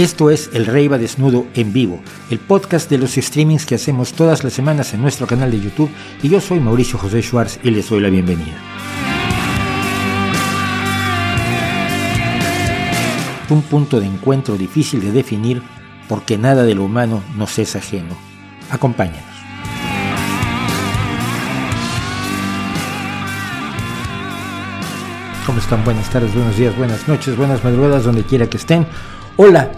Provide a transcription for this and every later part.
Esto es El Rey va desnudo en vivo, el podcast de los streamings que hacemos todas las semanas en nuestro canal de YouTube y yo soy Mauricio José Schwartz y les doy la bienvenida. Un punto de encuentro difícil de definir porque nada de lo humano nos es ajeno. Acompáñanos. ¿Cómo están? Buenas tardes, buenos días, buenas noches, buenas madrugadas, donde quiera que estén. Hola,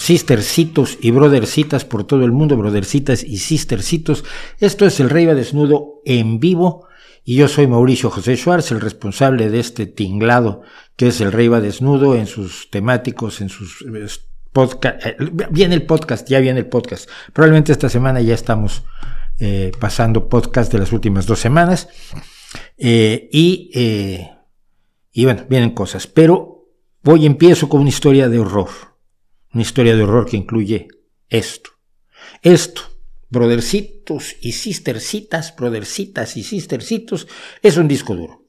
sistercitos y brothercitas por todo el mundo, brothercitas y sistercitos. Esto es el Rey va desnudo en vivo y yo soy Mauricio José Schwartz, el responsable de este tinglado que es el Rey va desnudo en sus temáticos, en sus podcast. Eh, viene el podcast, ya viene el podcast. Probablemente esta semana ya estamos eh, pasando podcast de las últimas dos semanas eh, y, y bueno, vienen cosas, pero hoy empiezo con una historia de horror una historia de horror que incluye esto. Esto, brothercitos y sistercitas, brothercitas y sistercitos, es un disco duro.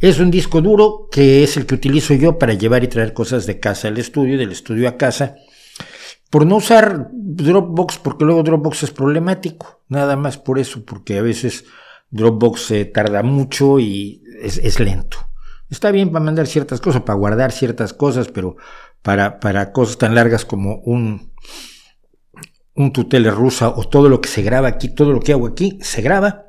Es un disco duro que es el que utilizo yo para llevar y traer cosas de casa al estudio, del estudio a casa. Por no usar Dropbox, porque luego Dropbox es problemático. Nada más por eso, porque a veces Dropbox se tarda mucho y es, es lento. Está bien para mandar ciertas cosas, para guardar ciertas cosas, pero para, para cosas tan largas como un, un tutele rusa o todo lo que se graba aquí, todo lo que hago aquí, se graba.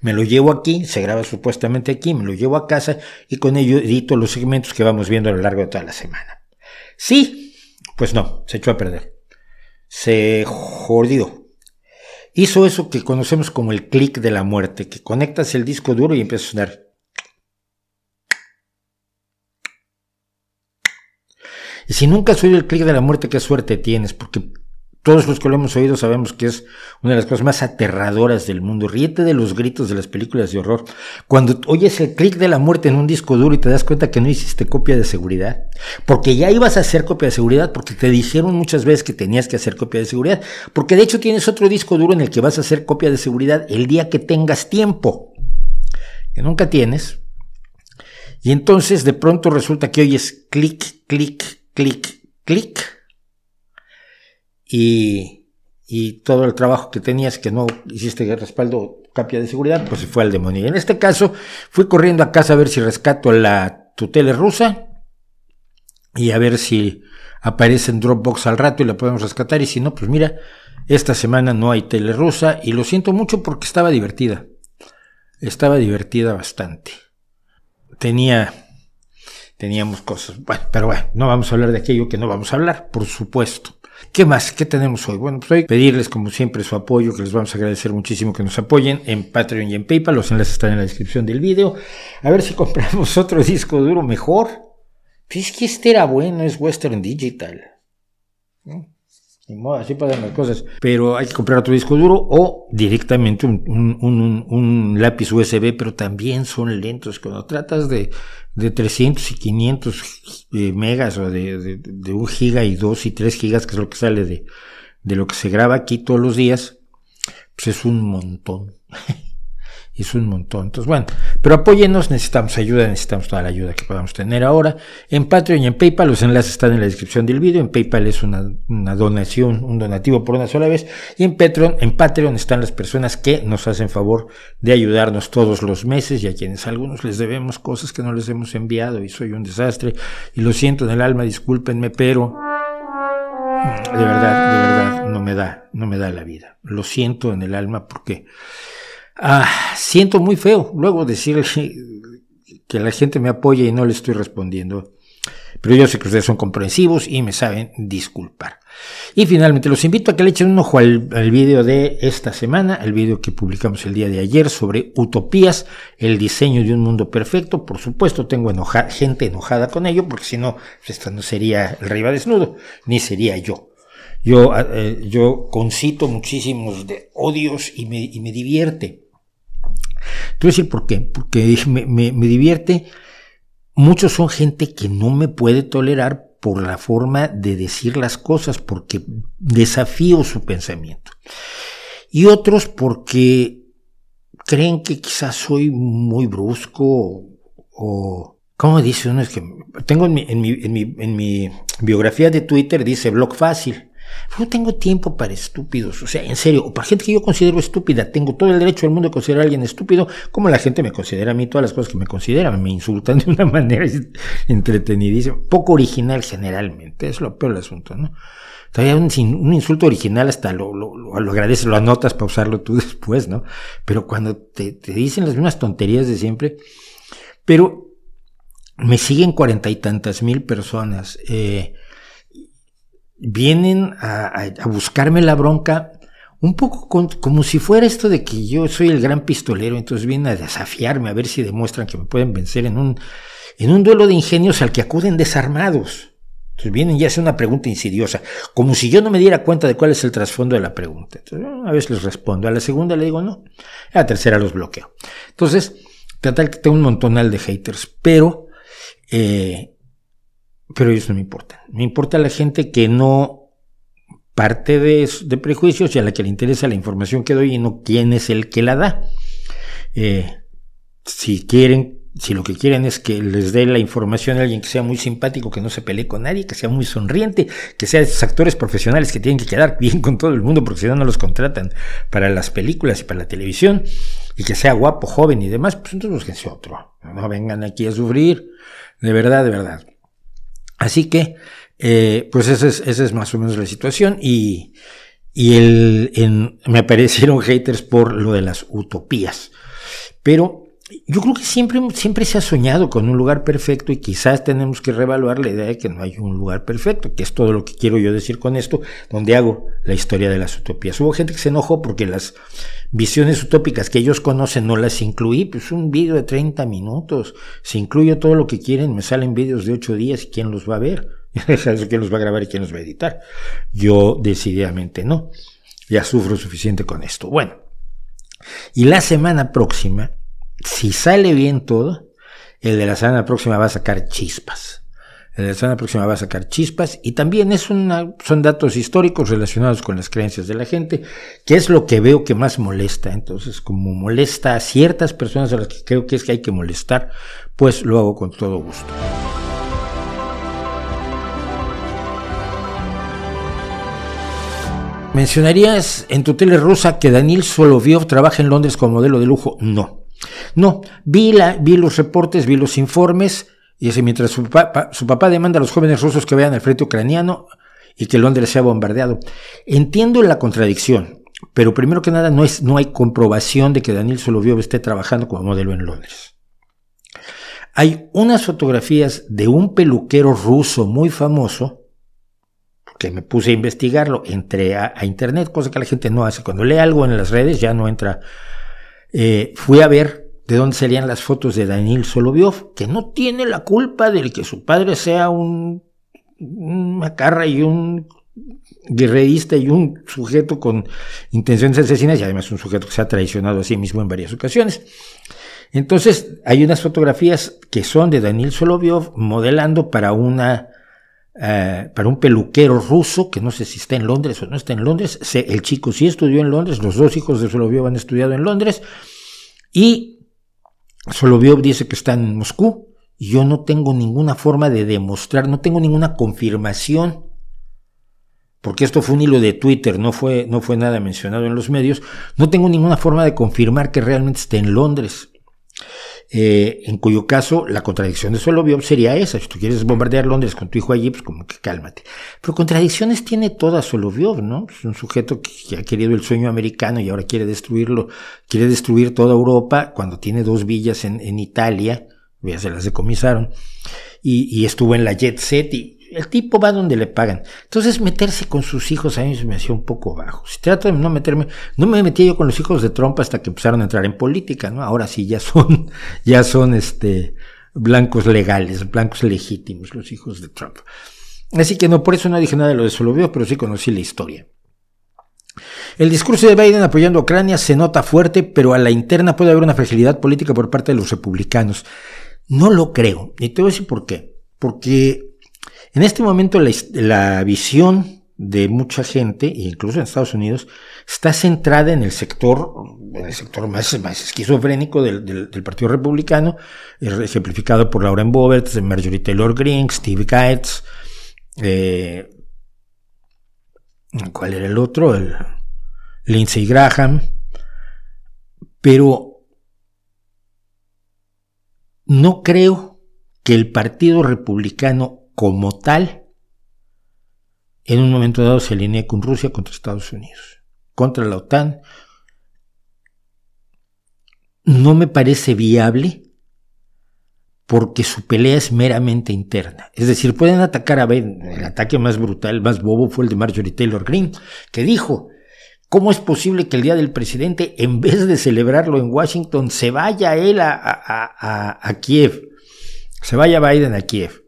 Me lo llevo aquí, se graba supuestamente aquí, me lo llevo a casa y con ello edito los segmentos que vamos viendo a lo largo de toda la semana. Sí, pues no, se echó a perder. Se jodió. Hizo eso que conocemos como el clic de la muerte, que conectas el disco duro y empieza a sonar Y si nunca has oído el clic de la muerte, qué suerte tienes, porque todos los que lo hemos oído sabemos que es una de las cosas más aterradoras del mundo. Ríete de los gritos de las películas de horror. Cuando oyes el clic de la muerte en un disco duro y te das cuenta que no hiciste copia de seguridad, porque ya ibas a hacer copia de seguridad, porque te dijeron muchas veces que tenías que hacer copia de seguridad, porque de hecho tienes otro disco duro en el que vas a hacer copia de seguridad el día que tengas tiempo, que nunca tienes. Y entonces de pronto resulta que oyes clic, clic, clic, clic, y, y, todo el trabajo que tenías que no hiciste respaldo copia de seguridad, pues se fue al demonio. En este caso, fui corriendo a casa a ver si rescato la tutela rusa y a ver si aparece en Dropbox al rato y la podemos rescatar. Y si no, pues mira, esta semana no hay tele rusa y lo siento mucho porque estaba divertida. Estaba divertida bastante. Tenía teníamos cosas. Bueno, pero bueno, no vamos a hablar de aquello que no vamos a hablar, por supuesto. ¿Qué más? ¿Qué tenemos hoy? Bueno, pues hoy pedirles como siempre su apoyo, que les vamos a agradecer muchísimo que nos apoyen en Patreon y en PayPal. Los enlaces están en la descripción del video. A ver si compramos otro disco duro mejor. Pues es que este era bueno, es Western Digital. Así pasan las cosas. Pero hay que comprar otro disco duro o directamente un, un lápiz USB, pero también son lentos. Cuando tratas de de 300 y 500 eh, megas o de, de, un giga y 2 y 3 gigas, que es lo que sale de, de lo que se graba aquí todos los días, pues es un montón. es un montón. Entonces, bueno, pero apóyennos, necesitamos ayuda, necesitamos toda la ayuda que podamos tener ahora. En Patreon y en PayPal, los enlaces están en la descripción del vídeo. En PayPal es una, una, donación, un donativo por una sola vez. Y en Patreon, en Patreon están las personas que nos hacen favor de ayudarnos todos los meses y a quienes algunos les debemos cosas que no les hemos enviado y soy un desastre. Y lo siento en el alma, discúlpenme, pero de verdad, de verdad, no me da, no me da la vida. Lo siento en el alma porque Ah, siento muy feo luego decirle que la gente me apoya y no le estoy respondiendo. Pero yo sé que ustedes son comprensivos y me saben disculpar. Y finalmente los invito a que le echen un ojo al, vídeo de esta semana, el vídeo que publicamos el día de ayer sobre utopías, el diseño de un mundo perfecto. Por supuesto tengo gente enojada con ello, porque si no, esto no sería el rey desnudo, ni sería yo. Yo, eh, yo concito muchísimos de odios y me, y me divierte te voy a decir por qué. Porque me, divierte. Muchos son gente que no me puede tolerar por la forma de decir las cosas, porque desafío su pensamiento. Y otros porque creen que quizás soy muy brusco o ¿Cómo dice uno? Es que tengo en mi, en mi biografía de Twitter, dice blog fácil. No tengo tiempo para estúpidos, o sea, en serio, o para gente que yo considero estúpida, tengo todo el derecho del mundo de considerar a alguien estúpido, como la gente me considera a mí, todas las cosas que me consideran, me insultan de una manera entretenidísima, poco original generalmente, es lo peor del asunto, ¿no? Todavía un, insulto original hasta lo, lo, lo, agradeces, lo anotas para usarlo tú después, ¿no? Pero cuando te, te dicen las mismas tonterías de siempre, pero me siguen cuarenta y tantas mil personas, eh, vienen a, buscarme la bronca un poco como si fuera esto de que yo soy el gran pistolero, entonces vienen a desafiarme a ver si demuestran que me pueden vencer en un, en un duelo de ingenios al que acuden desarmados. Entonces vienen y hacen una pregunta insidiosa, como si yo no me diera cuenta de cuál es el trasfondo de la pregunta. Entonces, a veces les respondo, a la segunda le digo no, a la tercera los bloqueo. Entonces, total que tengo un montonal de haters, pero, eh, pero ellos no me importan. Me importa la gente que no parte de, prejuicios y a la que le interesa la información que doy y no quién es el que la da. Eh, si quieren, si lo que quieren es que les dé la información a alguien que sea muy simpático, que no se pelee con nadie, que sea muy sonriente, que sea esos actores profesionales que tienen que quedar bien con todo el mundo porque si no no los contratan para las películas y para la televisión, y que sea guapo, joven y demás, pues entonces búsquense otro. No vengan aquí a sufrir, de verdad, de verdad. Así que, eh, pues esa es, más o menos la situación y, y me aparecieron haters por lo de las utopías. Pero yo creo que siempre, siempre se ha soñado con un lugar perfecto y quizás tenemos que reevaluar la idea de que no hay un lugar perfecto, que es todo lo que quiero yo decir con esto, donde hago la historia de las utopías. Hubo gente que se enojó porque las visiones utópicas que ellos conocen no las incluí, pues un vídeo de 30 minutos, si incluyo todo lo que quieren, me salen vídeos de 8 días y quién los va a ver, quién los va a grabar y quién los va a editar. Yo decididamente no, ya sufro suficiente con esto. Bueno, y la semana próxima, si sale bien todo, el de la semana próxima va a sacar chispas. La semana próxima va a sacar chispas y también es una, son datos históricos relacionados con las creencias de la gente, que es lo que veo que más molesta. Entonces, como molesta a ciertas personas a las que creo que es que hay que molestar, pues lo hago con todo gusto. ¿Mencionarías en tu tele rusa que Daniel Soloviov trabaja en Londres como modelo de lujo? No. No, vi, la, vi los reportes, vi los informes, y dice, mientras su papá, demanda a los jóvenes rusos que vean el frente ucraniano y que Londres sea bombardeado. Entiendo la contradicción, pero primero que nada no, es, no hay comprobación de que Daniel Soloviov esté trabajando como modelo en Londres. Hay unas fotografías de un peluquero ruso muy famoso, que me puse a investigarlo, entré a, a internet, cosa que la gente no hace. Cuando lee algo en las redes ya no entra eh, fui a ver de dónde salían las fotos de Daniel Soloviov, que no tiene la culpa del que su padre sea un, macarra y un guerrerista y un sujeto con intenciones asesinas y además un sujeto que se ha traicionado a sí mismo en varias ocasiones. Entonces, hay unas fotografías que son de Daniel Soloviov modelando para una eh, para un peluquero ruso, que no sé si está en Londres o no está en Londres. El chico sí estudió en Londres, los dos hijos de Solovyov han estudiado en Londres. Y Solovyov dice que está en Moscú. Yo no tengo ninguna forma de demostrar, no tengo ninguna confirmación, porque esto fue un hilo de Twitter, no fue, no fue nada mencionado en los medios. No tengo ninguna forma de confirmar que realmente esté en Londres. Eh, en cuyo caso la contradicción de Solovyov sería esa. Si tú quieres bombardear Londres con tu hijo allí, pues como que cálmate. Pero contradicciones tiene toda Solovyov, ¿no? Es un sujeto que ha querido el sueño americano y ahora quiere destruirlo, quiere destruir toda Europa cuando tiene dos villas en, en Italia, ya se las decomisaron, y, y estuvo en la Jet Set y, el tipo va donde le pagan. Entonces meterse con sus hijos a mí me hacía un poco bajo. Si trato de no meterme, no me metí yo con los hijos de Trump hasta que empezaron a entrar en política, ¿no? Ahora sí ya son, ya son este, blancos legales, blancos legítimos los hijos de Trump. Así que no, por eso no dije nada de lo de Solovio, pero sí conocí la historia. El discurso de Biden apoyando a Ucrania se nota fuerte, pero a la interna puede haber una fragilidad política por parte de los republicanos. No lo creo, y te voy a decir por qué. Porque en este momento la, visión de mucha gente, incluso en Estados Unidos, está centrada en el sector, en el sector más, esquizofrénico del, Partido Republicano, ejemplificado por Lauren Boebert, Marjorie Taylor Greene, Steve Gates, eh, ¿cuál era el otro? El Lindsey Graham, pero no creo que el Partido Republicano como tal en un momento dado se alinee con Rusia contra Estados Unidos, contra la OTAN. No me parece viable porque su pelea es meramente interna. Es decir, pueden atacar a Biden. El ataque más brutal, más bobo fue el de Marjorie Taylor Greene, que dijo, ¿cómo es posible que el día del presidente, en vez de celebrarlo en Washington, se vaya él a, a Kiev? Se vaya Biden a Kiev.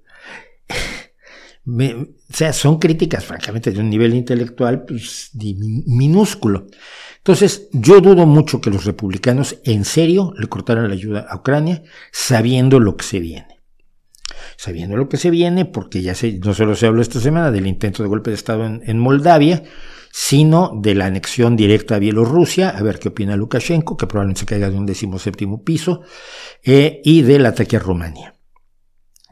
O sea, son críticas, francamente, de un nivel intelectual pues, minúsculo. Entonces, yo dudo mucho que los republicanos en serio le cortaran la ayuda a Ucrania sabiendo lo que se viene. Sabiendo lo que se viene, porque ya no solo se habló esta semana del intento de golpe de Estado en, Moldavia, sino de la anexión directa a Bielorrusia, a ver qué opina Lukashenko, que probablemente se caiga de un decimoséptimo piso, eh, y del ataque a Rumania.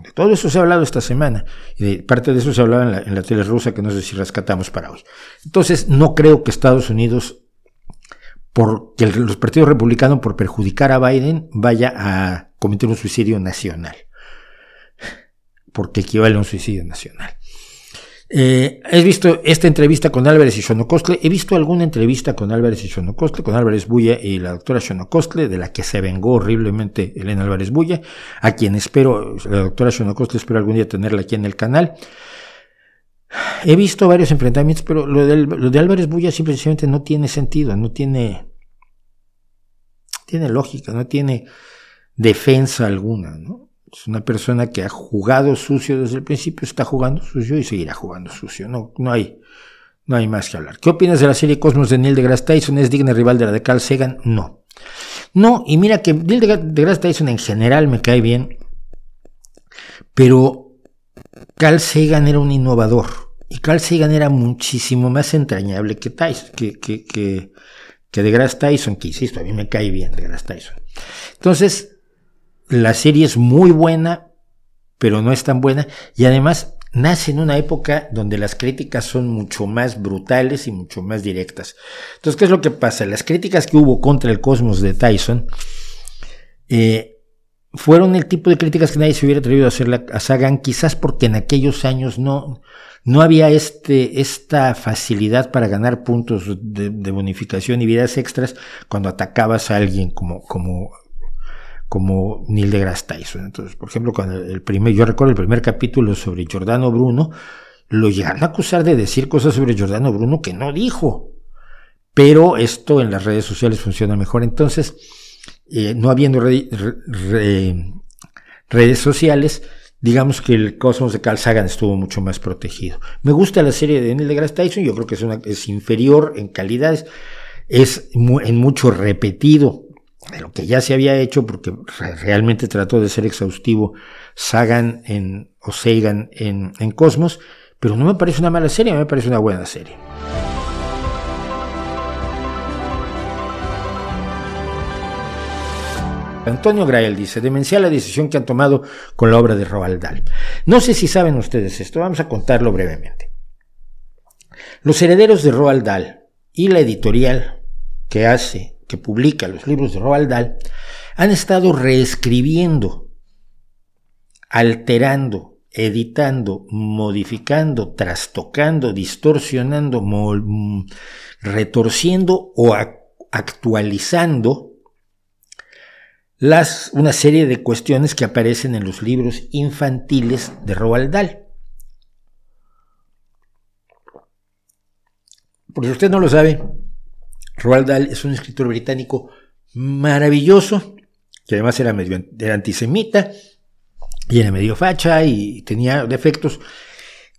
De todo eso se ha hablado esta semana. Y de parte de eso se hablaba en la, en la tele rusa, que no sé si rescatamos para hoy. Entonces, no creo que Estados Unidos, porque los partidos republicanos, por perjudicar a Biden, vaya a cometer un suicidio nacional. Porque equivale a un suicidio nacional. Eh, he visto esta entrevista con Álvarez y Xonocostle. He visto alguna entrevista con Álvarez y Xonocostle, con Álvarez Bulla y la doctora Xonocostle, de la que se vengó horriblemente Elena Álvarez Bulla, a quien espero, la doctora Xonocostle, espero algún día tenerla aquí en el canal. He visto varios enfrentamientos, pero lo, de Álvarez Bulla simplemente no tiene sentido, no tiene, tiene lógica, no tiene defensa alguna, ¿no? Es una persona que ha jugado sucio desde el principio, está jugando sucio y seguirá jugando sucio. No, no, hay, no hay más que hablar. ¿Qué opinas de la serie Cosmos de Neil deGrasse Tyson? ¿Es digna rival de la de Carl Sagan? No. No, y mira que Neil deGrasse Tyson en general me cae bien, pero Carl Sagan era un innovador. Y Carl Sagan era muchísimo más entrañable que Tyson, que, que, que, que deGrasse Tyson, que insisto, a mí me cae bien deGrasse Tyson. Entonces, la serie es muy buena, pero no es tan buena. Y además nace en una época donde las críticas son mucho más brutales y mucho más directas. Entonces, ¿qué es lo que pasa? Las críticas que hubo contra el cosmos de Tyson eh, fueron el tipo de críticas que nadie se hubiera atrevido a hacer a Sagan, quizás porque en aquellos años no, no había este, esta facilidad para ganar puntos de, de, bonificación y vidas extras cuando atacabas a alguien como, como como Neil deGrasse Tyson. Entonces, por ejemplo, cuando el primer, yo recuerdo el primer capítulo sobre Giordano Bruno, lo llegaron a acusar de decir cosas sobre Giordano Bruno que no dijo. Pero esto en las redes sociales funciona mejor. Entonces, eh, no habiendo redes sociales, digamos que el cosmos de Carl Sagan estuvo mucho más protegido. Me gusta la serie de Neil deGrasse Tyson, yo creo que es, una, es inferior en calidades, es en mucho repetido de lo que ya se había hecho, porque realmente trató de ser exhaustivo Sagan en, o Sagan en, en Cosmos, pero no me parece una mala serie, me parece una buena serie. Antonio Grael dice, demencial la decisión que han tomado con la obra de Roald Dahl. No sé si saben ustedes esto, vamos a contarlo brevemente. Los herederos de Roald Dahl y la editorial que hace que publica los libros de Roald Dahl, han estado reescribiendo, alterando, editando, modificando, trastocando, distorsionando, retorciendo o actualizando las, una serie de cuestiones que aparecen en los libros infantiles de Roald Dahl. Por si usted no lo sabe, Roald Dahl es un escritor británico maravilloso, que además era medio antisemita, y era medio facha y tenía defectos,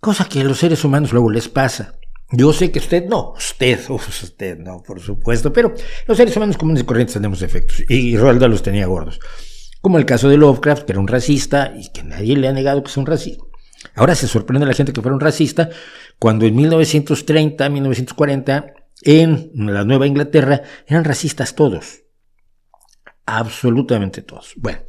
cosa que a los seres humanos luego les pasa. Yo sé que usted no, usted, usted no, por supuesto, pero los seres humanos comunes y corrientes tenemos defectos, y Roald Dahl los tenía gordos. Como el caso de Lovecraft, que era un racista y que nadie le ha negado que es un racista. Ahora se sorprende la gente que fueron racistas cuando en 1930, 1940, en la Nueva Inglaterra eran racistas todos. Absolutamente todos. Bueno,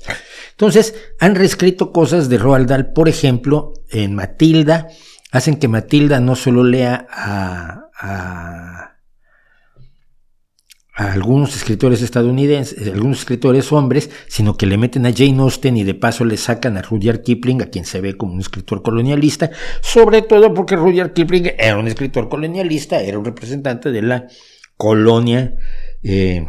entonces han reescrito cosas de Roald Dahl, por ejemplo, en Matilda, hacen que Matilda no solo lea a, a, algunos escritores estadounidenses, algunos escritores hombres, sino que le meten a Jane Austen y de paso le sacan a Rudyard Kipling, a quien se ve como un escritor colonialista, sobre todo porque Rudyard Kipling era un escritor colonialista, era un representante de la colonia eh,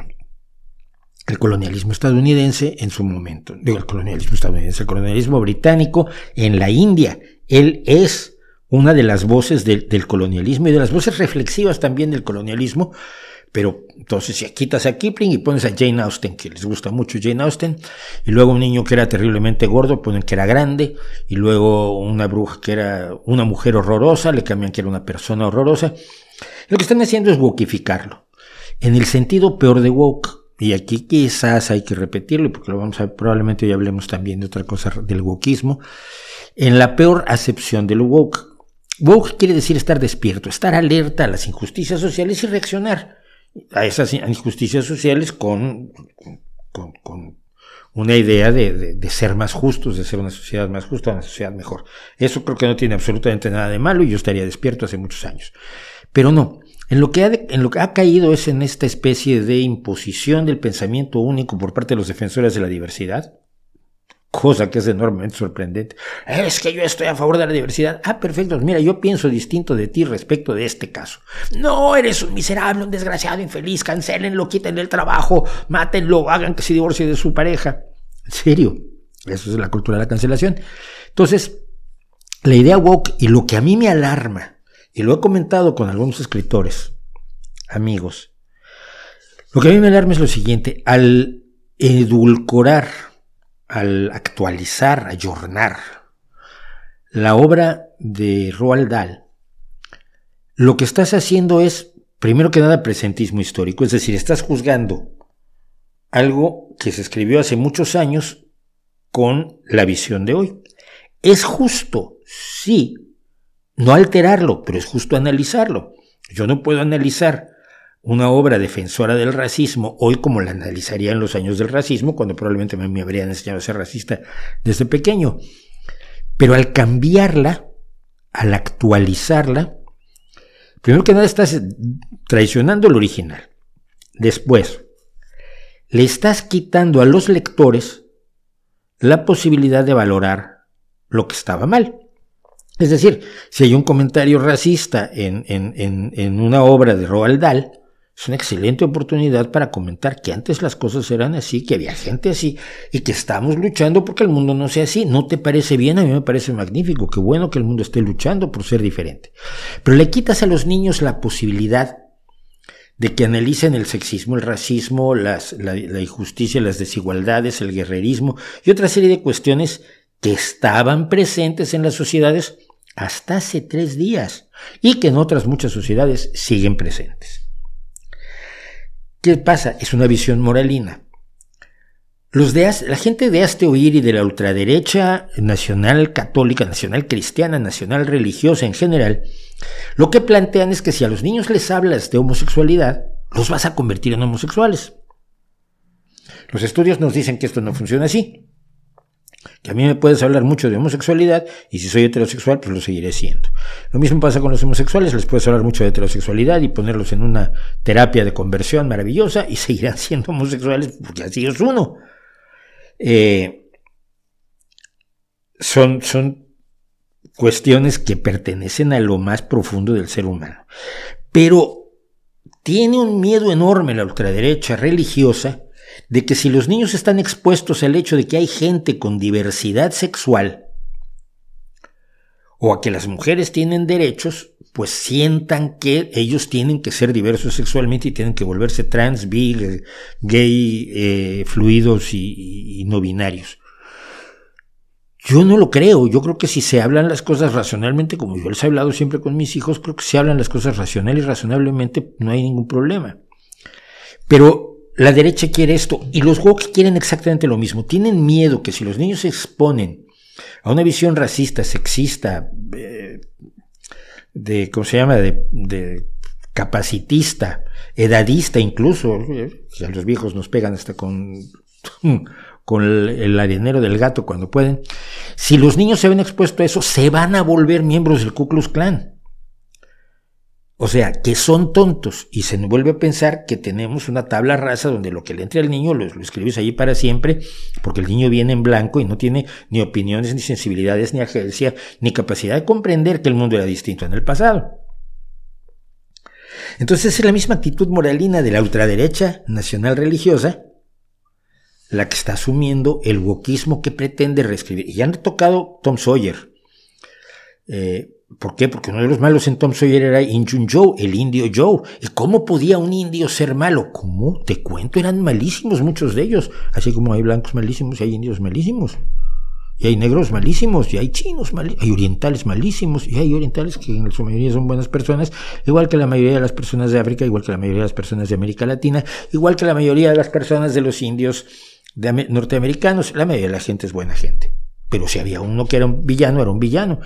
el colonialismo estadounidense en su momento. Digo, el colonialismo estadounidense, el colonialismo británico en la India. Él es una de las voces del, colonialismo y de las voces reflexivas también del colonialismo. Pero entonces si quitas a Kipling y pones a Jane Austen, que les gusta mucho Jane Austen, y luego un niño que era terriblemente gordo, ponen que era grande, y luego una bruja que era una mujer horrorosa, le cambian que era una persona horrorosa. Lo que están haciendo es wokificarlo, en el sentido peor de woke y aquí quizás hay que repetirlo, porque lo vamos a probablemente hoy hablemos también de otra cosa del wokismo, en la peor acepción del woke. Woke quiere decir estar despierto, estar alerta a las injusticias sociales y reaccionar a esas injusticias sociales con, con, una idea de, de, ser más justos, de ser una sociedad más justa, una sociedad mejor. Eso creo que no tiene absolutamente nada de malo y yo estaría despierto hace muchos años. Pero no, en lo, que ha en lo que ha caído es en esta especie de imposición del pensamiento único por parte de los defensores de la diversidad, cosa que es enormemente sorprendente. Es que yo estoy a favor de la diversidad. Ah, perfecto. Mira, yo pienso distinto de ti respecto de este caso. No, eres un miserable, un desgraciado, infeliz. Cancélenlo, quítenle el trabajo, mátenlo, hagan que se divorcie de su pareja. En serio, eso es la cultura de la cancelación. Entonces, la idea woke y lo que a mí me alarma y lo he comentado con algunos escritores, amigos, lo que a mí me alarma es lo siguiente, al edulcorar, al actualizar, ayornar la obra de Roald Dahl, lo que estás haciendo es, primero que nada, presentismo histórico, es decir, estás juzgando algo que se escribió hace muchos años con la visión de hoy. Es justo, sí, no alterarlo, pero es justo analizarlo. Yo no puedo analizar una obra defensora del racismo hoy como la analizaría en los años del racismo, cuando probablemente me, habrían enseñado a ser racista desde pequeño. Pero al cambiarla, al actualizarla, primero que nada estás traicionando el original. Después, le estás quitando a los lectores la posibilidad de valorar lo que estaba mal. Es decir, si hay un comentario racista en, en, una obra de Roald Dahl, es una excelente oportunidad para comentar que antes las cosas eran así, que había gente así y que estamos luchando porque el mundo no sea así. ¿No te parece bien? A mí me parece magnífico. Qué bueno que el mundo esté luchando por ser diferente. Pero le quitas a los niños la posibilidad de que analicen el sexismo, el racismo, la, la injusticia, las desigualdades, el guerrerismo y otra serie de cuestiones que estaban presentes en las sociedades hasta hace tres días y que en otras muchas sociedades siguen presentes. ¿Qué pasa? Es una visión moralina. Los de, la gente de Aste Oír y de la ultraderecha nacional católica, nacional cristiana, nacional religiosa en general, lo que plantean es que si a los niños les hablas de homosexualidad, los vas a convertir en homosexuales. Los estudios nos dicen que esto no funciona así que a mí me puedes hablar mucho de homosexualidad y si soy heterosexual, pues lo seguiré siendo. Lo mismo pasa con los homosexuales, les puedes hablar mucho de heterosexualidad y ponerlos en una terapia de conversión maravillosa y seguirán siendo homosexuales porque así es uno. Eh, son, son cuestiones que pertenecen a lo más profundo del ser humano. Pero tiene un miedo enorme la ultraderecha religiosa de que si los niños están expuestos al hecho de que hay gente con diversidad sexual, o a que las mujeres tienen derechos, pues sientan que ellos tienen que ser diversos sexualmente y tienen que volverse trans, bi, gay, eh, fluidos y, no binarios. Yo no lo creo, yo creo que si se hablan las cosas racionalmente, como yo les he hablado siempre con mis hijos, creo que si hablan las cosas racional y razonablemente no hay ningún problema. Pero la derecha quiere esto y los woke quieren exactamente lo mismo. Tienen miedo que si los niños se exponen a una visión racista, sexista, eh, de, ¿cómo se llama?, de, capacitista, edadista incluso, a los viejos nos pegan hasta con, con el, el, arenero del gato cuando pueden, si los niños se ven expuestos a eso, se van a volver miembros del Ku Klux Klan. O sea, que son tontos y se nos vuelve a pensar que tenemos una tabla rasa donde lo que le entre al niño lo, escribes allí para siempre, porque el niño viene en blanco y no tiene ni opiniones, ni sensibilidades, ni agencia, ni capacidad de comprender que el mundo era distinto en el pasado. Entonces es la misma actitud moralina de la ultraderecha nacional religiosa la que está asumiendo el wokismo que pretende reescribir. Y ya han tocado Tom Sawyer. Eh, ¿Por qué? Porque uno de los malos en Tom Sawyer era Injun Joe, el indio Joe. ¿Y cómo podía un indio ser malo? ¿Cómo? Te cuento, eran malísimos muchos de ellos. Así como hay blancos malísimos y hay indios malísimos. Y hay negros malísimos, y hay chinos malísimos, hay orientales malísimos, y hay orientales que en su mayoría son buenas personas, igual que la mayoría de las personas de África, igual que la mayoría de las personas de América Latina, igual que la mayoría de las personas de los indios norteamericanos. La mayoría de la gente es buena gente pero si había uno que era un villano, era un villano.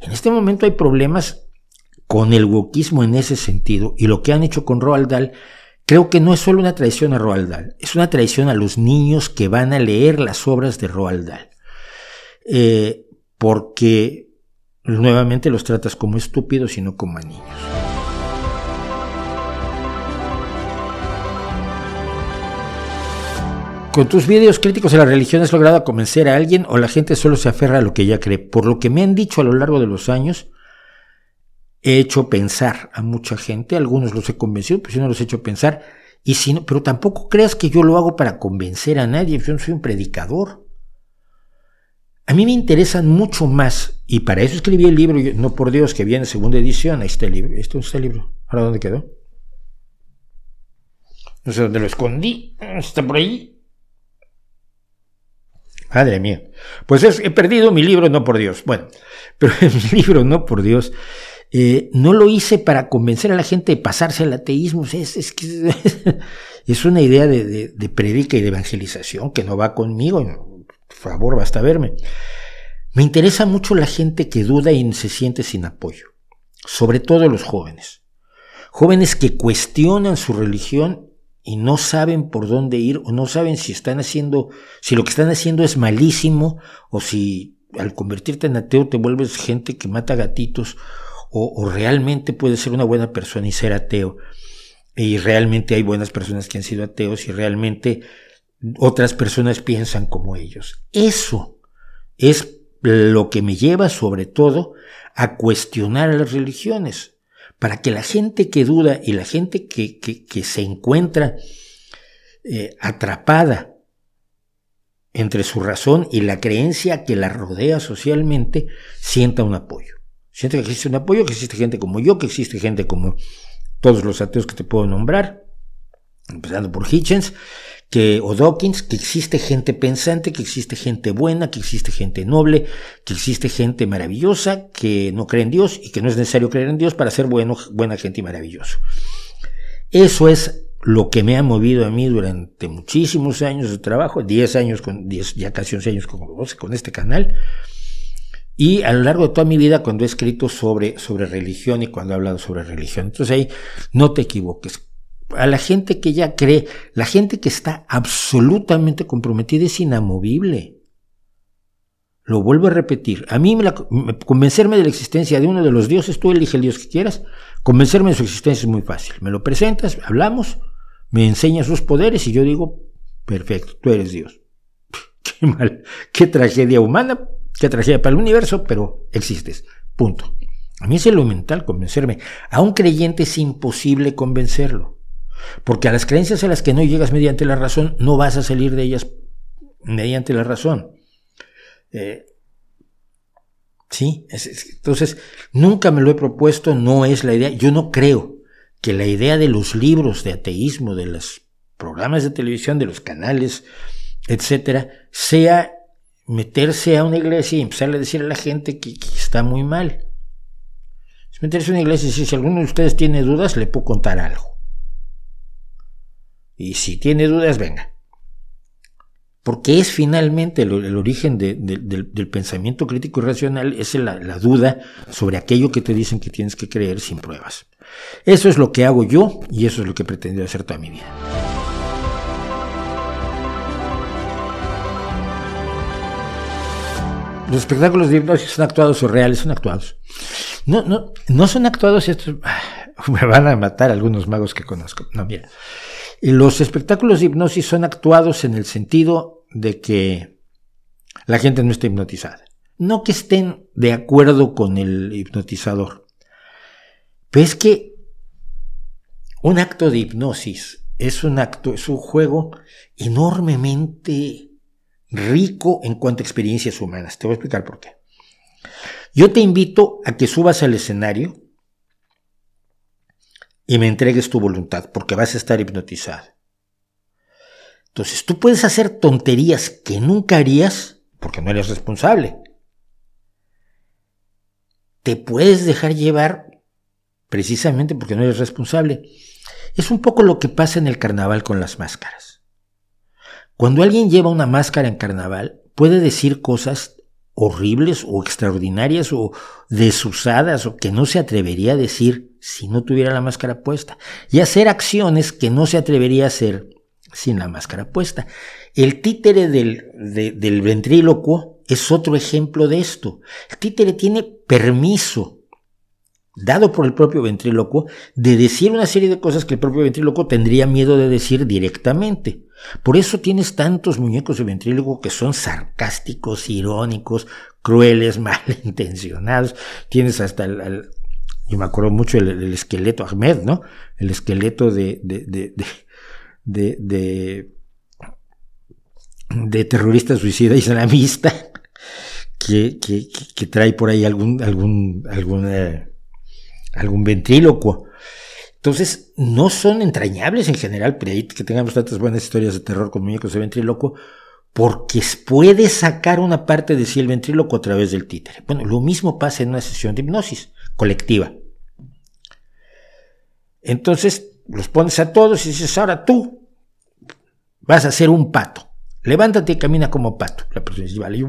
En este momento hay problemas con el wokismo en ese sentido, y lo que han hecho con Roald Dahl, creo que no es solo una traición a Roald Dahl, es una traición a los niños que van a leer las obras de Roald Dahl. Eh, porque nuevamente los tratas como estúpidos y no como a niños. Con tus vídeos críticos de la religión has logrado convencer a alguien o la gente solo se aferra a lo que ya cree. Por lo que me han dicho a lo largo de los años, he hecho pensar a mucha gente, algunos los he convencido, pues yo no los he hecho pensar, y pero tampoco creas que yo lo hago para convencer a nadie, yo no soy un predicador. A mí me interesan mucho más, y para eso escribí el libro, no por Dios, que viene segunda edición, ahí está el libro, este es el libro, ¿ahora dónde quedó? No sé dónde lo escondí, está por ahí, Madre mía. Pues he perdido mi libro, no por Dios. Bueno, pero mi libro, no por Dios, eh, no lo hice para convencer a la gente de pasarse al ateísmo. Es, es, es una idea de, de, predica y de evangelización que no va conmigo. Por favor, basta verme. Me interesa mucho la gente que duda y se siente sin apoyo, sobre todo los jóvenes. Jóvenes que cuestionan su religión y no saben por dónde ir o no saben si están haciendo, si lo que están haciendo es malísimo o si al convertirte en ateo te vuelves gente que mata gatitos o, realmente puedes ser una buena persona y ser ateo y realmente hay buenas personas que han sido ateos y realmente otras personas piensan como ellos. Eso es lo que me lleva sobre todo a cuestionar a las religiones para que la gente que duda y la gente que, se encuentra eh, atrapada entre su razón y la creencia que la rodea socialmente, sienta un apoyo. Sienta que existe un apoyo, que existe gente como yo, que existe gente como todos los ateos que te puedo nombrar, empezando por Hitchens, que, o Dawkins, que existe gente pensante, que existe gente buena, que existe gente noble, que existe gente maravillosa, que no cree en Dios y que no es necesario creer en Dios para ser bueno, buena gente y maravilloso. Eso es lo que me ha movido a mí durante muchísimos años de trabajo, 10 años, con 10, ya casi 11 años con, este canal, y a lo largo de toda mi vida cuando he escrito sobre, sobre religión y cuando he hablado sobre religión. Entonces ahí no te equivoques a la gente que ya cree, la gente que está absolutamente comprometida es inamovible. Lo vuelvo a repetir. A mí convencerme de la existencia de uno de los dioses, tú elige el dios que quieras, convencerme de su existencia es muy fácil. Me lo presentas, hablamos, me enseñas sus poderes y yo digo, perfecto, tú eres Dios. Qué mal, qué tragedia humana, qué tragedia para el universo, pero existes. Punto. A mí es elemental convencerme. A un creyente es imposible convencerlo. Porque a las creencias a las que no llegas mediante la razón, no vas a salir de ellas mediante la razón. Eh, sí, entonces nunca me lo he propuesto, no es la idea. Yo no creo que la idea de los libros de ateísmo, de los programas de televisión, de los canales, etcétera, sea meterse a una iglesia y empezarle a decir a la gente que, está muy mal. Es meterse a una iglesia y decir, si alguno de ustedes tiene dudas, le puedo contar algo. Y si tiene dudas, venga. porque es finalmente el, origen del, pensamiento crítico y racional, es la, duda sobre aquello que te dicen que tienes que creer sin pruebas. Eso es lo que hago yo y eso es lo que he pretendido hacer toda mi vida. Los espectáculos de hipnosis son actuados o reales, son actuados. No, no, no son actuados estos. Me van a matar algunos magos que conozco. No, mira. Los espectáculos de hipnosis son actuados en el sentido de que la gente no esté hipnotizada. No que estén de acuerdo con el hipnotizador. Pero es que un acto de hipnosis es un acto, es un juego enormemente rico en cuanto a experiencias humanas. Te voy a explicar por qué. Yo te invito a que subas al escenario y me entregues tu voluntad, porque vas a estar hipnotizado. Entonces tú puedes hacer tonterías que nunca harías porque no eres responsable. Te puedes dejar llevar precisamente porque no eres responsable. Es un poco lo que pasa en el carnaval con las máscaras. Cuando alguien lleva una máscara en carnaval, puede decir cosas horribles o extraordinarias o desusadas o que no se atrevería a decir si no tuviera la máscara puesta. Y hacer acciones que no se atrevería a hacer sin la máscara puesta. El títere del, del ventrílocuo es otro ejemplo de esto. El títere tiene permiso dado por el propio ventrílocuo de decir una serie de cosas que el propio ventrílocuo tendría miedo de decir directamente. Por eso tienes tantos muñecos de ventrílocuo que son sarcásticos, irónicos, crueles, malintencionados. Tienes hasta el, yo me acuerdo mucho el, esqueleto Ahmed, ¿no? El esqueleto de, de de, de, terrorista suicida islamista que, que, que, trae por ahí algún, algún, algún, eh, algún ventrílocuo. Entonces, no son entrañables en general, pero que tengamos tantas buenas historias de terror con muñecos de ventrílocuo, porque puede sacar una parte de sí el ventrílocuo a través del títere. Bueno, lo mismo pasa en una sesión de hipnosis colectiva. Entonces, los pones a todos y dices, ahora tú vas a ser un pato. Levántate y camina como pato. La persona dice, vale, yo,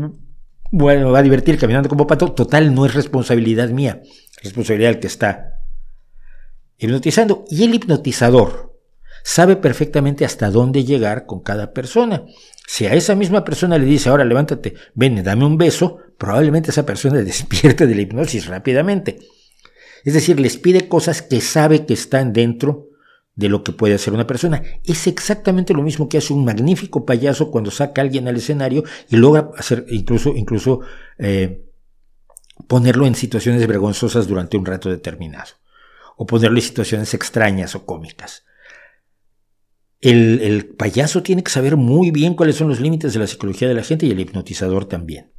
bueno, me va a divertir caminando como pato. Total, no es responsabilidad mía, es responsabilidad del que está hipnotizando. Y el hipnotizador sabe perfectamente hasta dónde llegar con cada persona. Si a esa misma persona le dice, ahora levántate, ven, dame un beso, probablemente esa persona despierte de la hipnosis rápidamente. Es decir, les pide cosas que sabe que están dentro de lo que puede hacer una persona. Es exactamente lo mismo que hace un magnífico payaso cuando saca a alguien al escenario y logra hacer incluso, incluso eh, ponerlo en situaciones vergonzosas durante un rato determinado. O ponerlo en situaciones extrañas o cómicas. El, el payaso tiene que saber muy bien cuáles son los límites de la psicología de la gente y el hipnotizador también.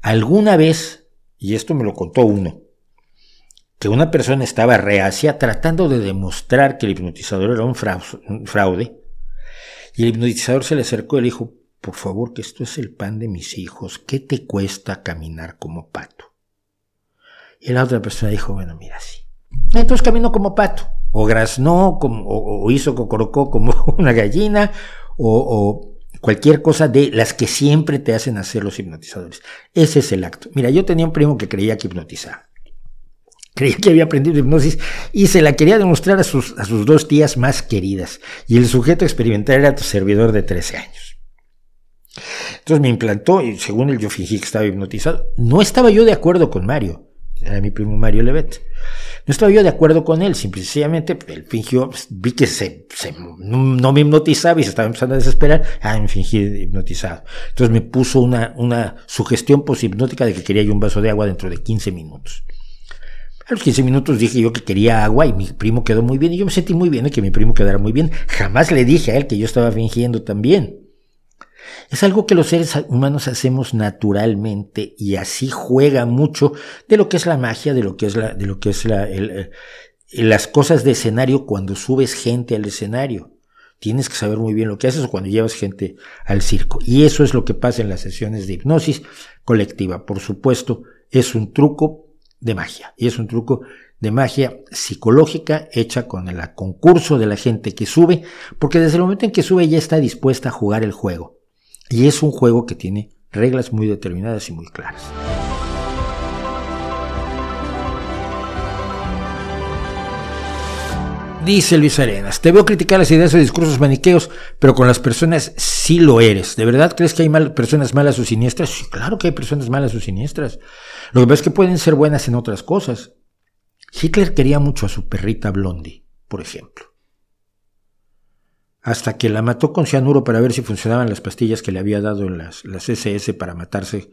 Alguna vez, y esto me lo contó uno, que una persona estaba reacia tratando de demostrar que el hipnotizador era un fraude, y el hipnotizador se le acercó y le dijo, por favor, que esto es el pan de mis hijos, ¿qué te cuesta caminar como pato? Y la otra persona dijo, bueno, mira, sí. Entonces caminó como pato, o graznó, como, o, hizo cocorocó como una gallina, o, o cualquier cosa de las que siempre te hacen hacer los hipnotizadores. Ese es el acto. Mira, yo tenía un primo que creía que hipnotizaba. Que había aprendido hipnosis y se la quería demostrar a sus, a sus dos tías más queridas. Y el sujeto experimental era tu servidor de 13 años. Entonces me implantó y según él yo fingí que estaba hipnotizado. No estaba yo de acuerdo con Mario. Era mi primo Mario Levet. No estaba yo de acuerdo con él, simplemente él fingió, vi que se, no, me hipnotizaba y se estaba empezando a desesperar, ah, me fingí hipnotizado. Entonces me puso una, una sugestión poshipnótica de que quería yo un vaso de agua dentro de 15 minutos. A los 15 minutos dije yo que quería agua y mi primo quedó muy bien y yo me sentí muy bien de que mi primo quedara muy bien. Jamás le dije a él que yo estaba fingiendo también. Es algo que los seres humanos hacemos naturalmente y así juega mucho de lo que es la magia, de lo que es la, de lo que es la, las cosas de escenario cuando subes gente al escenario. Tienes que saber muy bien lo que haces cuando llevas gente al circo. Y eso es lo que pasa en las sesiones de hipnosis colectiva. Por supuesto, es un truco de magia. Y es un truco de magia psicológica hecha con el concurso de la gente que sube, porque desde el momento en que sube ya está dispuesta a jugar el juego. Y es un juego que tiene reglas muy determinadas y muy claras. Dice Luis Arenas, te veo criticar las ideas o discursos maniqueos, pero con las personas sí lo eres. ¿De verdad crees que hay mal, personas malas o siniestras? Sí, claro que hay personas malas o siniestras. Lo que pasa es que pueden ser buenas en otras cosas. Hitler quería mucho a su perrita Blondie, por ejemplo. Hasta que la mató con cianuro para ver si funcionaban las pastillas que le había dado las, las SS para matarse,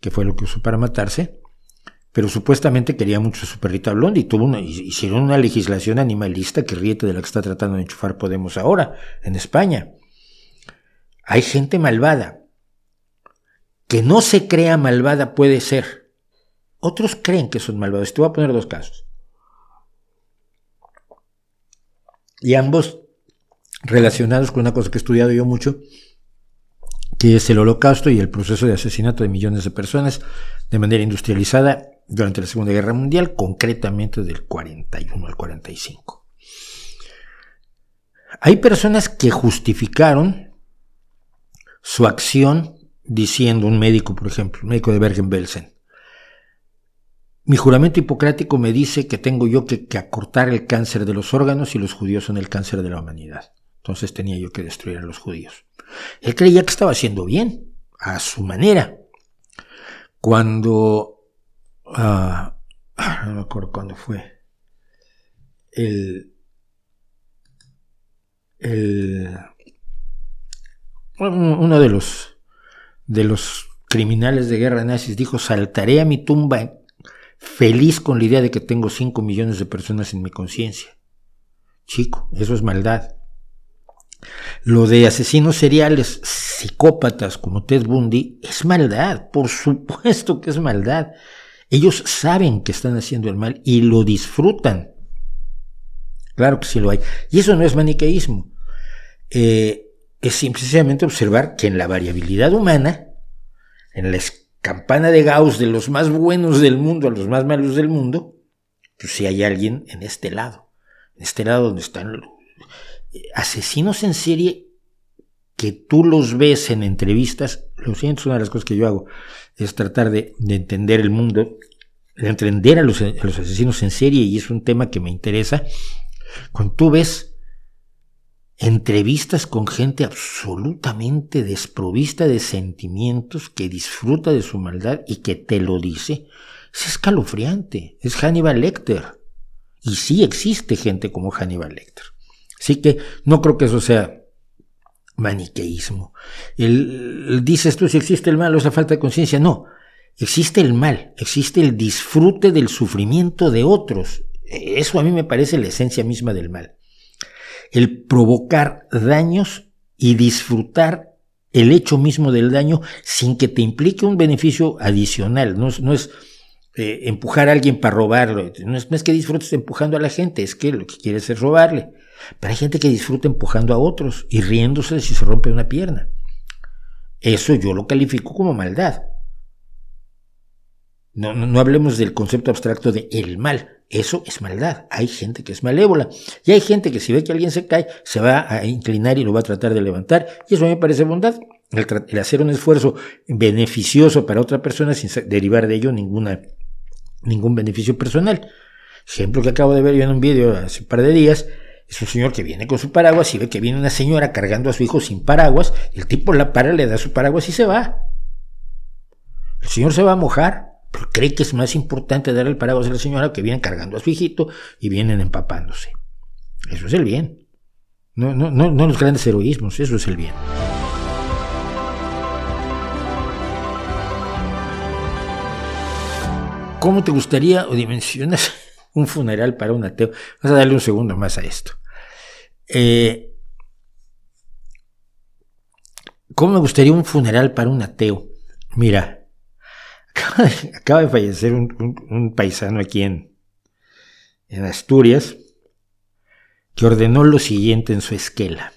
que fue lo que usó para matarse pero supuestamente quería mucho su perrita Blondie. Tuvo una, hicieron una legislación animalista que ríete de la que está tratando de enchufar Podemos ahora, en España. Hay gente malvada. Que no se crea malvada puede ser. Otros creen que son malvados. Te voy a poner dos casos. Y ambos relacionados con una cosa que he estudiado yo mucho, que es el holocausto y el proceso de asesinato de millones de personas de manera industrializada durante la Segunda Guerra Mundial, concretamente del 41 al 45. Hay personas que justificaron su acción diciendo, un médico, por ejemplo, un médico de Bergen-Belsen, mi juramento hipocrático me dice que tengo yo que, que, acortar el cáncer de los órganos y los judíos son el cáncer de la humanidad. Entonces tenía yo que destruir a los judíos. Él creía que estaba haciendo bien, a su manera. Cuando Ah, no me acuerdo cuándo fue, el, el, uno de los, de los criminales de guerra nazis dijo, saltaré a mi tumba feliz con la idea de que tengo 5 millones de personas en mi conciencia. Chico, eso es maldad. Lo de asesinos seriales, psicópatas como Ted Bundy, es maldad, por supuesto que es maldad. Ellos saben que están haciendo el mal y lo disfrutan. Claro que sí lo hay. Y eso no es maniqueísmo. Eh, es simplemente observar que en la variabilidad humana, en la campana de Gauss de los más buenos del mundo a los más malos del mundo, pues sí hay alguien en este lado. En este lado donde están asesinos en serie que tú los ves en entrevistas, lo siento, es una de las cosas que yo hago es tratar de, entender el mundo, de entender a los, asesinos en serie, y es un tema que me interesa. Cuando tú ves entrevistas con gente absolutamente desprovista de sentimientos, que disfruta de su maldad y que te lo dice, es escalofriante, es Hannibal Lecter. Y sí existe gente como Hannibal Lecter. Así que no creo que eso sea maniqueísmo. El, dices tú si existe el mal o esa falta de conciencia. No, existe el mal, existe el disfrute del sufrimiento de otros. Eso a mí me parece la esencia misma del mal. El provocar daños y disfrutar el hecho mismo del daño sin que te implique un beneficio adicional. No, no es eh, empujar a alguien para robarlo. No es, no es que disfrutes empujando a la gente, es que lo que quieres es robarle. Pero hay gente que disfruta empujando a otros y riéndose si se rompe una pierna. Eso yo lo califico como maldad. No, no, hablemos del concepto abstracto de el mal. Eso es maldad. Hay gente que es malévola. Y hay gente que si ve que alguien se cae, se va a inclinar y lo va a tratar de levantar. Y eso me parece bondad. El, hacer un esfuerzo beneficioso para otra persona sin derivar de ello ninguna, ningún beneficio personal. Ejemplo que acabo de ver yo en un vídeo hace un par de días es un señor que viene con su paraguas y ve que viene una señora cargando a su hijo sin paraguas. El tipo la para, le da su paraguas y se va. El señor se va a mojar, pero cree que es más importante dar el paraguas a la señora que viene cargando a su hijito y vienen empapándose. Eso es el bien. No, no, no, no los grandes heroísmos, eso es el bien. ¿Cómo te gustaría o dimensionas un funeral para un ateo. Vamos a darle un segundo más a esto. Eh, ¿Cómo me gustaría un funeral para un ateo? Mira, acaba de, fallecer un, paisano aquí en, en Asturias que ordenó lo siguiente en su esquela.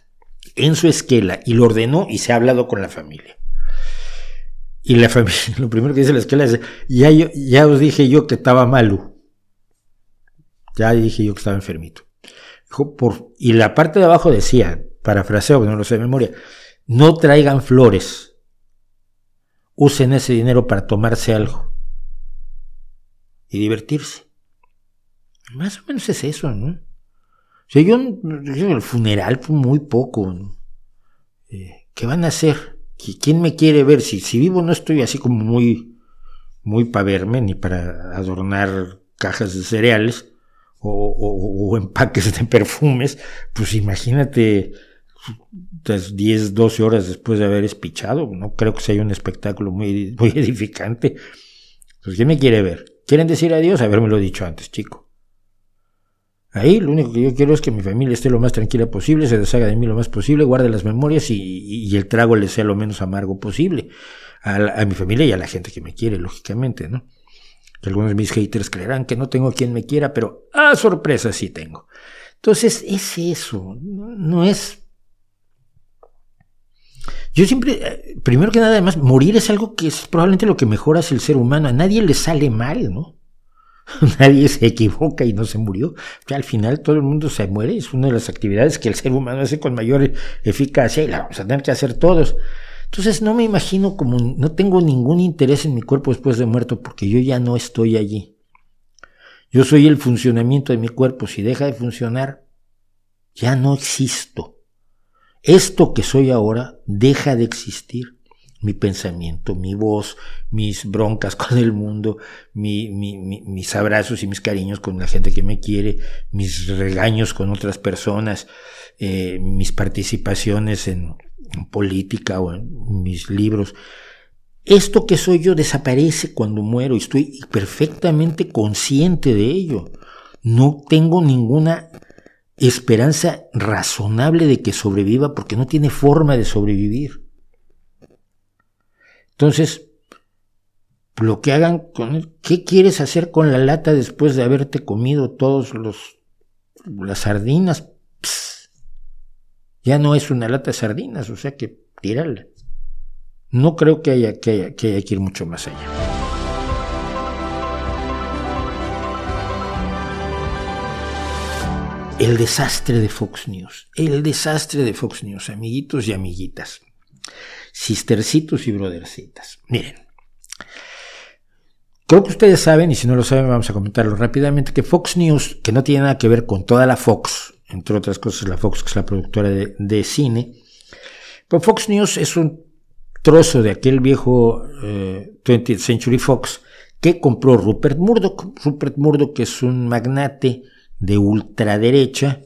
En su esquela, y lo ordenó y se ha hablado con la familia. Y la familia, lo primero que dice la esquela es, ya, ya os dije yo que estaba malo. Ya dije yo que estaba enfermito. y la parte de abajo decía, parafraseo, no lo sé de memoria, no traigan flores, usen ese dinero para tomarse algo y divertirse. Más o menos es eso, ¿no? O sea, yo, el funeral fue muy poco. Eh, ¿Qué van a hacer? ¿Quién me quiere ver? Si, si vivo no estoy así como muy, muy para verme, ni para adornar cajas de cereales o, empaques de perfumes, pues imagínate 10, 12 horas después de haber espichado. No creo que sea un espectáculo muy, muy edificante. Pues, ¿quién me quiere ver? ¿Quieren decir adiós? Haberme lo dicho antes, chico. Ahí lo único que yo quiero es que mi familia esté lo más tranquila posible, se deshaga de mí lo más posible, guarde las memorias y, el trago le sea lo menos amargo posible a, mi familia y a la gente que me quiere, lógicamente, ¿no? Algunos de mis haters creerán que no tengo quien me quiera, pero ¡ah, sorpresa sí tengo. Entonces es eso, no es... Yo siempre, eh, primero que nada, además, morir es algo que es probablemente lo que mejora el ser humano. A nadie le sale mal, ¿no? Nadie se equivoca y no se murió. Que al final todo el mundo se muere. Es una de las actividades que el ser humano hace con mayor eficacia y la vamos a tener que hacer todos. Entonces no me imagino como, no tengo ningún interés en mi cuerpo después de muerto porque yo ya no estoy allí. Yo soy el funcionamiento de mi cuerpo. Si deja de funcionar, ya no existo. Esto que soy ahora deja de existir mi pensamiento, mi voz, mis broncas con el mundo, mis abrazos y mis cariños con la gente que me quiere, mis regaños con otras personas, eh, mis participaciones en, política o en mis libros. Esto que soy yo desaparece cuando muero y estoy perfectamente consciente de ello. No tengo ninguna esperanza razonable de que sobreviva porque no tiene forma de sobrevivir. Entonces, lo que hagan con ¿qué quieres hacer con la lata después de haberte comido todos los las sardinas? Ya no es una lata de sardinas, o sea que tírala. No creo que haya que, haya, que, haya que ir mucho más allá. El desastre de Fox News. El desastre de Fox News, amiguitos y amiguitas sistercitos y brothercitas. Miren, creo que ustedes saben, y si no lo saben vamos a comentarlo rápidamente, que Fox News, que no tiene nada que ver con toda la Fox, entre otras cosas la Fox, que es la productora de, cine, pero Fox News es un trozo de aquel viejo 20th eh, Century Fox que compró Rupert Murdoch. Rupert Murdoch es un magnate de ultraderecha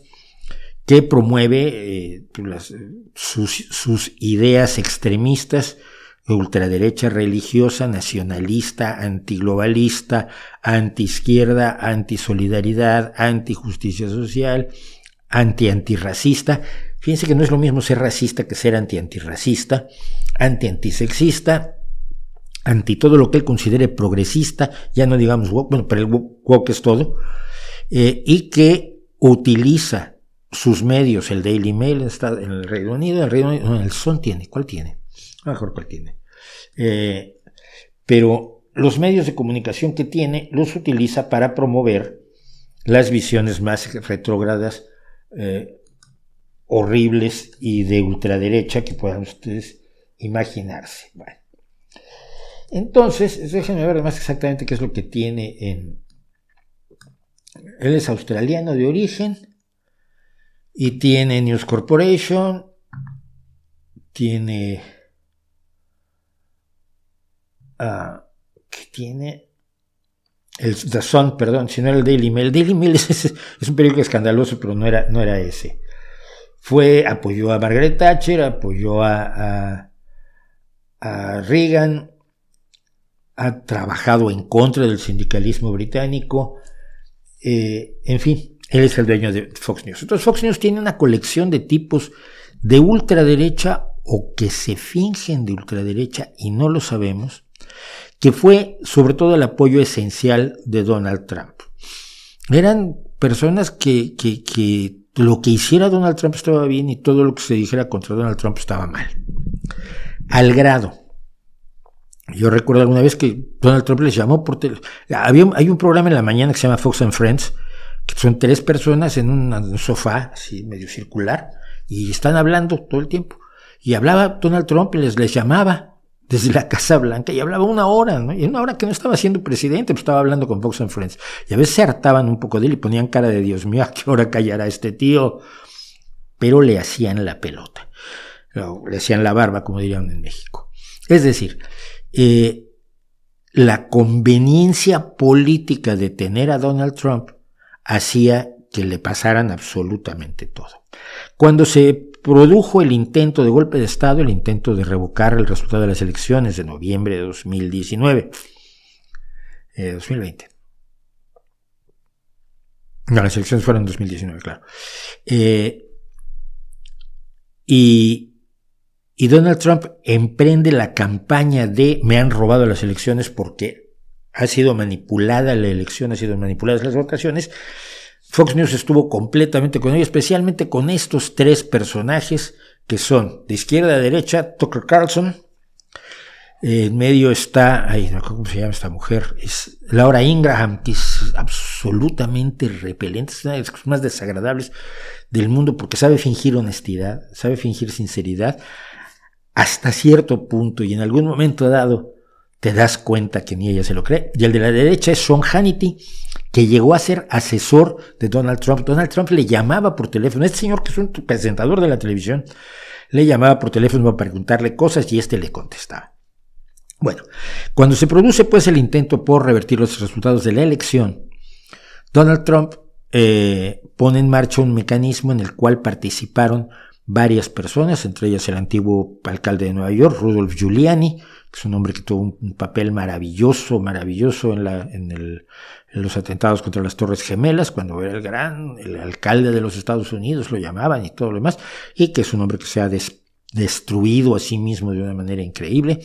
que promueve eh, pues, sus, ideas extremistas de ultraderecha religiosa, nacionalista, antiglobalista, antiizquierda, antisolidaridad, antijusticia social, anti-antirracista. Fíjense que no es lo mismo ser racista que ser anti-antirracista, anti-antisexista, anti todo lo que él considere progresista, ya no digamos woke, bueno, pero el woke es todo, eh, y que utiliza sus medios, el Daily Mail en el Reino Unido, el Reino Unido, el Son tiene, ¿cuál tiene? mejor cuál tiene. Eh, pero los medios de comunicación que tiene los utiliza para promover las visiones más retrógradas, eh, horribles y de ultraderecha que puedan ustedes imaginarse. Entonces, déjenme ver más exactamente qué es lo que tiene en... Él es australiano de origen, y tiene News Corporation, tiene... Uh, que tiene el The Sun, perdón, si no era el Daily Mail. El Daily Mail es, un periódico escandaloso, pero no era, no era ese. Fue, apoyó a Margaret Thatcher, apoyó a, Reagan, ha trabajado en contra del sindicalismo británico, eh, en fin, él es el dueño de Fox News. Entonces Fox News tiene una colección de tipos de ultraderecha o que se fingen de ultraderecha y no lo sabemos, que fue sobre todo el apoyo esencial de Donald Trump. Eran personas que, que lo que hiciera Donald Trump estaba bien y todo lo que se dijera contra Donald Trump estaba mal. Al grado. Yo recuerdo alguna vez que Donald Trump les llamó por teléfono. hay un programa en la mañana que se llama Fox and Friends, que son tres personas en un, sofá así medio circular y están hablando todo el tiempo. y hablaba Donald Trump y les, les llamaba desde la Casa Blanca y hablaba una hora, ¿no? Y una hora que no estaba siendo presidente, pues estaba hablando con Fox and Friends. Y a veces se hartaban un poco de él y ponían cara de Dios mío, ¿a qué hora callará este tío? Pero le hacían la pelota. Le hacían la barba, como dirían en México. Es decir, eh, la conveniencia política de tener a Donald Trump hacía que le pasaran absolutamente todo. Cuando se produjo el intento de golpe de Estado, el intento de revocar el resultado de las elecciones de noviembre de 2019, 2020. Eh, no, las elecciones fueron en 2019, claro. Eh, y, Donald Trump emprende la campaña de me han robado las elecciones porque ha sido manipulada la elección, ha sido manipuladas las votaciones. Fox News estuvo completamente con ello, especialmente con estos tres personajes que son de izquierda a derecha, Tucker Carlson, en medio está, ay, no cómo se llama esta mujer, es Laura Ingraham, que es absolutamente repelente, es una de las más desagradables del mundo porque sabe fingir honestidad, sabe fingir sinceridad hasta cierto punto y en algún momento dado te das cuenta que ni ella se lo cree. Y el de la derecha es Sean Hannity, que llegó a ser asesor de Donald Trump. Donald Trump le llamaba por teléfono, este señor que es un presentador de la televisión, le llamaba por teléfono para preguntarle cosas y este le contestaba. Bueno, cuando se produce pues el intento por revertir los resultados de la elección, Donald Trump eh, pone en marcha un mecanismo en el cual participaron varias personas, entre ellas el antiguo alcalde de Nueva York, Rudolf Giuliani, que es un hombre que tuvo un, papel maravilloso, maravilloso en, la, en, los atentados contra las Torres Gemelas, cuando era el gran, el alcalde de los Estados Unidos, lo llamaban y todo lo demás, y que es un hombre que se ha destruido a sí mismo de una manera increíble.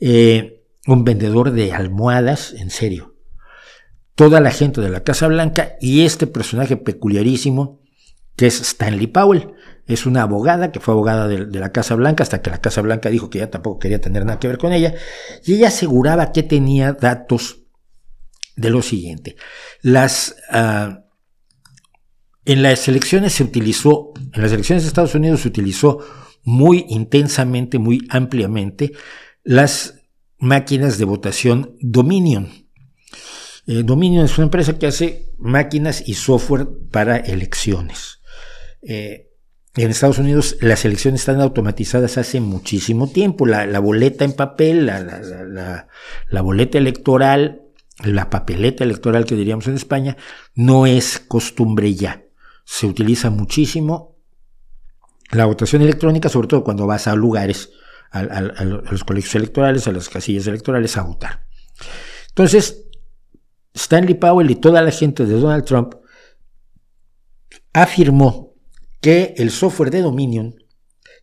Eh, un vendedor de almohadas, en serio. Toda la gente de la Casa Blanca y este personaje peculiarísimo, que es Stanley Powell, es una abogada que fue abogada de, la Casa Blanca hasta que la Casa Blanca dijo que ya tampoco quería tener nada que ver con ella. Y ella aseguraba que tenía datos de lo siguiente. Las, ah, en las elecciones se utilizó, en las elecciones de Estados Unidos se utilizó muy intensamente, muy ampliamente, las máquinas de votación Dominion. Eh, Dominion es una empresa que hace máquinas y software para elecciones. Eh, en Estados Unidos las elecciones están automatizadas hace muchísimo tiempo. La, boleta en papel, la, la, boleta electoral, la papeleta electoral que diríamos en España, no es costumbre ya. Se utiliza muchísimo la votación electrónica, sobre todo cuando vas a lugares, a, a los colegios electorales, a las casillas electorales a votar. Entonces, Stanley Powell y toda la gente de Donald Trump afirmó que el software de Dominion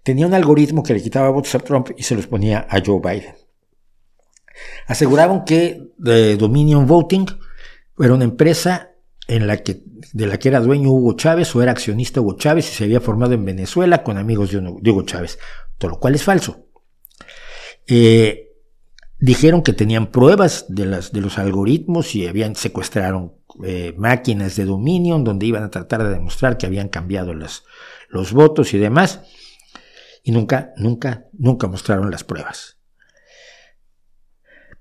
tenía un algoritmo que le quitaba votos a Trump y se los ponía a Joe Biden. Aseguraban que eh, Dominion Voting era una empresa en la que, de la que era dueño Hugo Chávez o era accionista Hugo Chávez y se había formado en Venezuela con amigos de, Hugo Chávez, todo lo cual es falso. Eh, dijeron que tenían pruebas de, de los algoritmos y habían secuestraron eh, máquinas de Dominion donde iban a tratar de demostrar que habían cambiado los votos y demás. Y nunca, nunca, nunca mostraron las pruebas.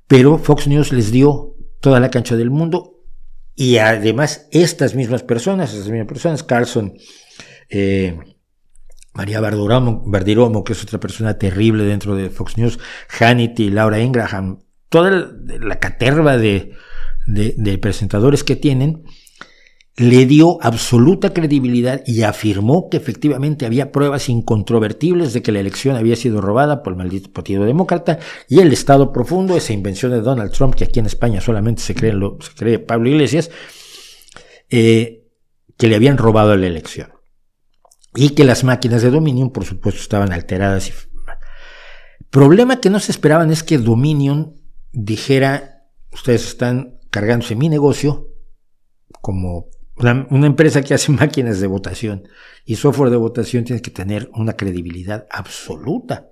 Pero Fox News les dio toda la cancha del mundo y además estas mismas personas, estas mismas personas, Carlson, eh, María Bardiromo, que es otra persona terrible dentro de Fox News, Hannity, Laura Ingraham, toda la caterva de, de, presentadores que tienen, le dio absoluta credibilidad y afirmó que efectivamente había pruebas incontrovertibles de que la elección había sido robada por el maldito Partido Demócrata y el Estado profundo, esa invención de Donald Trump, que aquí en España solamente se cree, lo, se cree Pablo Iglesias, eh, que le habían robado la elección. Y que las máquinas de Dominion, por supuesto, estaban alteradas. Y... Problema que no se esperaban es que Dominion dijera, ustedes están cargándose mi negocio como una, empresa que hace máquinas de votación y software de votación tiene que tener una credibilidad absoluta.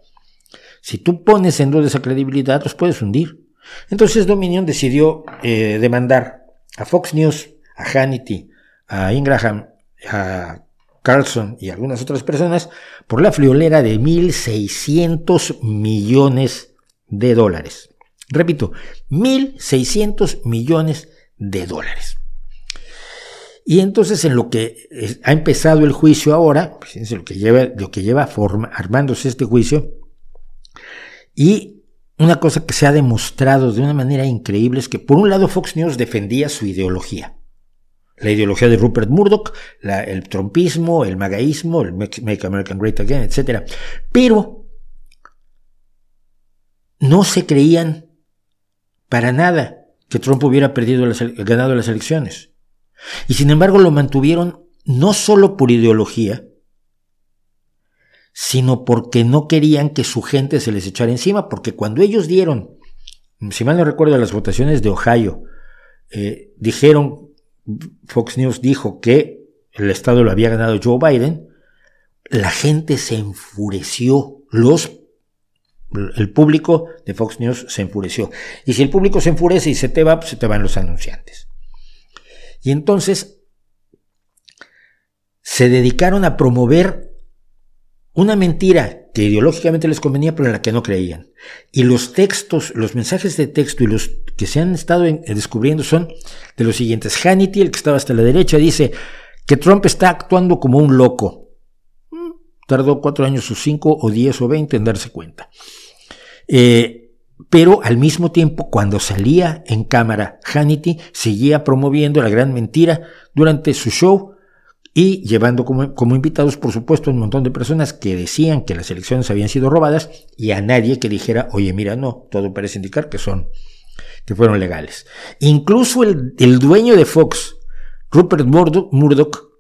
Si tú pones en duda esa credibilidad, los puedes hundir. Entonces Dominion decidió eh, demandar a Fox News, a Hannity, a Ingraham, a Carlson y algunas otras personas por la friolera de 1.600 millones de dólares. Repito, 1.600 millones de dólares. Y entonces en lo que ha empezado el juicio ahora, fíjense lo que lleva, lo que lleva armándose este juicio, y una cosa que se ha demostrado de una manera increíble es que por un lado Fox News defendía su ideología. La ideología de Rupert Murdoch, el trumpismo, el magaísmo, el Make American Great Again, etc. Pero no se creían para nada que Trump hubiera perdido ganado las elecciones. Y sin embargo lo mantuvieron no solo por ideología, sino porque no querían que su gente se les echara encima, porque cuando ellos dieron, si mal no recuerdo, las votaciones de Ohio, eh, dijeron, Fox News dijo que el Estado lo había ganado Joe Biden, la gente se enfureció, los el público de Fox News se enfureció. Y si el público se enfurece y se te va, pues se te van los anunciantes. Y entonces se dedicaron a promover una mentira que ideológicamente les convenía, pero en la que no creían. Y los textos, los mensajes de texto y los que se han estado descubriendo son de los siguientes. Hannity, el que estaba hasta la derecha, dice que Trump está actuando como un loco. Mm, tardó cuatro años o cinco o diez o veinte en darse cuenta. Eh, pero al mismo tiempo, cuando salía en cámara, Hannity seguía promoviendo la gran mentira durante su show y llevando como, como, invitados, por supuesto, un montón de personas que decían que las elecciones habían sido robadas y a nadie que dijera, oye, mira, no, todo parece indicar que son, que fueron legales. Incluso el, el dueño de Fox, Rupert Murdoch,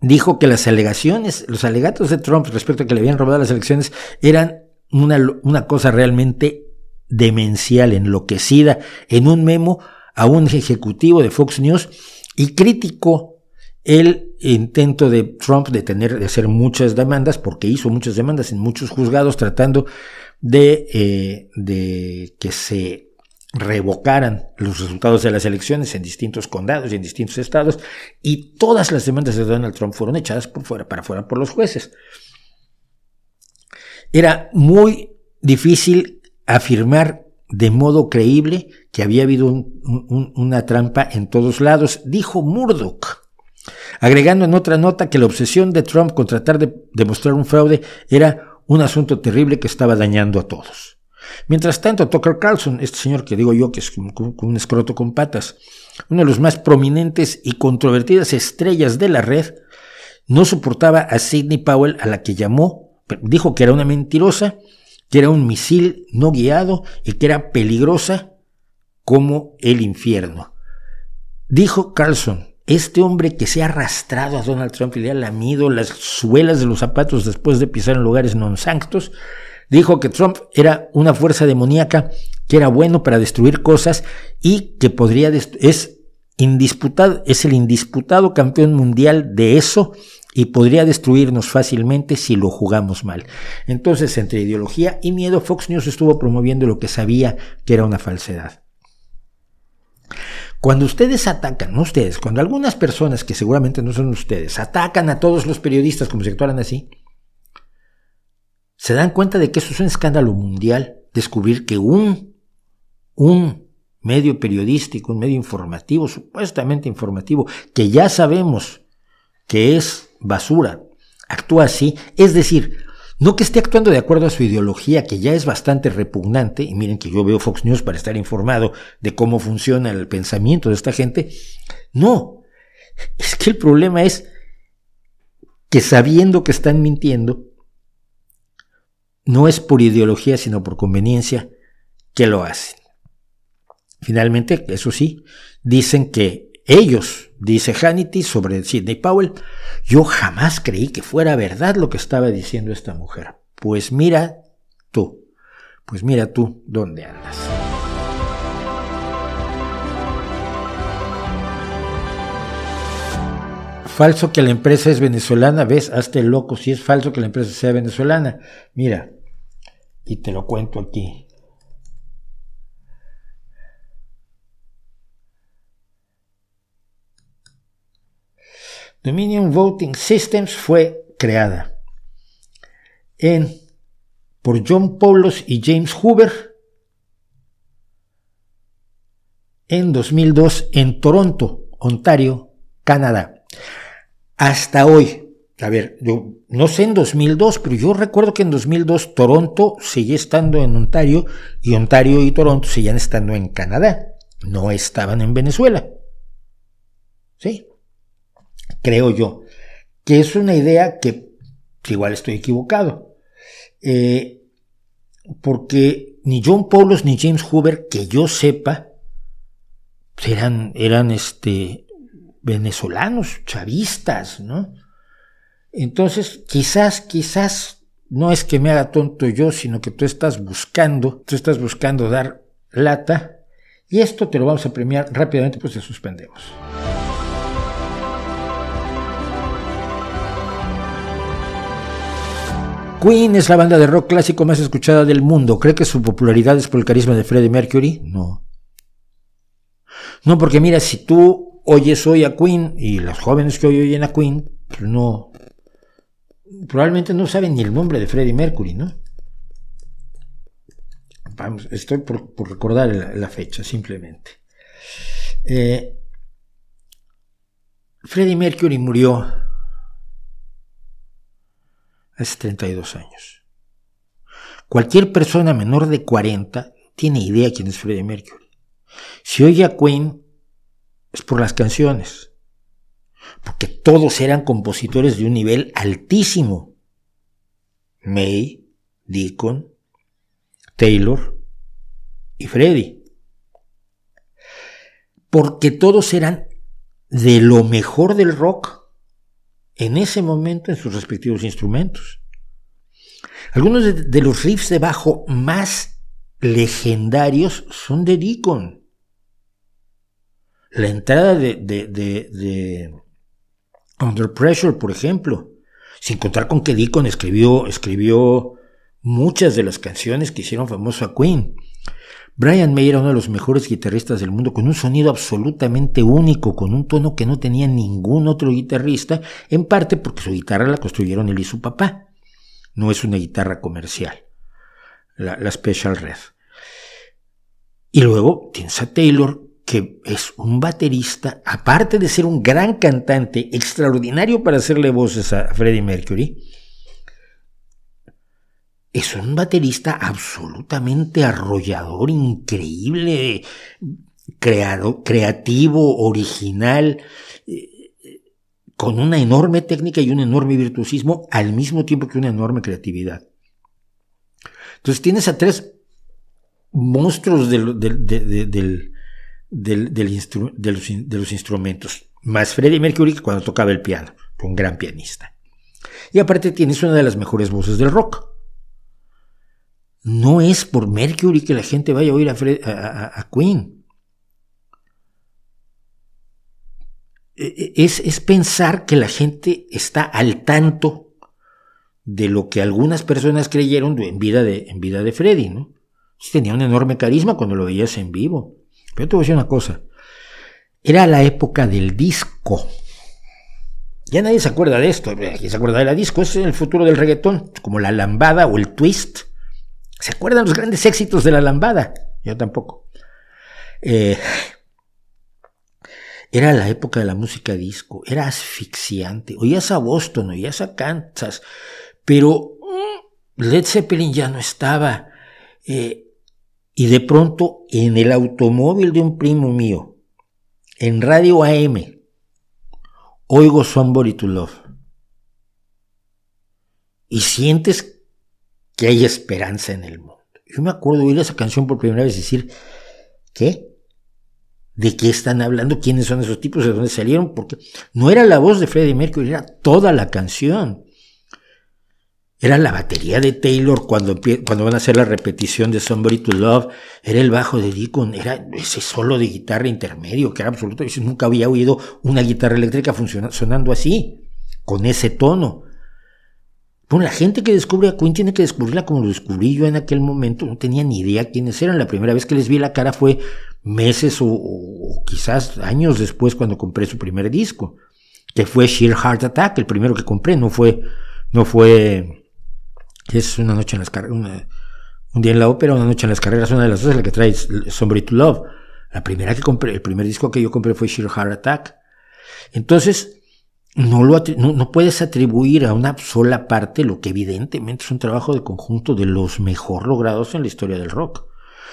dijo que las alegaciones, los alegatos de Trump respecto a que le habían robado las elecciones eran una, una cosa realmente demencial, enloquecida, en un memo a un ejecutivo de Fox News y criticó el intento de Trump de tener, de hacer muchas demandas, porque hizo muchas demandas en muchos juzgados tratando de, eh, de que se revocaran los resultados de las elecciones en distintos condados y en distintos estados, y todas las demandas de Donald Trump fueron echadas por fuera, para fuera por los jueces. Era muy difícil afirmar de modo creíble que había habido una trampa en todos lados, dijo Murdoch, agregando en otra nota que la obsesión de Trump con tratar de demostrar un fraude era un asunto terrible que estaba dañando a todos. Mientras tanto, Tucker Carlson, este señor que digo yo que es un escroto con patas, uno de los más prominentes y controvertidas estrellas de la red, no soportaba a Sidney Powell, a la que llamó, dijo que era una mentirosa que era un misil no guiado y que era peligrosa como el infierno. Dijo Carlson, este hombre que se ha arrastrado a Donald Trump y le ha lamido las suelas de los zapatos después de pisar en lugares non sanctos, dijo que Trump era una fuerza demoníaca, que era bueno para destruir cosas y que podría es indisputado, es el indisputado campeón mundial de eso y podría destruirnos fácilmente si lo jugamos mal. Entonces, entre ideología y miedo, Fox News estuvo promoviendo lo que sabía que era una falsedad. Cuando ustedes atacan, no ustedes, cuando algunas personas que seguramente no son ustedes, atacan a todos los periodistas como si actuaran así, se dan cuenta de que eso es un escándalo mundial, descubrir que un, un medio periodístico, un medio informativo, supuestamente informativo, que ya sabemos que es basura, actúa así, es decir, no que esté actuando de acuerdo a su ideología, que ya es bastante repugnante, y miren que yo veo Fox News para estar informado de cómo funciona el pensamiento de esta gente, no, es que el problema es que sabiendo que están mintiendo, no es por ideología, sino por conveniencia que lo hacen. Finalmente, eso sí, dicen que ellos, dice Hannity sobre Sidney Powell, yo jamás creí que fuera verdad lo que estaba diciendo esta mujer. Pues mira tú, pues mira tú dónde andas. Falso que la empresa es venezolana, ves, hazte loco si es falso que la empresa sea venezolana. Mira, y te lo cuento aquí. Dominion Voting Systems fue creada en, por John Paulos y James Hoover en 2002 en Toronto, Ontario, Canadá. Hasta hoy, a ver, yo no sé en 2002, pero yo recuerdo que en 2002 Toronto seguía estando en Ontario y Ontario y Toronto seguían estando en Canadá. No estaban en Venezuela. ¿Sí? Creo yo. Que es una idea que igual estoy equivocado. Eh, porque ni John Paulos ni James Hoover, que yo sepa, eran, eran este, venezolanos, chavistas, ¿no? Entonces, quizás, quizás no es que me haga tonto yo, sino que tú estás buscando, tú estás buscando dar lata, y esto te lo vamos a premiar rápidamente, pues te suspendemos. Queen es la banda de rock clásico más escuchada del mundo. ¿Cree que su popularidad es por el carisma de Freddie Mercury? No. No, porque mira, si tú oyes hoy a Queen y los jóvenes que hoy oyen a Queen, pues no, probablemente no saben ni el nombre de Freddie Mercury, ¿no? Vamos, estoy por, recordar la, fecha, simplemente. Eh, Freddie Mercury murió hace 32 años. Cualquier persona menor de 40 tiene idea quién es Freddie Mercury. Si oye a Queen, es por las canciones, porque todos eran compositores de un nivel altísimo. May, Deacon, Taylor y Freddie. Porque todos eran de lo mejor del rock en ese momento en sus respectivos instrumentos. Algunos de, los riffs de bajo más legendarios son de Deacon. La entrada de, de, Under Pressure, por ejemplo, sin contar con que Deacon escribió, escribió muchas de las canciones que hicieron famoso a Queen. Brian May era uno de los mejores guitarristas del mundo, con un sonido absolutamente único, con un tono que no tenía ningún otro guitarrista, en parte porque su guitarra la construyeron él y su papá. No es una guitarra comercial, la, Special Red. Y luego tienes a Taylor, que es un baterista, aparte de ser un gran cantante, extraordinario para hacerle voces a Freddie Mercury, es un baterista absolutamente arrollador, increíble, creado, creativo, original, eh, con una enorme técnica y un enorme virtuosismo, al mismo tiempo que una enorme creatividad. Entonces tienes a tres monstruos de, los, instrumentos, más Freddie Mercury que cuando tocaba el piano, un gran pianista. Y aparte tienes una de las mejores voces del rock. No es por Mercury que la gente vaya a oír a, Queen. E, e, es, es, pensar que la gente está al tanto de lo que algunas personas creyeron en vida de, en vida de Freddy, ¿no? Tenía un enorme carisma cuando lo veías en vivo. Pero te voy a decir una cosa. Era la época del disco. Ya nadie se acuerda de esto. ¿Quién se acuerda de la disco? Es el futuro del reggaetón, como la lambada o el twist. ¿Se acuerdan los grandes éxitos de la lambada? Yo tampoco. Eh, era la época de la música disco. Era asfixiante. Oías a Boston, oías a Kansas. Pero mm, Led Zeppelin ya no estaba. Eh, y de pronto en el automóvil de un primo mío, en radio AM, oigo Somebody to Love. Y sientes que hay esperanza en el mundo. Yo me acuerdo oír esa canción por primera vez y decir, ¿qué? ¿De qué están hablando? ¿Quiénes son esos tipos? ¿De dónde salieron? Porque no era la voz de Freddie Mercury, era toda la canción. Era la batería de Taylor cuando, cuando van a hacer la repetición de Somebody to Love. Era el bajo de Deacon. Era ese solo de guitarra intermedio que era absoluto. Nunca había oído una guitarra eléctrica sonando así, con ese tono. Bueno, la gente que descubre a Queen tiene que descubrirla como lo descubrí yo en aquel momento. No tenía ni idea quiénes eran. La primera vez que les vi la cara fue meses o quizás años después cuando compré su primer disco. que fue Sheer Heart Attack, el primero que compré, no fue, no fue, es una noche en las carreras, un día en la ópera, una noche en las carreras, una de las dos es la que trae Somebody to Love. La primera que compré, el primer disco que yo compré fue Sheer Heart Attack. Entonces, no, lo, no, puedes atribuir a una sola parte lo que evidentemente es un trabajo de conjunto de los mejor logrados en la historia del rock.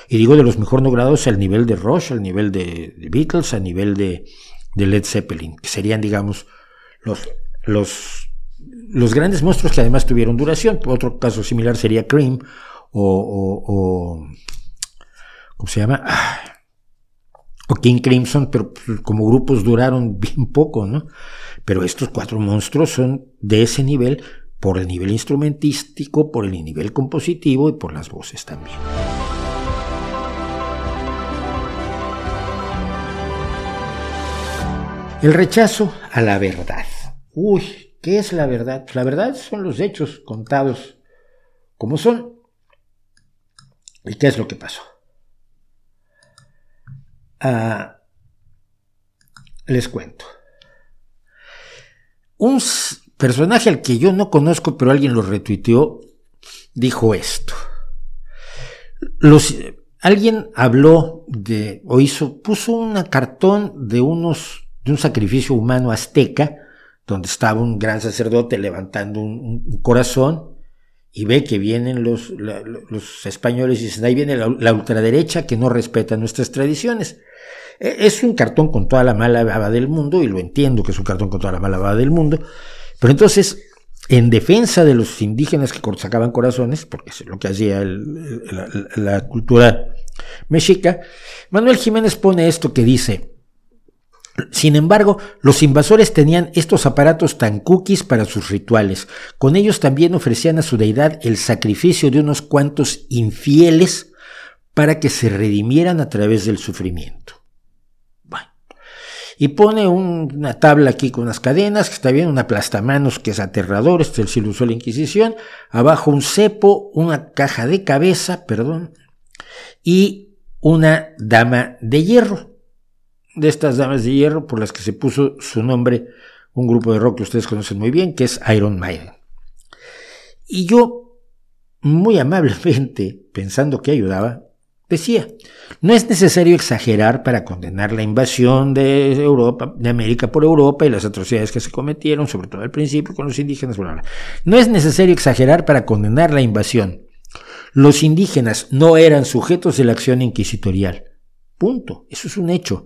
Y digo de los mejor logrados al nivel de Rush, al nivel de, Beatles, a nivel de, Led Zeppelin, que serían, digamos, los, los, los grandes monstruos que además tuvieron duración. Otro caso similar sería Cream o, o, ¿cómo se llama? O King Crimson, pero pues, como grupos duraron bien poco, ¿no? Pero estos cuatro monstruos son de ese nivel por el nivel instrumentístico, por el nivel compositivo y por las voces también. El rechazo a la verdad. Uy, ¿qué es la verdad? La verdad son los hechos contados como son. ¿Y qué es lo que pasó? Ah, les cuento. Un personaje al que yo no conozco, pero alguien lo retuiteó, dijo esto. Alguien habló de, o hizo, puso un cartón de unos, de un sacrificio humano azteca, donde estaba un gran sacerdote levantando un, corazón, y ve que vienen los, los españoles y dicen, ahí viene la, la, ultraderecha que no respeta nuestras tradiciones. E, es un cartón con toda la mala baba del mundo, y lo entiendo que es un cartón con toda la mala baba del mundo, pero entonces, en defensa de los indígenas que sacaban corazones, porque es lo que hacía la, cultura mexica, Manuel Jiménez pone esto que dice, sin embargo, los invasores tenían estos aparatos tan cookies para sus rituales. Con ellos también ofrecían a su deidad el sacrificio de unos cuantos infieles para que se redimieran a través del sufrimiento y pone una tabla aquí con unas cadenas, que está bien, un aplastamanos que es aterrador, este es el usó la Inquisición, abajo un cepo, una caja de cabeza, perdón, y una dama de hierro. De estas damas de hierro por las que se puso su nombre un grupo de rock que ustedes conocen muy bien, que es Iron Maiden. Y yo, muy amablemente, pensando que ayudaba, Decía, no es necesario exagerar para condenar la invasión de Europa, de América por Europa y las atrocidades que se cometieron, sobre todo al principio con los indígenas. No es necesario exagerar para condenar la invasión. Los indígenas no eran sujetos de la acción inquisitorial. Punto. Eso es un hecho.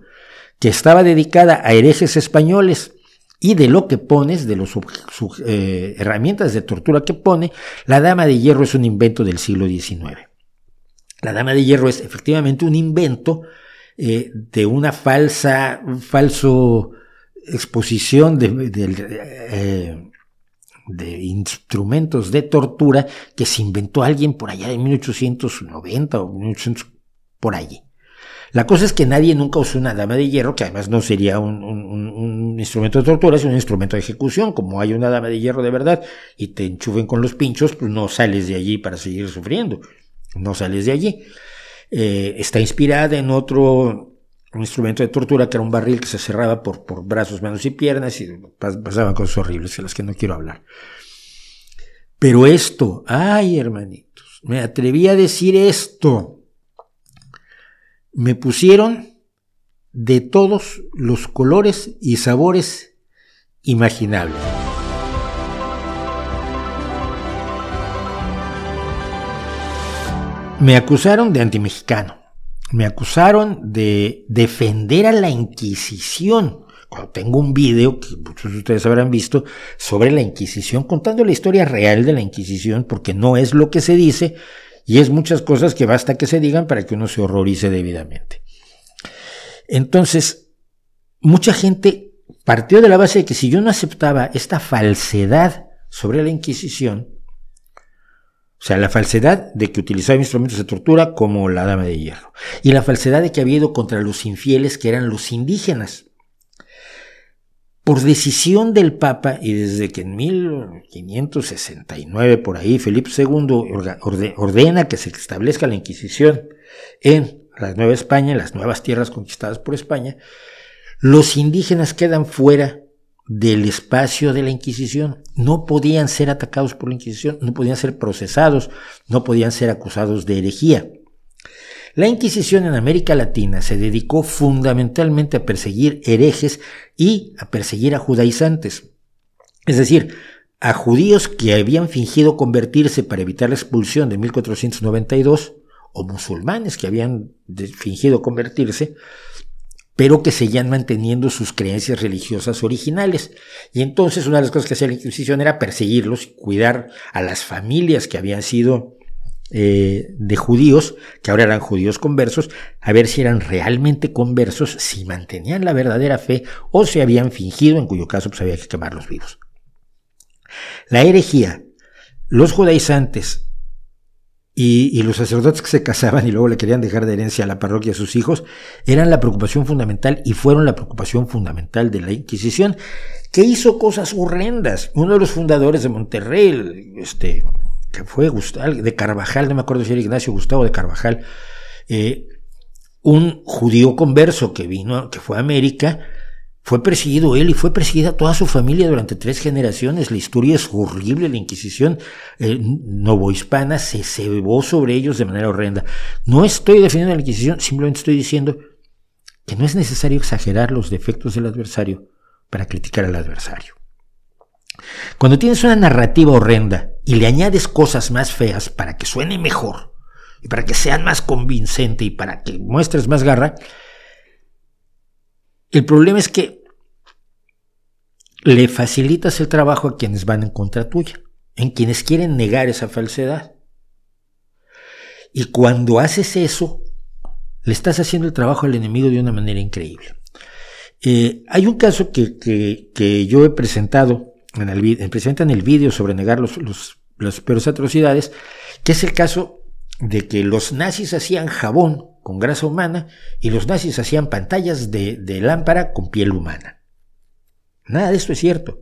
Que estaba dedicada a herejes españoles y de lo que pones, de las eh, herramientas de tortura que pone, la dama de hierro es un invento del siglo XIX. La Dama de Hierro es efectivamente un invento eh, de una falsa, falso exposición de, eh, de, instrumentos de tortura que se inventó alguien por allá en 1890 o 1800 por allí. La cosa es que nadie nunca usó una dama de hierro, que además no sería un, un, instrumento de tortura, es un instrumento de ejecución. Como hay una dama de hierro de verdad y te enchufen con los pinchos, pues no sales de allí para seguir sufriendo no sales de allí. Eh, está inspirada en otro instrumento de tortura que era un barril que se cerraba por, por brazos, manos y piernas y pasaban cosas horribles de las que no quiero hablar. Pero esto, ay hermanitos, me atreví a decir esto. Me pusieron de todos los colores y sabores imaginables. Me acusaron de antimexicano. Me acusaron de defender a la Inquisición. Cuando tengo un video que muchos de ustedes habrán visto sobre la Inquisición, contando la historia real de la Inquisición, porque no es lo que se dice y es muchas cosas que basta que se digan para que uno se horrorice debidamente. Entonces, mucha gente partió de la base de que si yo no aceptaba esta falsedad sobre la Inquisición, o sea, la falsedad de que utilizaba instrumentos de tortura como la dama de hierro. Y la falsedad de que había ido contra los infieles que eran los indígenas. Por decisión del Papa, y desde que en 1569 por ahí Felipe II ordena que se establezca la Inquisición en la Nueva España, en las nuevas tierras conquistadas por España, los indígenas quedan fuera del espacio de la Inquisición. No podían ser atacados por la Inquisición, no podían ser procesados, no podían ser acusados de herejía. La Inquisición en América Latina se dedicó fundamentalmente a perseguir herejes y a perseguir a judaizantes. Es decir, a judíos que habían fingido convertirse para evitar la expulsión de 1492, o musulmanes que habían fingido convertirse, pero que seguían manteniendo sus creencias religiosas originales. Y entonces una de las cosas que hacía la Inquisición era perseguirlos y cuidar a las familias que habían sido eh, de judíos, que ahora eran judíos conversos, a ver si eran realmente conversos, si mantenían la verdadera fe o se habían fingido, en cuyo caso pues había que quemarlos vivos. La herejía, los judaizantes y, los sacerdotes que se casaban y luego le querían dejar de herencia a la parroquia a sus hijos, eran la preocupación fundamental y fueron la preocupación fundamental de la Inquisición, que hizo cosas horrendas. Uno de los fundadores de Monterrey, este, que fue Gustavo, de Carvajal, no me acuerdo si era Ignacio Gustavo de Carvajal, eh, un judío converso que vino, que fue a América, fue perseguido él y fue perseguida toda su familia durante tres generaciones. La historia es horrible, la Inquisición eh, novohispana se cebó sobre ellos de manera horrenda. No estoy defendiendo la Inquisición, simplemente estoy diciendo que no es necesario exagerar los defectos del adversario para criticar al adversario. Cuando tienes una narrativa horrenda y le añades cosas más feas para que suene mejor y para que sean más convincente y para que muestres más garra, el problema es que le facilitas el trabajo a quienes van en contra tuya, en quienes quieren negar esa falsedad. Y cuando haces eso, le estás haciendo el trabajo al enemigo de una manera increíble. Eh, hay un caso que, yo he presentado en el, en el vídeo sobre negar los, los, las peores atrocidades, que es el caso de que los nazis hacían jabón con grasa humana y los nazis hacían pantallas de, lámpara con piel humana. Nada de esto es cierto.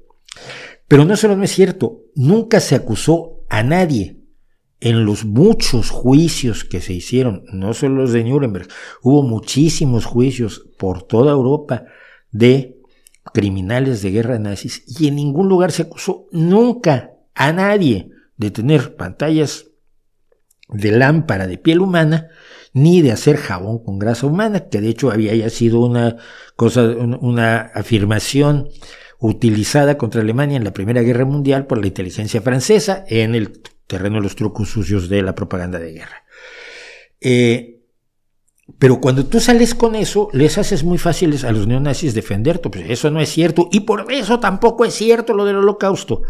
Pero no solo no es cierto, nunca se acusó a nadie en los muchos juicios que se hicieron, no solo los de Nuremberg, hubo muchísimos juicios por toda Europa de criminales de guerra nazis y en ningún lugar se acusó nunca a nadie de tener pantallas de lámpara de piel humana ni de hacer jabón con grasa humana, que de hecho había sido una cosa, una afirmación utilizada contra Alemania en la Primera Guerra Mundial por la inteligencia francesa en el terreno de los trucos sucios de la propaganda de guerra. Eh, pero cuando tú sales con eso, les haces muy fáciles a los neonazis defenderte. Pues eso no es cierto. Y por eso tampoco es cierto lo del holocausto.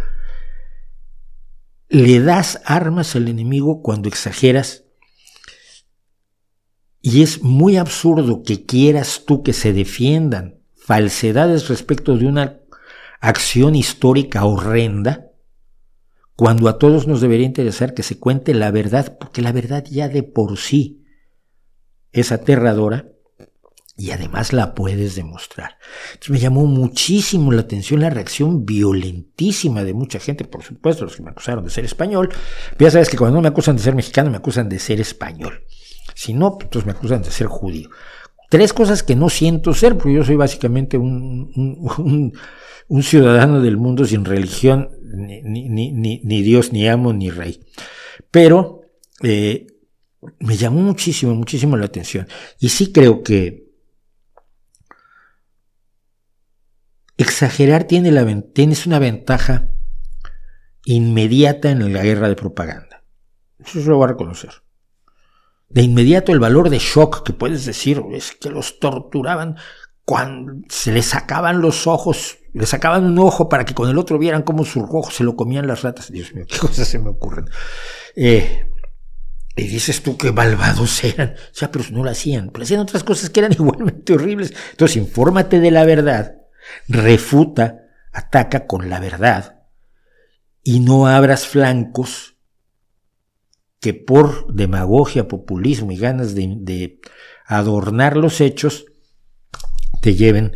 Le das armas al enemigo cuando exageras y es muy absurdo que quieras tú que se defiendan falsedades respecto de una acción histórica horrenda, cuando a todos nos debería interesar que se cuente la verdad, porque la verdad ya de por sí es aterradora y además la puedes demostrar. Entonces me llamó muchísimo la atención la reacción violentísima de mucha gente, por supuesto, los que me acusaron de ser español. Pero ya sabes que cuando no me acusan de ser mexicano, me acusan de ser español. Si no, pues, me acusan de ser judío. Tres cosas que no siento ser, porque yo soy básicamente un, ciudadano del mundo sin religión, ni, Dios, ni amo, ni rey. Pero eh, me llamó muchísimo, muchísimo la atención. Y sí creo que exagerar tiene la, tienes una ventaja inmediata en la guerra de propaganda. Eso se lo voy a reconocer. De inmediato el valor de shock que puedes decir es que los torturaban cuando se les sacaban los ojos, les sacaban un ojo para que con el otro vieran cómo su ojo se lo comían las ratas. Dios mío, qué cosas se me ocurren. Eh, y dices tú que malvados eran. O sea, pero no lo hacían. Pero hacían otras cosas que eran igualmente horribles. Entonces, infórmate de la verdad, refuta, ataca con la verdad y no abras flancos que por demagogia, populismo y ganas de, adornar los hechos, te lleven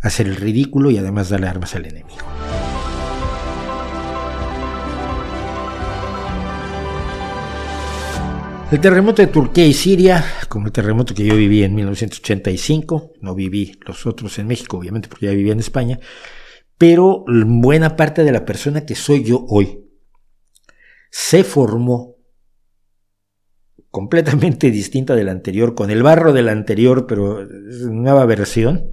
a hacer el ridículo y además darle armas al enemigo. El terremoto de Turquía y Siria, como el terremoto que yo viví en 1985, no viví los otros en México, obviamente, porque ya vivía en España, pero buena parte de la persona que soy yo hoy se formó completamente distinta del anterior, con el barro del anterior, pero nueva versión,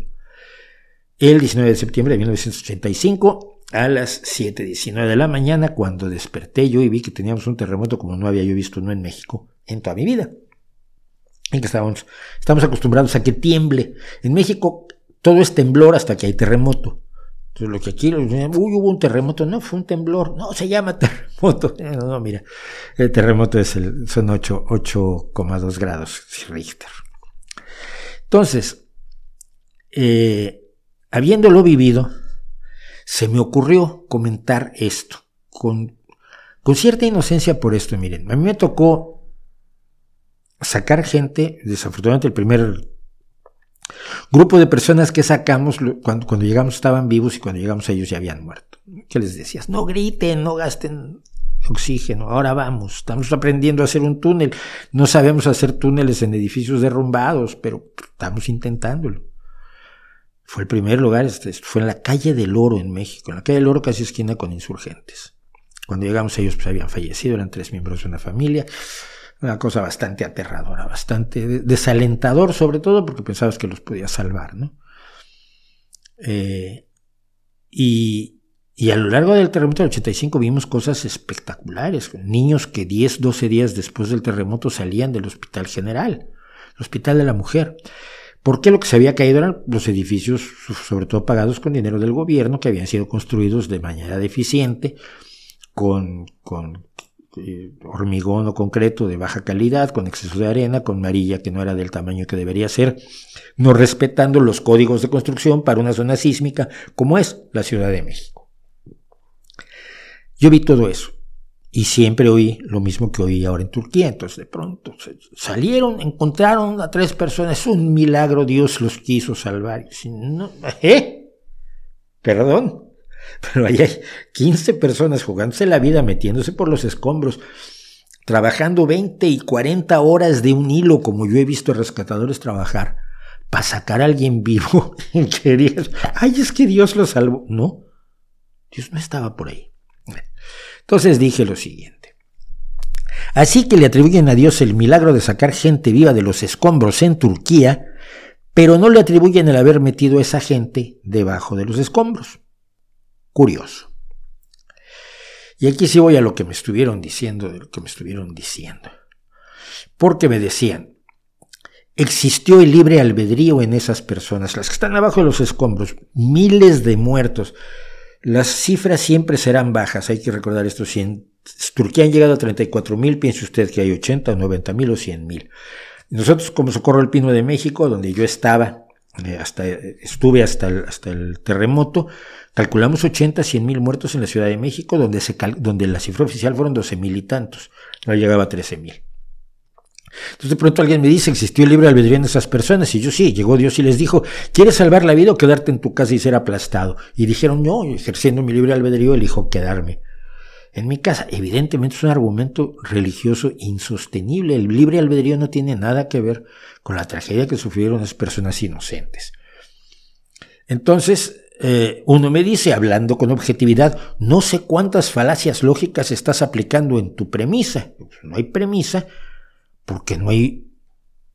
el 19 de septiembre de 1985 a las 7.19 de la mañana, cuando desperté yo y vi que teníamos un terremoto como no había yo visto uno en México en toda mi vida. En que estábamos, estamos acostumbrados a que tiemble. En México todo es temblor hasta que hay terremoto. Entonces lo que aquí, uy, hubo un terremoto, no, fue un temblor, no, se llama terremoto. No, no, mira, el terremoto es el, son 8,2 grados Richter. Entonces, eh, habiéndolo vivido, se me ocurrió comentar esto, con, con cierta inocencia por esto, miren, a mí me tocó sacar gente, desafortunadamente el primer Grupo de personas que sacamos cuando, cuando llegamos estaban vivos y cuando llegamos ellos ya habían muerto. ¿Qué les decías? No griten, no gasten oxígeno, ahora vamos, estamos aprendiendo a hacer un túnel, no sabemos hacer túneles en edificios derrumbados, pero estamos intentándolo. Fue el primer lugar, este, fue en la calle del Oro en México, en la calle del Oro casi esquina con insurgentes. Cuando llegamos ellos pues habían fallecido, eran tres miembros de una familia, una cosa bastante aterradora, bastante desalentador, sobre todo porque pensabas que los podías salvar, ¿no? Eh, y, y, a lo largo del terremoto del 85 vimos cosas espectaculares. Niños que 10, 12 días después del terremoto salían del Hospital General, el Hospital de la Mujer. Porque lo que se había caído eran los edificios, sobre todo pagados con dinero del gobierno, que habían sido construidos de manera deficiente, con, con este, hormigón o concreto de baja calidad, con exceso de arena, con marilla que no era del tamaño que debería ser, no respetando los códigos de construcción para una zona sísmica como es la Ciudad de México. Yo vi todo eso y siempre oí lo mismo que oí ahora en Turquía. Entonces de pronto salieron, encontraron a tres personas, un milagro, Dios los quiso salvar. ¿Eh? Perdón, pero ahí hay 15 personas jugándose la vida, metiéndose por los escombros, trabajando 20 y 40 horas de un hilo, como yo he visto rescatadores trabajar, para sacar a alguien vivo. ay, es que Dios lo salvó. No, Dios no estaba por ahí. Entonces dije lo siguiente. Así que le atribuyen a Dios el milagro de sacar gente viva de los escombros en Turquía, pero no le atribuyen el haber metido a esa gente debajo de los escombros curioso. Y aquí sí voy a lo que me estuvieron diciendo, de lo que me estuvieron diciendo. Porque me decían, existió el libre albedrío en esas personas, las que están abajo de los escombros, miles de muertos. Las cifras siempre serán bajas, hay que recordar esto. Si en Turquía han llegado a 34 mil, piense usted que hay 80 o 90 mil o 100 mil. Nosotros, como Socorro el Pino de México, donde yo estaba, eh, hasta, estuve hasta hasta el terremoto, Calculamos 80, 100 mil muertos en la Ciudad de México, donde, donde la cifra oficial fueron 12 mil y tantos, no llegaba a 13 mil. Entonces de pronto alguien me dice, existió el libre albedrío en esas personas, y yo sí, llegó Dios y les dijo, ¿quieres salvar la vida o quedarte en tu casa y ser aplastado? Y dijeron, no, ejerciendo mi libre albedrío elijo quedarme en mi casa. Evidentemente es un argumento religioso insostenible, el libre albedrío no tiene nada que ver con la tragedia que sufrieron esas personas inocentes. Entonces, eh, uno me dice, hablando con objetividad, no sé cuántas falacias lógicas estás aplicando en tu premisa. No hay premisa porque no hay,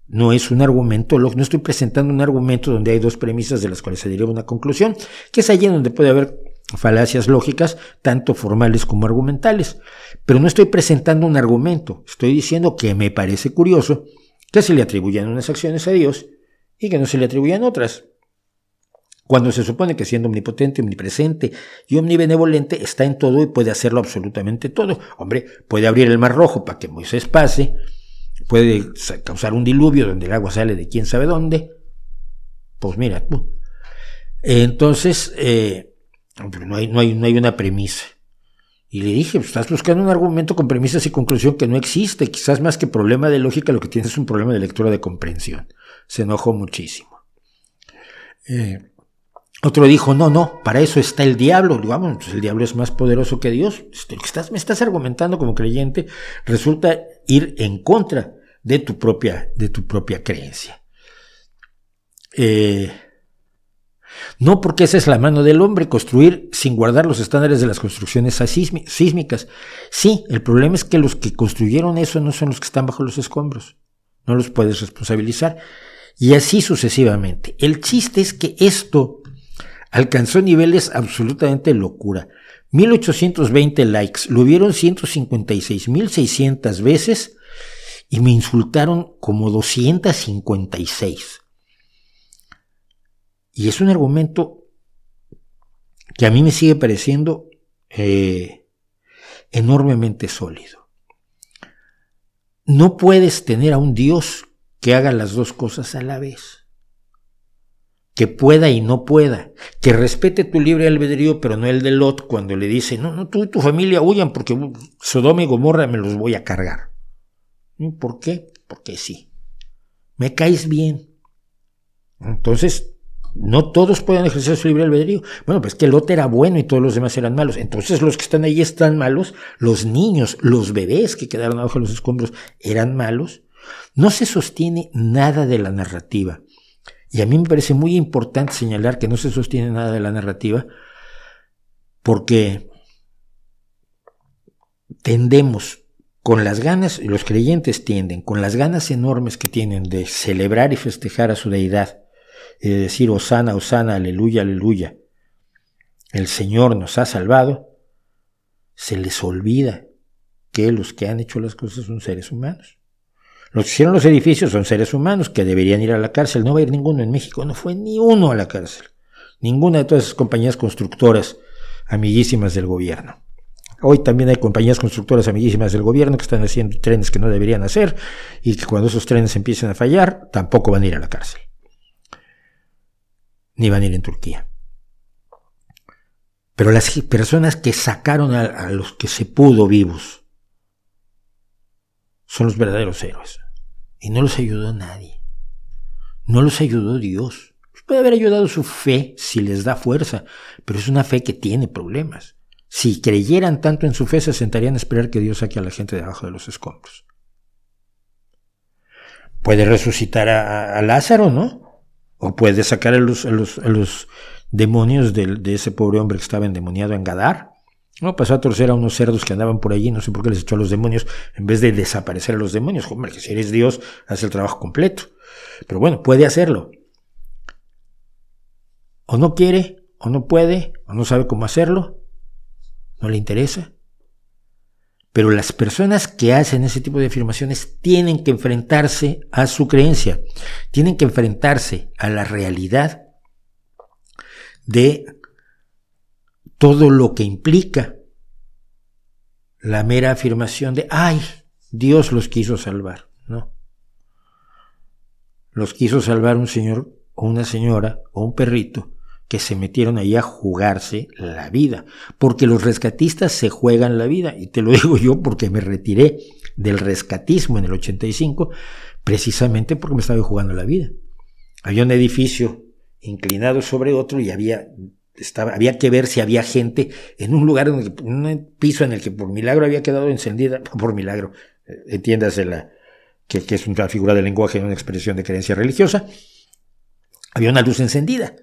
no es un argumento, no estoy presentando un argumento donde hay dos premisas de las cuales se deriva una conclusión, que es allí donde puede haber falacias lógicas, tanto formales como argumentales. Pero no estoy presentando un argumento, estoy diciendo que me parece curioso que se le atribuyan unas acciones a Dios y que no se le atribuyan otras cuando se supone que siendo omnipotente, omnipresente y omnibenevolente está en todo y puede hacerlo absolutamente todo. Hombre, puede abrir el mar rojo para que Moisés pase, puede causar un diluvio donde el agua sale de quién sabe dónde. Pues mira, entonces eh, no, hay, una premisa. Y le dije, pues, estás buscando un argumento con premisas y conclusión que no existe. Quizás más que problema de lógica, lo que tienes es un problema de lectura de comprensión. Se enojó muchísimo. Eh, otro dijo, no, no, para eso está el diablo. Digamos, pues el diablo es más poderoso que Dios. Este, estás, me estás argumentando como creyente resulta ir en contra de tu propia, de tu propia creencia. Eh, No porque esa es la mano del hombre, construir sin guardar los estándares de las construcciones sísmicas. Sí, el problema es que los que construyeron eso no son los que están bajo los escombros. No los puedes responsabilizar. Y así sucesivamente. El chiste es que esto alcanzó niveles absolutamente locura. 1820 likes, lo vieron 156.600 veces y me insultaron como 256. Y es un argumento que a mí me sigue pareciendo eh, enormemente sólido. No puedes tener a un Dios que haga las dos cosas a la vez. Que pueda y no pueda. Que respete tu libre albedrío, pero no el de Lot cuando le dice, no, no, tú y tu familia huyan porque Sodoma y Gomorra me los voy a cargar. ¿Por qué? Porque sí. Me caes bien. Entonces, no todos pueden ejercer su libre albedrío. Bueno, pues que Lot era bueno y todos los demás eran malos. Entonces los que están ahí están malos. Los niños, los bebés que quedaron abajo de los escombros eran malos. No se sostiene nada de la narrativa. Y a mí me parece muy importante señalar que no se sostiene nada de la narrativa porque tendemos con las ganas, los creyentes tienden, con las ganas enormes que tienen de celebrar y festejar a su deidad, y de decir, Osana, Osana, aleluya, aleluya, el Señor nos ha salvado, se les olvida que los que han hecho las cosas son seres humanos. Los que hicieron los edificios son seres humanos que deberían ir a la cárcel. No va a ir ninguno en México, no fue ni uno a la cárcel. Ninguna de todas esas compañías constructoras amiguísimas del gobierno. Hoy también hay compañías constructoras amiguísimas del gobierno que están haciendo trenes que no deberían hacer y que cuando esos trenes empiecen a fallar tampoco van a ir a la cárcel. Ni van a ir en Turquía. Pero las personas que sacaron a, los que se pudo vivos son los verdaderos héroes. Y no los ayudó nadie. No los ayudó Dios. Puede haber ayudado su fe si les da fuerza, pero es una fe que tiene problemas. Si creyeran tanto en su fe, se sentarían a esperar que Dios saque a la gente de abajo de los escombros. Puede resucitar a, Lázaro, ¿no? O puede sacar a los, los, demonios de, ese pobre hombre que estaba endemoniado en Gadar. No, pasó a torcer a unos cerdos que andaban por allí, no sé por qué les echó a los demonios, en vez de desaparecer a los demonios. Hombre, que si eres Dios, hace el trabajo completo. Pero bueno, puede hacerlo. O no quiere, o no puede, o no sabe cómo hacerlo, no le interesa. Pero las personas que hacen ese tipo de afirmaciones tienen que enfrentarse a su creencia, tienen que enfrentarse a la realidad de todo lo que implica la mera afirmación de, ay, Dios los quiso salvar, ¿no? Los quiso salvar un señor o una señora o un perrito que se metieron ahí a jugarse la vida, porque los rescatistas se juegan la vida, y te lo digo yo porque me retiré del rescatismo en el 85, precisamente porque me estaba jugando la vida. Había un edificio inclinado sobre otro y había, estaba, había que ver si había gente en un lugar, en, un piso en el que por milagro había quedado encendida, por milagro, eh, entiéndase la, que, que es una figura de lenguaje, una expresión de creencia religiosa, había una luz encendida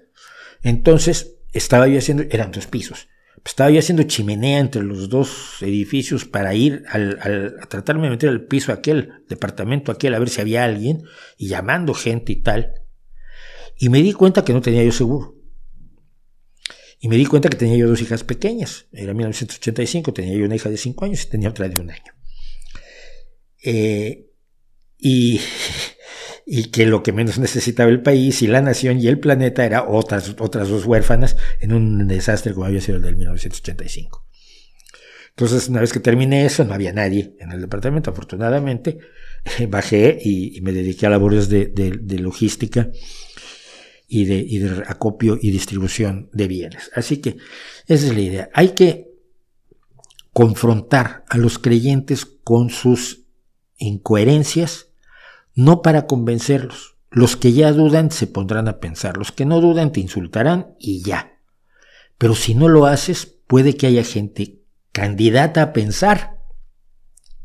entonces, estaba yo haciendo, eran dos pisos, estaba yo haciendo chimenea entre los dos edificios para ir al, a tratarme de meter al piso aquel, departamento aquel, a ver si había alguien, y llamando gente y tal. Y me di cuenta que no tenía yo seguro. Y me di cuenta que tenía yo dos hijas pequeñas. Era 1985, tenía yo una hija de cinco años y tenía otra de un año. Eh, y y que lo que menos necesitaba el país y la nación y el planeta era otras, otras dos huérfanas en un desastre como había sido el del 1985. Entonces, una vez que terminé eso, no había nadie en el departamento, afortunadamente, bajé y, me dediqué a labores de, logística y de, acopio y distribución de bienes. Así que esa es la idea. Hay que confrontar a los creyentes con sus incoherencias, no para convencerlos. Los que ya dudan se pondrán a pensar, los que no dudan te insultarán y ya. Pero si no lo haces, puede que haya gente candidata a pensar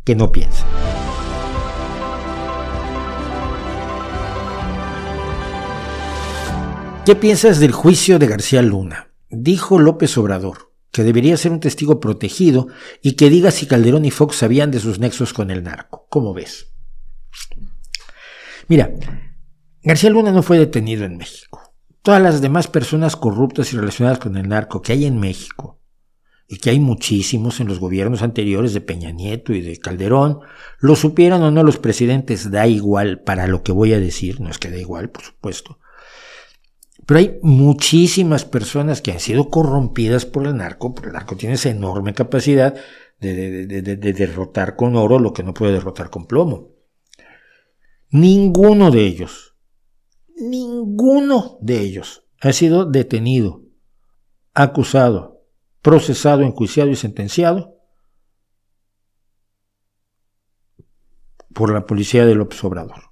que no piensa. ¿Qué piensas del juicio de García Luna? Dijo López Obrador que debería ser un testigo protegido y que diga si Calderón y Fox sabían de sus nexos con el narco. ¿Cómo ves? Mira, García Luna no fue detenido en México. Todas las demás personas corruptas y relacionadas con el narco que hay en México, y que hay muchísimos en los gobiernos anteriores de Peña Nieto y de Calderón, lo supieran o no los presidentes, da igual para lo que voy a decir, no es que da igual, por supuesto. Pero hay muchísimas personas que han sido corrompidas por el narco, porque el narco tiene esa enorme capacidad de, de derrotar con oro lo que no puede derrotar con plomo. Ninguno de ellos, ninguno de ellos ha sido detenido, acusado, procesado, enjuiciado y sentenciado por la policía de López Obrador.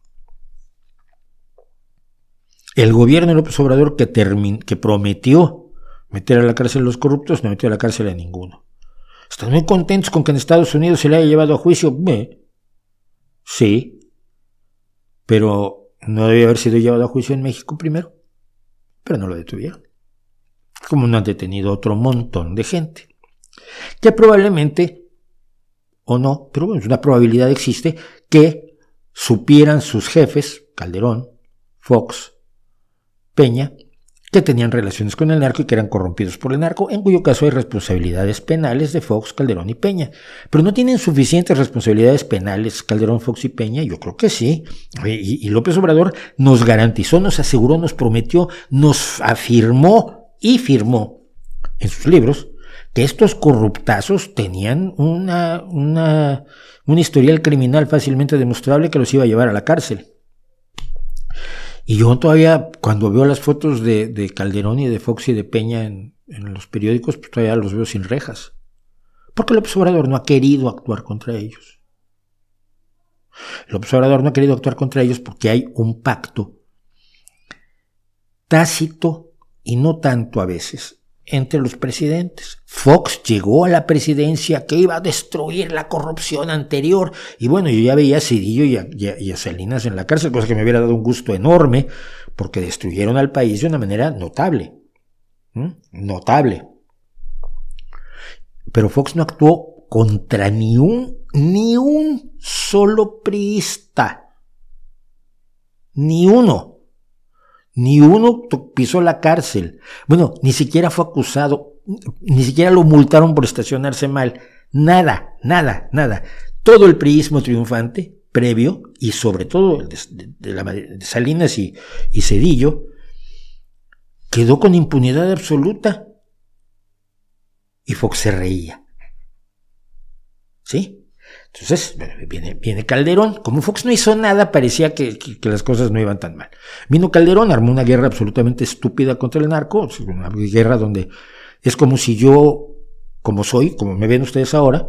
El gobierno de López Obrador que, prometió meter a la cárcel a los corruptos no metió a la cárcel a ninguno. ¿Están muy contentos con que en Estados Unidos se le haya llevado a juicio? Sí, pero no debía haber sido llevado a juicio en México primero, pero no lo detuvieron. Como no han detenido otro montón de gente. Que probablemente, o no, pero bueno, una probabilidad existe, que supieran sus jefes, Calderón, Fox, Peña, que tenían relaciones con el narco y que eran corrompidos por el narco, en cuyo caso hay responsabilidades penales de Fox, Calderón y Peña. Pero no tienen suficientes responsabilidades penales Calderón, Fox y Peña, yo creo que sí. Y, López Obrador nos garantizó, nos aseguró, nos prometió, nos afirmó y firmó en sus libros que estos corruptazos tenían una, una, un historial criminal fácilmente demostrable que los iba a llevar a la cárcel. Y yo todavía, cuando veo las fotos de, Calderón y de Fox y de Peña en, los periódicos, pues todavía los veo sin rejas. Porque López Obrador no ha querido actuar contra ellos. López Obrador no ha querido actuar contra ellos porque hay un pacto tácito y no tanto a veces entre los presidentes. Fox llegó a la presidencia que iba a destruir la corrupción anterior. Y bueno, yo ya veía a Cedillo y a, Salinas en la cárcel, cosa que me hubiera dado un gusto enorme, porque destruyeron al país de una manera notable. Notable. Pero Fox no actuó contra ni un, ni un solo priista. Ni uno. Ni uno pisó la cárcel. Bueno, ni siquiera fue acusado, ni siquiera lo multaron por estacionarse mal. Nada, nada, nada. Todo el priismo triunfante, previo, y sobre todo el de, Salinas y, y Cedillo, quedó con impunidad absoluta. Y Fox se reía. ¿Sí? Entonces, viene, Calderón. Como Fox no hizo nada, parecía que, las cosas no iban tan mal. Vino Calderón, armó una guerra absolutamente estúpida contra el narco, una guerra donde es como si yo, como soy, como me ven ustedes ahora,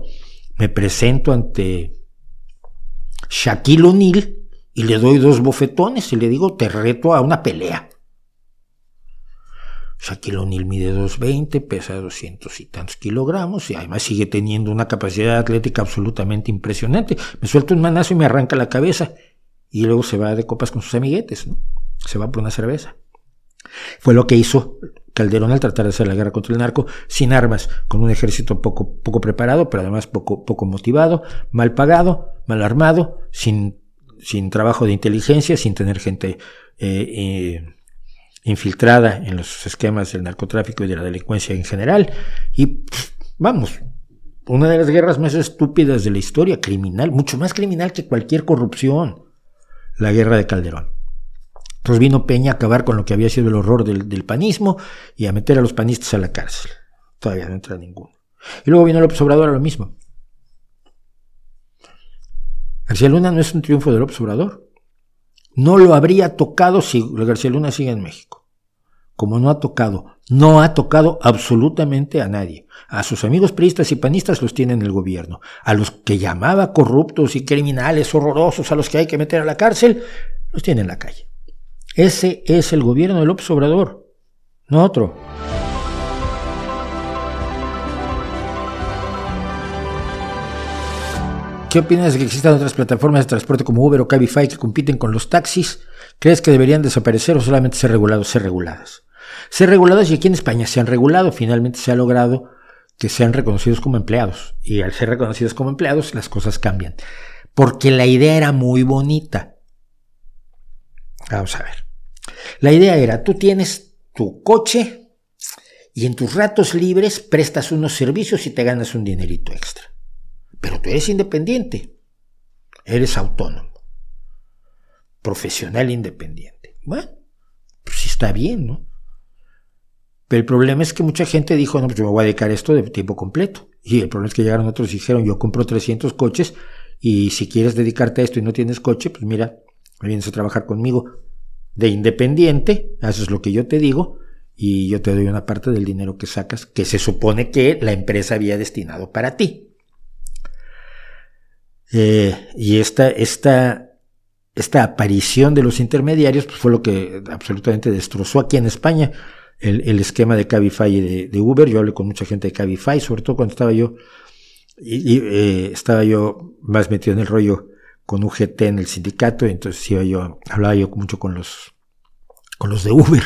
me presento ante Shaquille O'Neal y le doy dos bofetones y le digo, te reto a una pelea. Shaquille O'Neal mide 220, pesa 200 y tantos kilogramos y además sigue teniendo una capacidad atlética absolutamente impresionante. Me suelta un manazo y me arranca la cabeza y luego se va de copas con sus amiguetes, ¿no? Se va por una cerveza. Fue lo que hizo Calderón al tratar de hacer la guerra contra el narco sin armas, con un ejército poco, poco preparado, pero además poco, poco motivado, mal pagado, mal armado, sin, sin trabajo de inteligencia, sin tener gente eh, eh, infiltrada en los esquemas del narcotráfico y de la delincuencia en general. Y vamos, una de las guerras más estúpidas de la historia, criminal, mucho más criminal que cualquier corrupción, la guerra de Calderón. Entonces vino Peña a acabar con lo que había sido el horror del, panismo y a meter a los panistas a la cárcel. Todavía no entra ninguno. Y luego vino López Obrador a lo mismo. García Luna no es un triunfo de López Obrador. No lo habría tocado si García Luna sigue en México. Como no ha tocado, no ha tocado absolutamente a nadie. A sus amigos priistas y panistas los tiene en el gobierno. A los que llamaba corruptos y criminales horrorosos, a los que hay que meter a la cárcel, los tiene en la calle. Ese es el gobierno de López Obrador, no otro. ¿Qué opinas de que existan otras plataformas de transporte como Uber o Cabify que compiten con los taxis? ¿Crees que deberían desaparecer o solamente ser regulados, ser reguladas? Ser reguladas y aquí en España se han regulado, finalmente se ha logrado que sean reconocidos como empleados. Y al ser reconocidos como empleados, las cosas cambian. Porque la idea era muy bonita. Vamos a ver. La idea era, tú tienes tu coche y en tus ratos libres prestas unos servicios y te ganas un dinerito extra. Pero tú eres independiente. Eres autónomo. Profesional independiente. Bueno, pues está bien, ¿no? Pero el problema es que mucha gente dijo, no, pues yo me voy a dedicar a esto de tiempo completo. Y el problema es que llegaron otros y dijeron, yo compro 300 coches y si quieres dedicarte a esto y no tienes coche, pues mira, vienes a trabajar conmigo de independiente, haces lo que yo te digo y yo te doy una parte del dinero que sacas que se supone que la empresa había destinado para ti. Eh, y esta, esta, esta aparición de los intermediarios pues, fue lo que absolutamente destrozó aquí en España el, esquema de Cabify y de, Uber. Yo hablé con mucha gente de Cabify, sobre todo cuando estaba yo, eh, estaba yo más metido en el rollo con UGT en el sindicato, entonces iba yo, hablaba yo mucho con los, con los de Uber,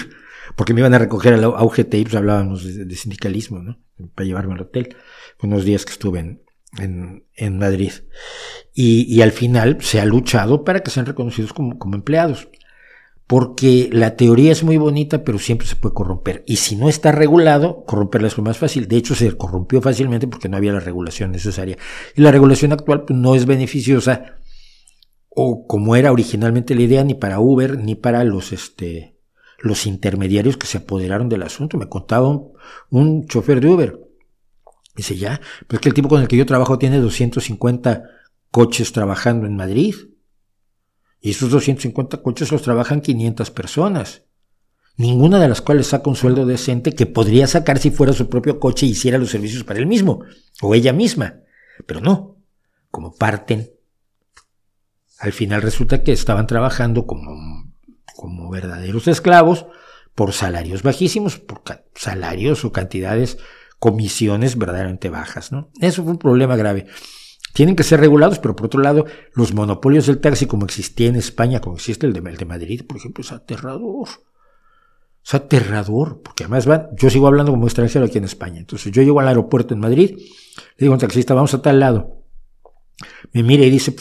porque me iban a recoger a, UGT y pues hablábamos de, sindicalismo, ¿no? Para llevarme al hotel. Unos días que estuve en, en, Madrid. Y, al final se ha luchado para que sean reconocidos como, empleados. Porque la teoría es muy bonita, pero siempre se puede corromper. Y si no está regulado, corromperla es lo más fácil. De hecho, se corrompió fácilmente porque no había la regulación necesaria. Y la regulación actual pues, no es beneficiosa, o como era originalmente la idea, ni para Uber, ni para los, este, los intermediarios que se apoderaron del asunto. Me contaba un, un chofer de Uber Dice, ya, pues que el tipo con el que yo trabajo tiene 250 coches trabajando en Madrid. Y esos 250 coches los trabajan 500 personas. Ninguna de las cuales saca un sueldo decente que podría sacar si fuera su propio coche y hiciera los servicios para él mismo, o ella misma. Pero no, como parten. Al final resulta que estaban trabajando como, como verdaderos esclavos por salarios bajísimos, por salarios o cantidades comisiones verdaderamente bajas. ¿no? Eso fue un problema grave. Tienen que ser regulados, pero por otro lado, los monopolios del taxi, como existía en España, como existe el de, Madrid, por ejemplo, es aterrador. Es aterrador, porque además van, yo sigo hablando como extranjero aquí en España. Entonces yo llego al aeropuerto en Madrid, le digo a un taxista, vamos a tal lado. Me mira y dice,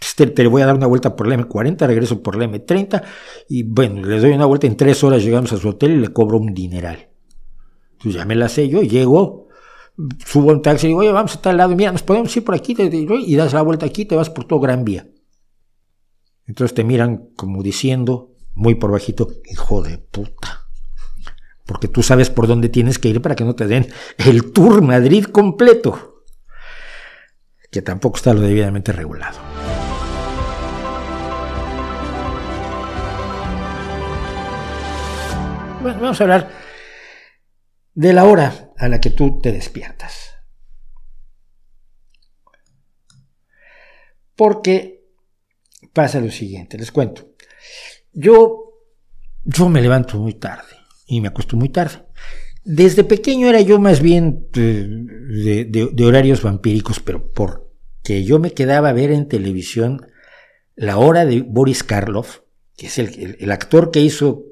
este, te, voy a dar una vuelta por la M40, regreso por la M30, y bueno, le doy una vuelta en tres horas, llegamos a su hotel y le cobro un dineral. Pues ya me la sé yo, llego, subo un taxi y digo, oye, vamos a tal lado, mira, nos podemos ir por aquí, y das la vuelta aquí, te vas por todo Gran Vía. Entonces te miran como diciendo, muy por bajito, hijo de puta. Porque tú sabes por dónde tienes que ir para que no te den el Tour Madrid completo. Que tampoco está lo debidamente regulado. Bueno, vamos a hablar de la hora a la que tú te despiertas. Porque pasa lo siguiente, les cuento. Yo, yo me levanto muy tarde y me acuesto muy tarde. Desde pequeño era yo más bien de, horarios vampíricos, pero porque yo me quedaba a ver en televisión la hora de Boris Karloff, que es el actor que hizo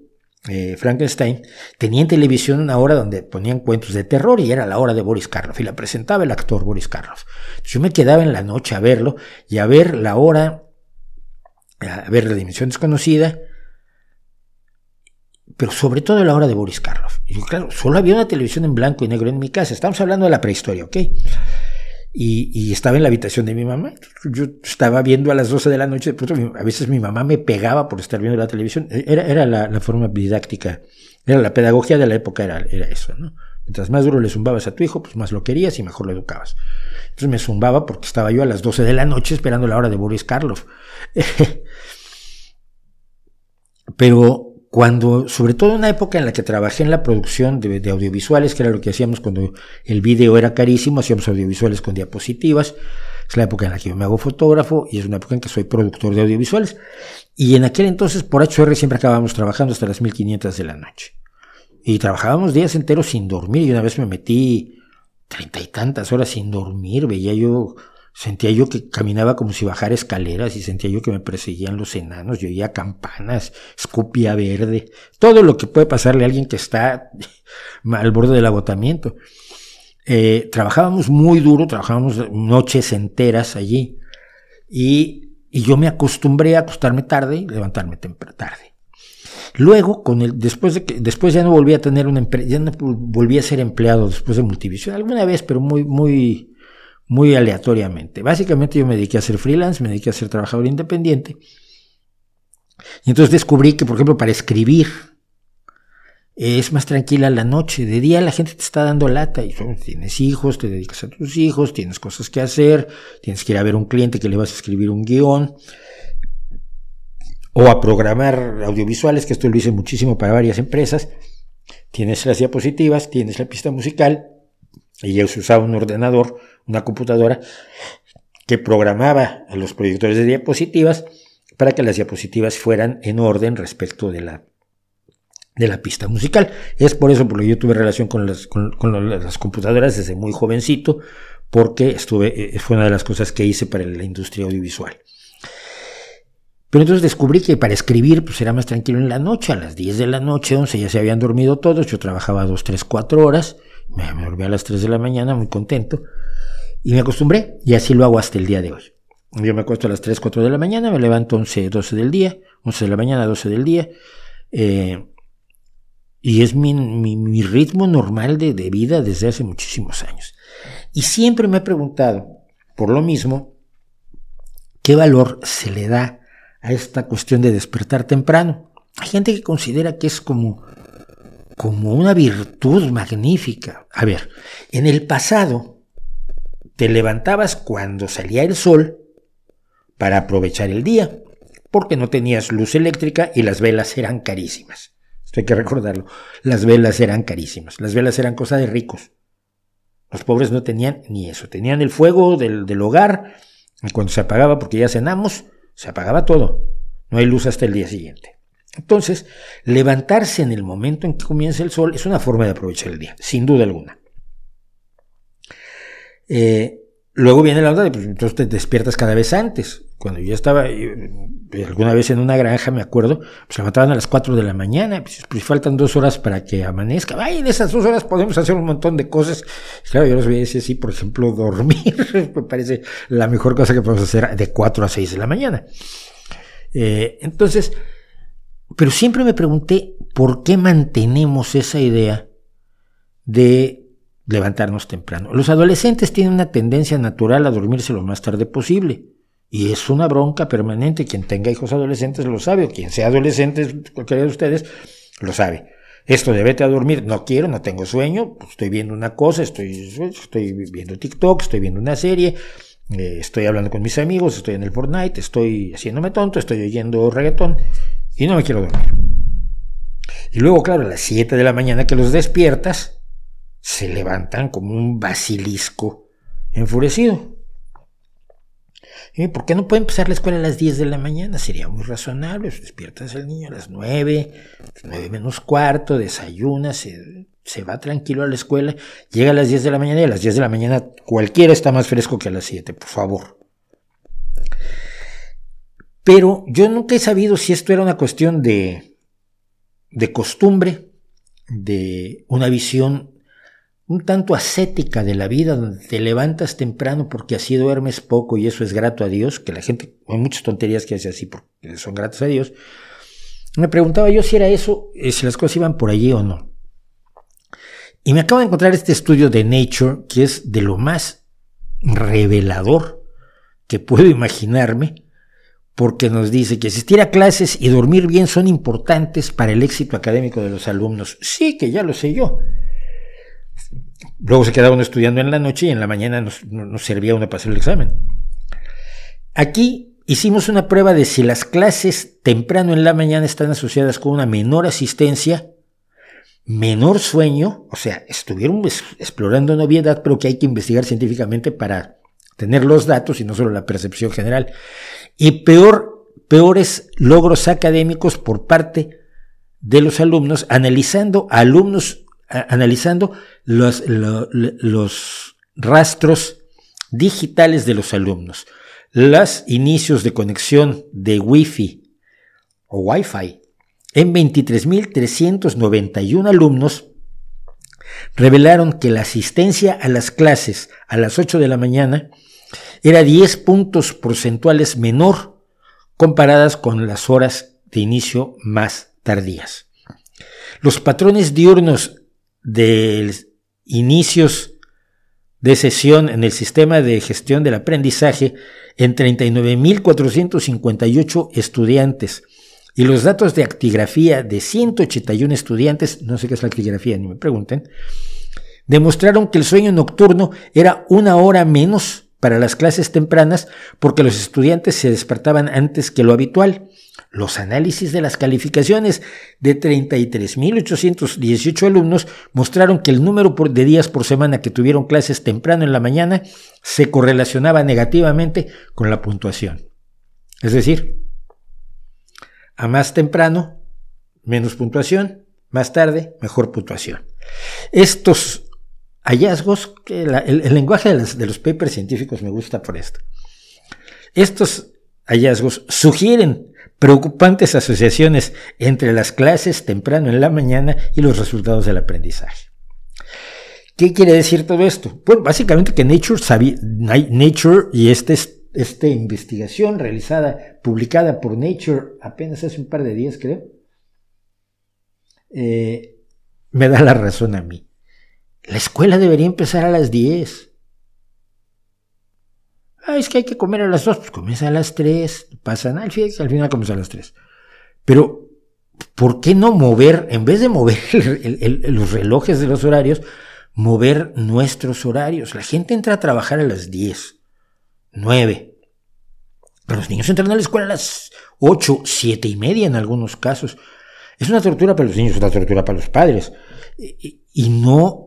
eh, Frankenstein, tenía en televisión una hora donde ponían cuentos de terror y era la hora de Boris Karloff y la presentaba el actor Boris Karloff. yo me quedaba en la noche a verlo y a ver la hora, a ver la dimensión desconocida, pero sobre todo la hora de Boris Karloff. Y claro, solo había una televisión en blanco y negro en mi casa. Estamos hablando de la prehistoria, ¿ok? Y, estaba en la habitación de mi mamá. Yo estaba viendo a las 12 de la noche, a veces mi mamá me pegaba por estar viendo la televisión. Era, era la, forma didáctica, era la pedagogía de la época, era, era eso, ¿no? Mientras más duro le zumbabas a tu hijo, pues más lo querías y mejor lo educabas. Entonces me zumbaba porque estaba yo a las 12 de la noche esperando la hora de Boris Karloff. Pero cuando, sobre todo en una época en la que trabajé en la producción de, audiovisuales, que era lo que hacíamos cuando el vídeo era carísimo, hacíamos audiovisuales con diapositivas, es la época en la que yo me hago fotógrafo y es una época en que soy productor de audiovisuales. Y en aquel entonces por HR siempre acabábamos trabajando hasta las 1500 de la noche. Y trabajábamos días enteros sin dormir y una vez me metí treinta y tantas horas sin dormir, veía yo Sentía yo que caminaba como si bajara escaleras y sentía yo que me perseguían los enanos, yo oía campanas, escupía verde, todo lo que puede pasarle a alguien que está al borde del agotamiento. Eh, trabajábamos muy duro, trabajábamos noches enteras allí y, y, yo me acostumbré a acostarme tarde y levantarme tarde. Luego, con el, después de que, después ya no volví a tener una ya no volví a ser empleado después de Multivisión, alguna vez, pero muy, muy, muy aleatoriamente. Básicamente yo me dediqué a ser freelance, me dediqué a ser trabajador independiente. Y entonces descubrí que, por ejemplo, para escribir es más tranquila la noche. De día la gente te está dando lata y tienes hijos, te dedicas a tus hijos, tienes cosas que hacer, tienes que ir a ver a un cliente que le vas a escribir un guion o a programar audiovisuales, que esto lo hice muchísimo para varias empresas. Tienes las diapositivas, tienes la pista musical y yo usaba un ordenador una computadora que programaba a los proyectores de diapositivas para que las diapositivas fueran en orden respecto de la, de la pista musical. Es por eso por lo que yo tuve relación con las, con, las computadoras desde muy jovencito, porque estuve, eh, fue una de las cosas que hice para la industria audiovisual. Pero entonces descubrí que para escribir pues era más tranquilo en la noche, a las 10 de la noche, 11 ya se habían dormido todos, yo trabajaba 2, 3, 4 horas, me, dormía a las 3 de la mañana muy contento, y me acostumbré y así lo hago hasta el día de hoy. Yo me acuesto a las 3, 4 de la mañana, me levanto 11, 12 del día, 11 de la mañana, 12 del día. Eh, y es mi, mi, ritmo normal de, de, vida desde hace muchísimos años. Y siempre me he preguntado, por lo mismo, qué valor se le da a esta cuestión de despertar temprano. Hay gente que considera que es como, como una virtud magnífica. A ver, en el pasado, te levantabas cuando salía el sol para aprovechar el día, porque no tenías luz eléctrica y las velas eran carísimas. Esto hay que recordarlo. Las velas eran carísimas. Las velas eran cosa de ricos. Los pobres no tenían ni eso. Tenían el fuego del, del hogar y cuando se apagaba, porque ya cenamos, se apagaba todo. No hay luz hasta el día siguiente. Entonces, levantarse en el momento en que comienza el sol es una forma de aprovechar el día, sin duda alguna. Eh, luego viene la onda de, pues entonces te despiertas cada vez antes. Cuando yo estaba eh, alguna vez en una granja, me acuerdo, pues levantaban a las 4 de la mañana, pues, pues, faltan dos horas para que amanezca. Ay, en esas dos horas podemos hacer un montón de cosas. Claro, yo los veía decir, sí, por ejemplo, dormir, me parece la mejor cosa que podemos hacer de 4 a 6 de la mañana. Eh, entonces, pero siempre me pregunté por qué mantenemos esa idea de levantarnos temprano. Los adolescentes tienen una tendencia natural a dormirse lo más tarde posible. Y es una bronca permanente. Quien tenga hijos adolescentes lo sabe, o quien sea adolescente, cualquiera de ustedes, lo sabe. Esto de vete a dormir, no quiero, no tengo sueño, pues estoy viendo una cosa, estoy, viendo TikTok, estoy viendo una serie, eh, estoy hablando con mis amigos, estoy en el Fortnite, estoy haciéndome tonto, estoy oyendo reggaetón y no me quiero dormir. Y luego, claro, a las 7 de la mañana que los despiertas, se levantan como un basilisco enfurecido. ¿Y ¿Por qué no puede empezar la escuela a las 10 de la mañana? Sería muy razonable. Despiertas al niño a las 9, 9 menos cuarto, desayuna, se, se va tranquilo a la escuela, llega a las 10 de la mañana y a las 10 de la mañana cualquiera está más fresco que a las 7, por favor. Pero yo nunca he sabido si esto era una cuestión de, de costumbre, de una visión un tanto ascética de la vida, donde te levantas temprano porque así duermes poco y eso es grato a Dios, que la gente, hay muchas tonterías que hace así porque son gratos a Dios. Me preguntaba yo si era eso, eh, si las cosas iban por allí o no. Y me acabo de encontrar este estudio de Nature, que es de lo más revelador que puedo imaginarme, porque nos dice que asistir a clases y dormir bien son importantes para el éxito académico de los alumnos. Sí, que ya lo sé yo. Luego se quedaba uno estudiando en la noche y en la mañana nos, servía uno para hacer el examen. Aquí hicimos una prueba de si las clases temprano en la mañana están asociadas con una menor asistencia, menor sueño, o sea, estuvieron explorando novedad, pero que hay que investigar científicamente para tener los datos y no solo la percepción general, y peor, peores logros académicos por parte de los alumnos, analizando alumnos analizando los, los rastros digitales de los alumnos, los inicios de conexión de Wi-Fi o Wi-Fi en 23.391 alumnos revelaron que la asistencia a las clases a las 8 de la mañana era 10 puntos porcentuales menor comparadas con las horas de inicio más tardías. Los patrones diurnos de inicios de sesión en el sistema de gestión del aprendizaje en 39.458 estudiantes y los datos de actigrafía de 181 estudiantes, no sé qué es la actigrafía, ni me pregunten, demostraron que el sueño nocturno era una hora menos para las clases tempranas porque los estudiantes se despertaban antes que lo habitual. Los análisis de las calificaciones de 33.818 alumnos mostraron que el número de días por semana que tuvieron clases temprano en la mañana se correlacionaba negativamente con la puntuación. Es decir, a más temprano, menos puntuación, más tarde, mejor puntuación. Estos hallazgos, el, lenguaje de, los papers científicos me gusta por esto. Estos hallazgos sugieren preocupantes asociaciones entre las clases temprano en la mañana y los resultados del aprendizaje. ¿Qué quiere decir todo esto? Pues básicamente que Nature, Nature y este esta investigación realizada, publicada por Nature apenas hace un par de días, creo, eh, me da la razón a mí. La escuela debería empezar a las 10. Ah, es que hay que comer a las 2, pues comienza a las 3, no pasa nada, al final comienza a las 3. Pero, ¿por qué no mover, en vez de mover los relojes de los horarios, mover nuestros horarios? La gente entra a trabajar a las 10 9. Pero los niños entran a la escuela a las 8, 7 y media en algunos casos. Es una tortura para los niños, es una tortura para los padres. Y, no,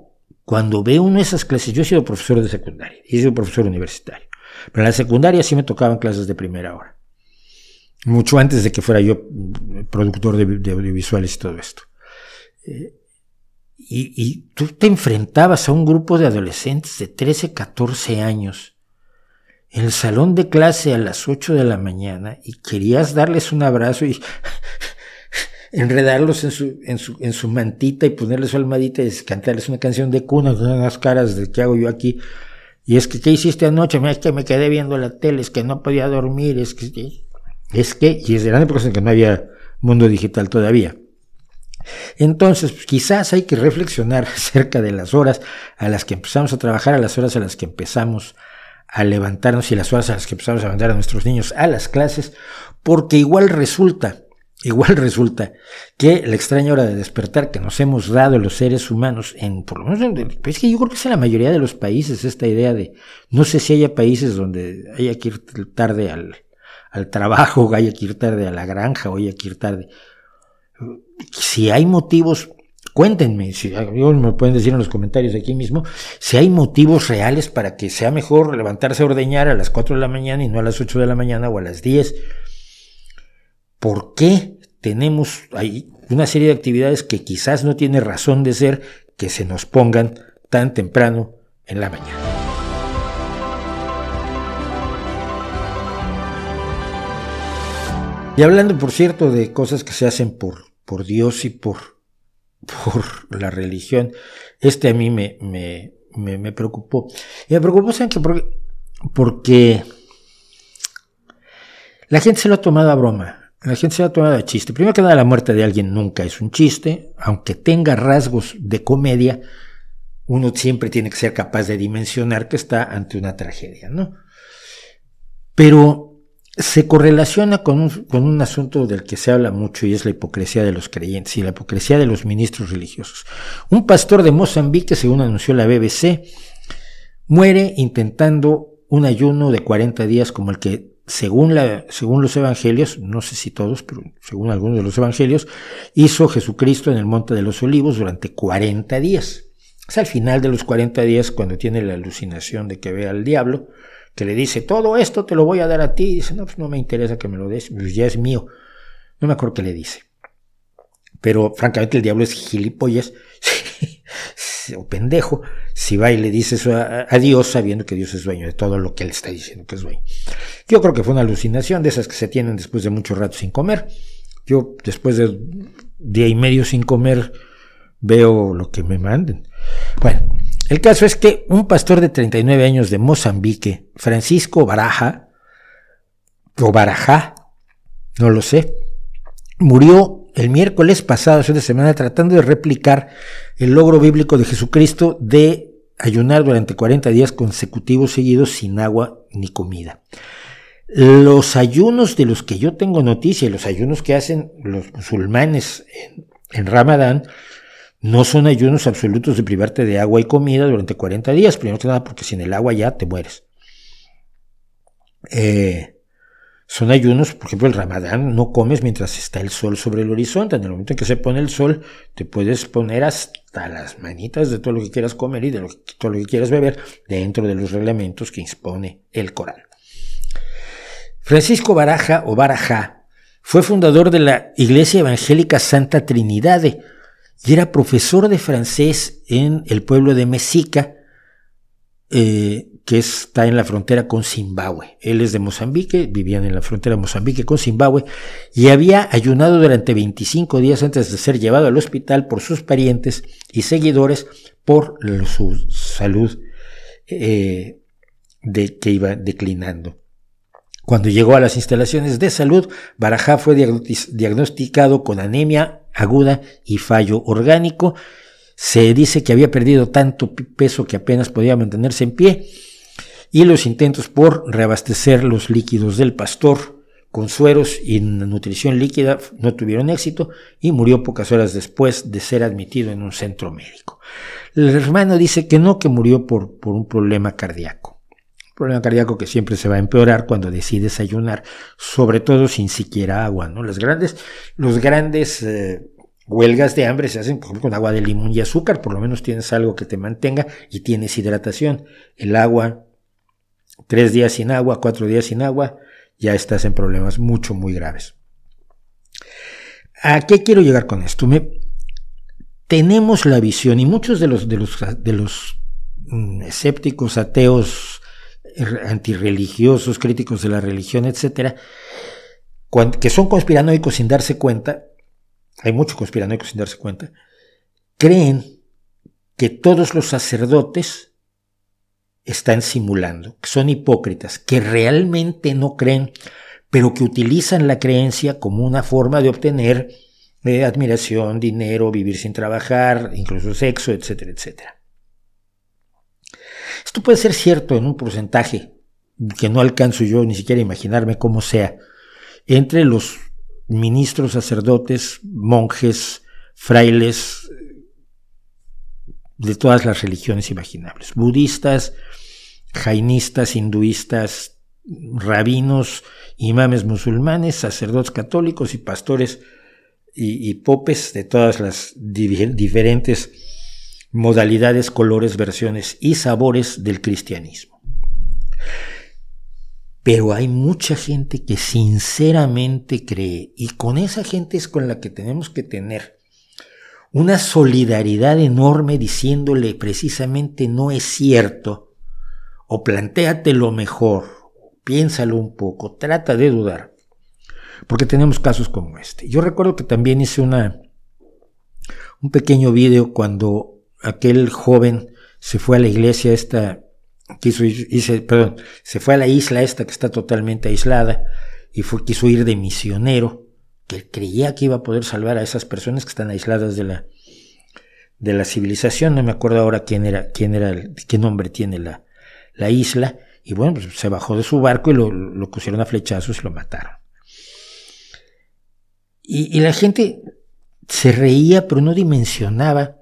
cuando veo uno de esas clases, yo he sido profesor de secundaria, he sido profesor universitario. Pero en la secundaria sí me tocaban clases de primera hora. Mucho antes de que fuera yo productor de, audiovisuales y todo esto. Eh, y, y, tú te enfrentabas a un grupo de adolescentes de 13, 14 años en el salón de clase a las 8 de la mañana y querías darles un abrazo y enredarlos en su, en su, en su mantita y ponerles su almadita y cantarles una canción de cuna con unas caras de qué hago yo aquí. Y es que, ¿qué hiciste anoche? Es que me quedé viendo la tele, es que no podía dormir, es que, es que, y es de la época en que no había mundo digital todavía. Entonces, pues, quizás hay que reflexionar acerca de las horas a las que empezamos a trabajar, a las horas a las que empezamos a levantarnos y las horas a las que empezamos a mandar a nuestros niños a las clases, porque igual resulta, igual resulta que la extraña hora de despertar que nos hemos dado los seres humanos, en por lo menos, es que yo creo que es en la mayoría de los países esta idea de, no sé si haya países donde haya que ir tarde al, al trabajo, haya que ir tarde a la granja, o haya que ir tarde. Si hay motivos Cuéntenme, si me pueden decir en los comentarios aquí mismo, si hay motivos reales para que sea mejor levantarse a ordeñar a las 4 de la mañana y no a las 8 de la mañana o a las 10. ¿Por qué tenemos ahí una serie de actividades que quizás no tiene razón de ser que se nos pongan tan temprano en la mañana? Y hablando, por cierto, de cosas que se hacen por, por Dios y por por la religión. Este a mí me, me, me, preocupó. Y me preocupó, ¿saben? Porque, porque la gente se lo ha tomado a broma. La gente se lo ha tomado a chiste. Primero que nada, la muerte de alguien nunca es un chiste. Aunque tenga rasgos de comedia, uno siempre tiene que ser capaz de dimensionar que está ante una tragedia, ¿no? Pero se correlaciona con un, con un, asunto del que se habla mucho y es la hipocresía de los creyentes y la hipocresía de los ministros religiosos. Un pastor de Mozambique, según anunció la BBC, muere intentando un ayuno de 40 días como el que, según, la, según los evangelios, no sé si todos, pero según algunos de los evangelios, hizo Jesucristo en el Monte de los Olivos durante 40 días. Es al final de los 40 días cuando tiene la alucinación de que ve al diablo que le dice, todo esto te lo voy a dar a ti, y dice, no, pues no me interesa que me lo des, pues ya es mío. No me acuerdo qué le dice. Pero francamente el diablo es gilipollas. o pendejo si va y le dice eso a, Dios sabiendo que Dios es dueño de todo lo que él está diciendo que es dueño. Yo creo que fue una alucinación de esas que se tienen después de mucho rato sin comer. Yo después de día y medio sin comer veo lo que me manden. Bueno, el caso es que un pastor de 39 años de Mozambique, Francisco Baraja, o Barajá, no lo sé, murió el miércoles pasado, hace una semana, tratando de replicar el logro bíblico de Jesucristo de ayunar durante 40 días consecutivos seguidos sin agua ni comida. Los ayunos de los que yo tengo noticia, los ayunos que hacen los musulmanes en, Ramadán, no son ayunos absolutos de privarte de agua y comida durante 40 días, primero que nada porque sin el agua ya te mueres. Eh, son ayunos, por ejemplo, el ramadán no comes mientras está el sol sobre el horizonte. En el momento en que se pone el sol, te puedes poner hasta las manitas de todo lo que quieras comer y de todo lo que quieras beber dentro de los reglamentos que impone el Corán. Francisco Baraja o Barajá fue fundador de la Iglesia Evangélica Santa Trinidad y era profesor de francés en el pueblo de Mexica, eh, que está en la frontera con Zimbabue. Él es de Mozambique, vivían en la frontera Mozambique con Zimbabue, y había ayunado durante 25 días antes de ser llevado al hospital por sus parientes y seguidores por su salud eh, de, que iba declinando. Cuando llegó a las instalaciones de salud, Barajá fue diagnosticado con anemia aguda y fallo orgánico. Se dice que había perdido tanto peso que apenas podía mantenerse en pie y los intentos por reabastecer los líquidos del pastor con sueros y nutrición líquida no tuvieron éxito y murió pocas horas después de ser admitido en un centro médico. El hermano dice que no, que murió por, por un problema cardíaco. Un problema cardíaco que siempre se va a empeorar cuando decides ayunar, sobre todo sin siquiera agua, ¿no? Las grandes, los grandes eh, huelgas de hambre se hacen, por ejemplo, con agua de limón y azúcar, por lo menos tienes algo que te mantenga y tienes hidratación. El agua tres días sin agua, cuatro días sin agua, ya estás en problemas mucho, muy graves. ¿A qué quiero llegar con esto? tenemos la visión y muchos de los, de los, mm, escépticos, ateos, er, antirreligiosos, críticos de la religión, etcétera, que son conspiranoicos sin darse cuenta, hay muchos conspiranoicos sin darse cuenta, creen que todos los sacerdotes están simulando, que son hipócritas, que realmente no creen, pero que utilizan la creencia como una forma de obtener eh, admiración, dinero, vivir sin trabajar, incluso sexo, etcétera, etcétera. Esto puede ser cierto en un porcentaje que no alcanzo yo ni siquiera imaginarme cómo sea, entre los ministros, sacerdotes, monjes, frailes, de todas las religiones imaginables, budistas, jainistas, hinduistas, rabinos, imames musulmanes, sacerdotes católicos y pastores y, popes de todas las diferentes modalidades, colores, versiones y sabores del cristianismo. Pero hay mucha gente que sinceramente cree, y con esa gente es con la que tenemos que tener una solidaridad enorme diciéndole precisamente no es cierto, o lo mejor, piénsalo un poco, trata de dudar, porque tenemos casos como este. Yo recuerdo que también hice una, un pequeño video cuando aquel joven se fue a la iglesia esta, quiso ir, perdón, se fue a la isla esta que está totalmente aislada y fue, quiso ir de misionero que creía que iba a poder salvar a esas personas que están aisladas de la, de la civilización. No me acuerdo ahora quién era, quién era, qué nombre tiene la, la isla. Y bueno, pues se bajó de su barco y lo, lo pusieron a flechazos y lo mataron. Y, y la gente se reía, pero no dimensionaba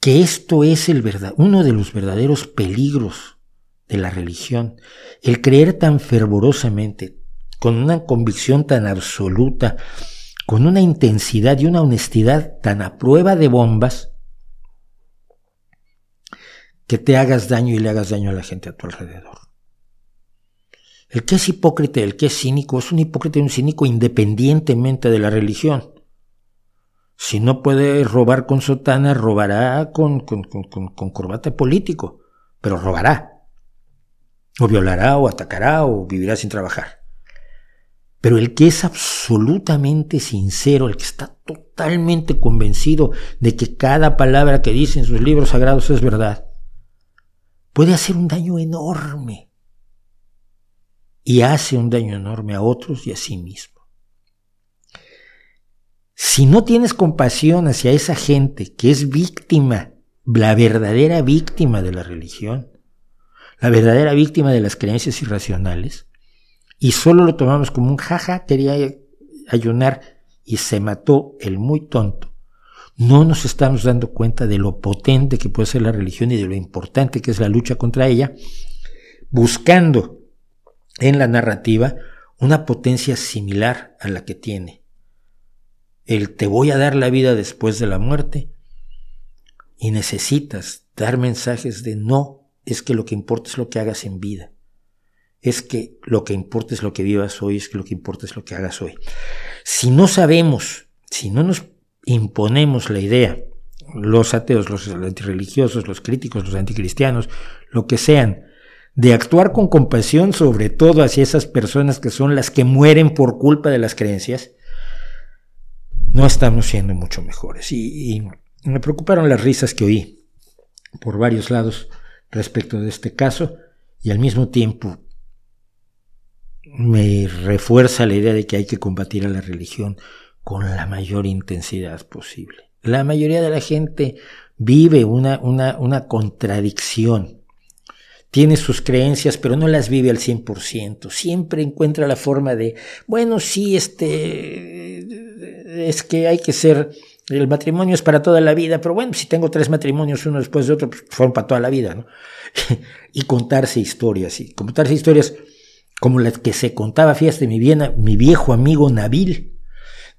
que esto es el verdad, uno de los verdaderos peligros de la religión, el creer tan fervorosamente, con una convicción tan absoluta, con una intensidad y una honestidad tan a prueba de bombas, que te hagas daño y le hagas daño a la gente a tu alrededor. El que es hipócrita, el que es cínico, es un hipócrita y un cínico independientemente de la religión. Si no puede robar con sotana, robará con, con, con corbata político, pero robará. O violará, o atacará, o vivirá sin trabajar. Pero el que es absolutamente sincero, el que está totalmente convencido de que cada palabra que dice en sus libros sagrados es verdad, puede hacer un daño enorme. Y hace un daño enorme a otros y a sí mismo. Si no tienes compasión hacia esa gente que es víctima, la verdadera víctima de la religión, la verdadera víctima de las creencias irracionales, y solo lo tomamos como un jaja, quería ayunar y se mató el muy tonto, no nos estamos dando cuenta de lo potente que puede ser la religión y de lo importante que es la lucha contra ella, buscando en la narrativa una potencia similar a la que tiene el te voy a dar la vida después de la muerte. Y necesitas dar mensajes de no, es que lo que importa es lo que hagas en vida. Es que lo que importa es lo que vivas hoy, es que lo que importa es lo que hagas hoy. Si no sabemos, si no nos imponemos la idea, los ateos, los antirreligiosos, los críticos, los anticristianos, lo que sean, de actuar con compasión sobre todo hacia esas personas que son las que mueren por culpa de las creencias, no estamos siendo mucho mejores. Y, me preocuparon las risas que oí por varios lados respecto de este caso y al mismo tiempo me refuerza la idea de que hay que combatir a la religión con la mayor intensidad posible. La mayoría de la gente vive una, una, una contradicción. Tiene sus creencias, pero no las vive al 100%. Siempre encuentra la forma de, bueno, sí, este, es que hay que ser, el matrimonio es para toda la vida, pero bueno, si tengo tres matrimonios uno después de otro, pues fueron para toda la vida, ¿no? y contarse historias, y contarse historias como las que se contaba, fíjate, mi, bien, mi viejo amigo Nabil.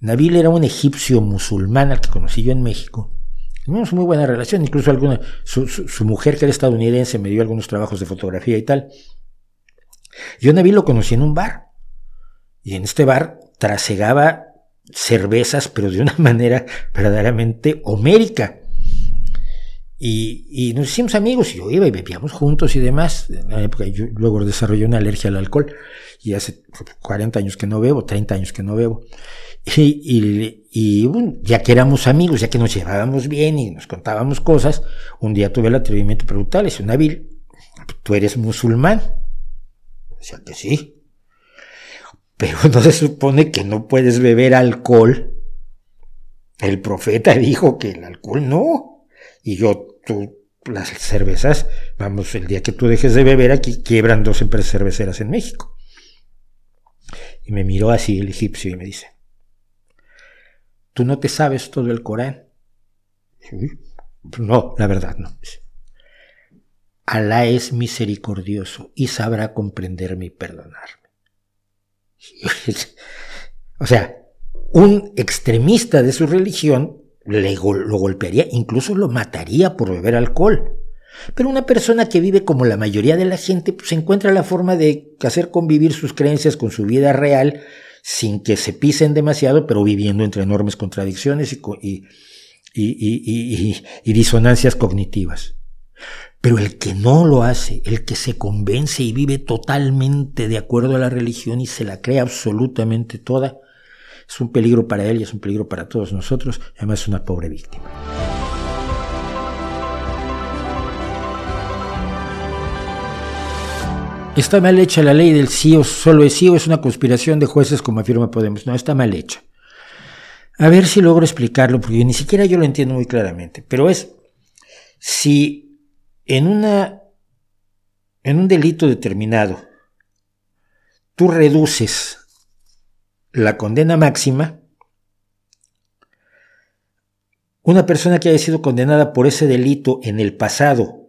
Nabil era un egipcio musulmán al que conocí yo en México. Teníamos muy buena relación, incluso alguna, su, mujer que era estadounidense me dio algunos trabajos de fotografía y tal. Yo Nabil lo conocí en un bar. Y en este bar trasegaba cervezas, pero de una manera verdaderamente homérica. Y, nos hicimos amigos y yo iba y bebíamos juntos y demás. En la época yo luego desarrollé una alergia al alcohol y hace 40 años que no bebo, 30 años que no bebo. Y, y, ya que éramos amigos, ya que nos llevábamos bien y nos contábamos cosas, un día tuve el atrevimiento de preguntarle, un Nabil, ¿tú eres musulmán? Decía que sí. Pero no se supone que no puedes beber alcohol. El profeta dijo que el alcohol no. Y yo, tú, las cervezas, vamos, el día que tú dejes de beber aquí quiebran dos empresas cerveceras en México. Y me miró así el egipcio y me dice, ¿tú no te sabes todo el Corán? No, la verdad no. Alá es misericordioso y sabrá comprenderme y perdonarme. o sea, un extremista de su religión le, lo golpearía, incluso lo mataría por beber alcohol. Pero una persona que vive como la mayoría de la gente, pues encuentra la forma de hacer convivir sus creencias con su vida real sin que se pisen demasiado, pero viviendo entre enormes contradicciones y, y disonancias cognitivas. Pero el que no lo hace, el que se convence y vive totalmente de acuerdo a la religión y se la cree absolutamente toda, es un peligro para él y es un peligro para todos nosotros, además es una pobre víctima. Está mal hecha la ley del sí o solo es sí o es una conspiración de jueces como afirma Podemos. No, está mal hecha. A ver si logro explicarlo, porque ni siquiera yo lo entiendo muy claramente. Pero es, si en, una, en un delito determinado, tú reduces la condena máxima, una persona que haya sido condenada por ese delito en el pasado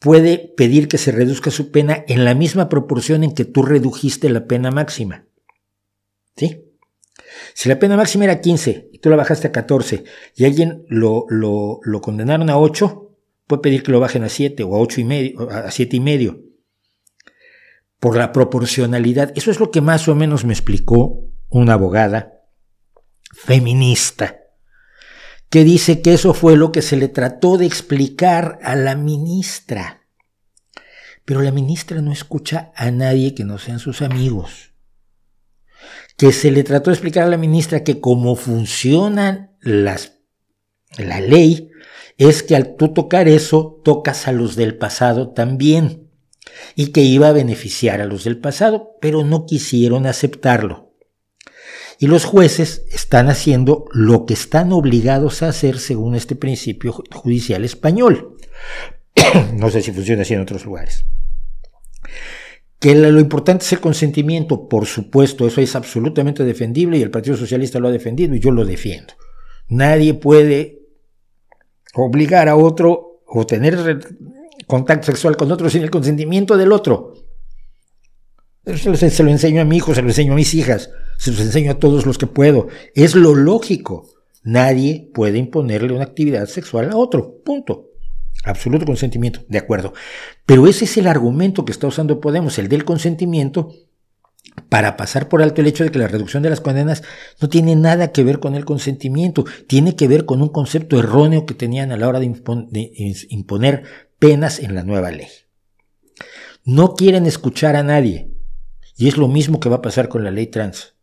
puede pedir que se reduzca su pena en la misma proporción en que tú redujiste la pena máxima. ¿Sí? Si la pena máxima era 15 y tú la bajaste a 14 y alguien lo, lo, lo condenaron a 8, puede pedir que lo bajen a 7 o a 8 y medio, a 7 y medio. Por la proporcionalidad. Eso es lo que más o menos me explicó una abogada feminista, que dice que eso fue lo que se le trató de explicar a la ministra. Pero la ministra no escucha a nadie que no sean sus amigos. Que se le trató de explicar a la ministra que como funcionan las, la ley, es que al tú tocar eso, tocas a los del pasado también. Y que iba a beneficiar a los del pasado, pero no quisieron aceptarlo. Y los jueces están haciendo lo que están obligados a hacer según este principio judicial español. no sé si funciona así en otros lugares. Que lo importante es el consentimiento, por supuesto, eso es absolutamente defendible y el Partido Socialista lo ha defendido y yo lo defiendo. Nadie puede obligar a otro o tener contacto sexual con otro sin el consentimiento del otro. Se lo enseño a mi hijo, se lo enseño a mis hijas, se los enseño a todos los que puedo. Es lo lógico. Nadie puede imponerle una actividad sexual a otro. Punto. Absoluto consentimiento. De acuerdo. Pero ese es el argumento que está usando Podemos, el del consentimiento, para pasar por alto el hecho de que la reducción de las condenas no tiene nada que ver con el consentimiento, tiene que ver con un concepto erróneo que tenían a la hora de, imponer penas en la nueva ley. No quieren escuchar a nadie, y es lo mismo que va a pasar con la ley trans.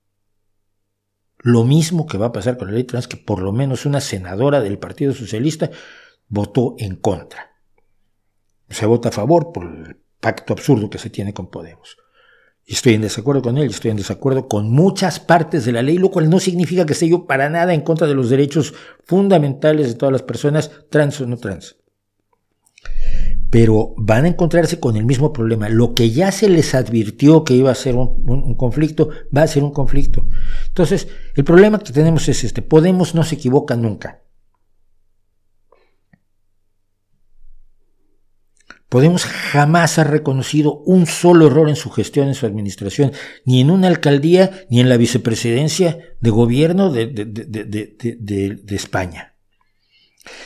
Lo mismo que va a pasar con la ley trans, que por lo menos una senadora del Partido Socialista votó en contra. Se vota a favor por el pacto absurdo que se tiene con Podemos. Estoy en desacuerdo con él, estoy en desacuerdo con muchas partes de la ley, lo cual no significa que esté yo para nada en contra de los derechos fundamentales de todas las personas, trans o no trans. Pero van a encontrarse con el mismo problema. Lo que ya se les advirtió que iba a ser un, conflicto, va a ser un conflicto. Entonces, el problema que tenemos es este. Podemos no se equivoca nunca. Podemos jamás ha reconocido un solo error en su gestión, en su administración, ni en una alcaldía, ni en la vicepresidencia de gobierno de, España.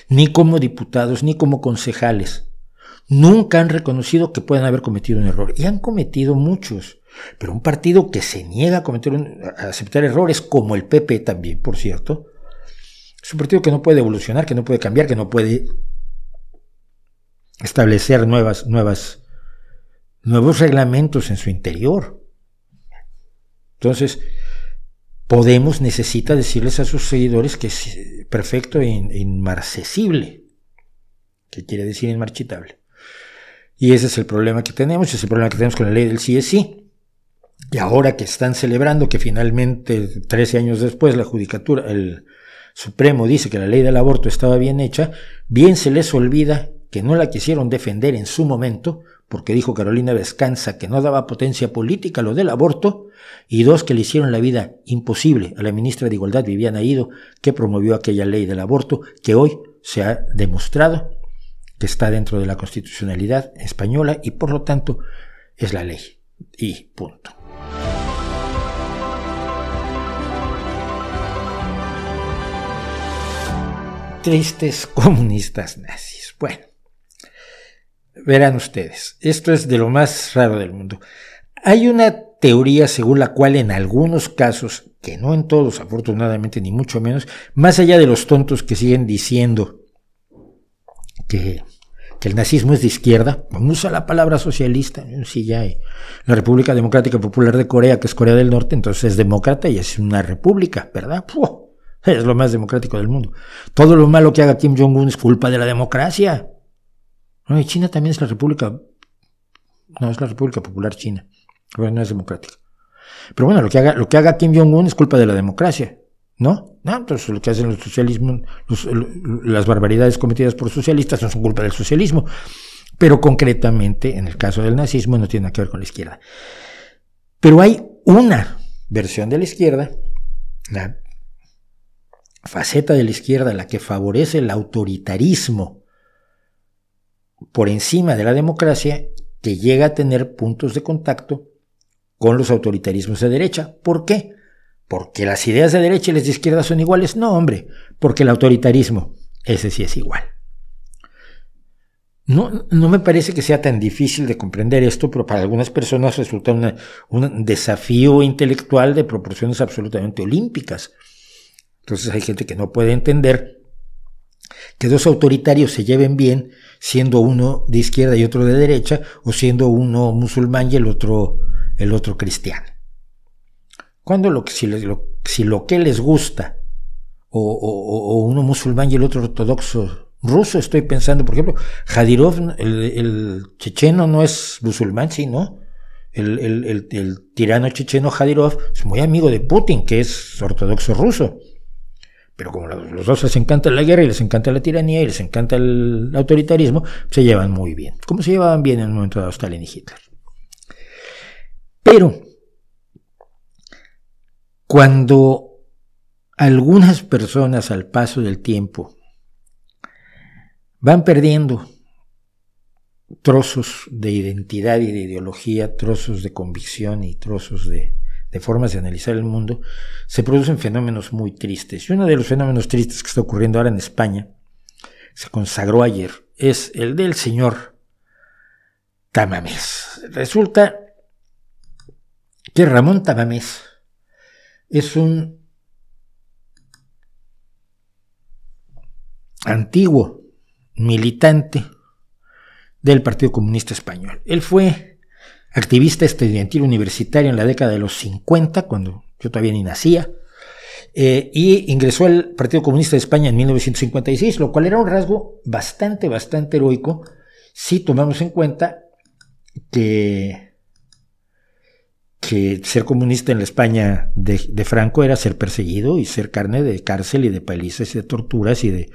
Ni como diputados, ni como concejales. Nunca han reconocido que puedan haber cometido un error. Y han cometido muchos. Pero un partido que se niega a, cometer a aceptar errores, como el PP también, por cierto, es un partido que no puede evolucionar, que no puede cambiar, que no puede establecer nuevas, nuevas, nuevos reglamentos en su interior. Entonces, Podemos necesita decirles a sus seguidores que es perfecto e inmarcesible, que quiere decir inmarchitable. Y ese es el problema que tenemos, es el problema que tenemos con la ley del sí es sí. Y ahora que están celebrando que finalmente, 13 años después, la judicatura, el Supremo dice que la ley del aborto estaba bien hecha, bien se les olvida que no la quisieron defender en su momento, porque dijo Carolina Vescanza que no daba potencia política lo del aborto, y dos, que le hicieron la vida imposible a la ministra de Igualdad, Viviana Ido, que promovió aquella ley del aborto, que hoy se ha demostrado que está dentro de la constitucionalidad española y por lo tanto es la ley. Y punto. Tristes comunistas nazis. Bueno, Verán ustedes, esto es de lo más raro del mundo. Hay una teoría según la cual en algunos casos, que no en todos afortunadamente ni mucho menos, más allá de los tontos que siguen diciendo que, el nazismo es de izquierda, usa la palabra socialista, sí ya hay. La República Democrática Popular de Corea, que es Corea del Norte, entonces es demócrata y es una república, ¿verdad? es lo más democrático del mundo. Todo lo malo que haga Kim Jong-un es culpa de la democracia. China también es la República. No, es la República Popular China. Pero no es democrática. Pero bueno, lo que haga, lo que haga Kim Jong-un es culpa de la democracia. ¿No? No, entonces lo que hacen los socialismos, las barbaridades cometidas por socialistas no son culpa del socialismo. Pero concretamente, en el caso del nazismo, no tiene nada que ver con la izquierda. Pero hay una versión de la izquierda, la faceta de la izquierda, la que favorece el autoritarismo por encima de la democracia que llega a tener puntos de contacto con los autoritarismos de derecha. ¿Por qué? ¿Porque las ideas de derecha y las de izquierda son iguales? No, hombre, porque el autoritarismo, ese sí es igual. No, no me parece que sea tan difícil de comprender esto, pero para algunas personas resulta un desafío intelectual de proporciones absolutamente olímpicas. Entonces hay gente que no puede entender que dos autoritarios se lleven bien siendo uno de izquierda y otro de derecha, o siendo uno musulmán y el otro, el otro cristiano. Cuando lo, si, lo, si lo que les gusta, o, uno musulmán y el otro ortodoxo ruso, estoy pensando, por ejemplo, Jadirov, el, checheno no es musulmán, sí, ¿no? El, tirano checheno Jadirov es muy amigo de Putin, que es ortodoxo ruso. Pero como los dos les encanta la guerra y les encanta la tiranía y les encanta el autoritarismo, se llevan muy bien. Como se llevaban bien en el momento de Stalin y Hitler. Pero, cuando algunas personas al paso del tiempo van perdiendo trozos de identidad y de ideología, trozos de convicción y trozos de, formas de analizar el mundo, se producen fenómenos muy tristes. Y uno de los fenómenos tristes que está ocurriendo ahora en España, se consagró ayer, es el del señor Tamamés. Resulta que Ramón Tamamés es un antiguo militante del Partido Comunista Español. Él fue activista estudiantil universitario en la década de los 50, cuando yo todavía ni nacía, eh, y ingresó al Partido Comunista de España en 1956, lo cual era un rasgo bastante, bastante heroico si tomamos en cuenta que, que ser comunista en la España de, de, Franco era ser perseguido y ser carne de cárcel y de palizas y de torturas y de,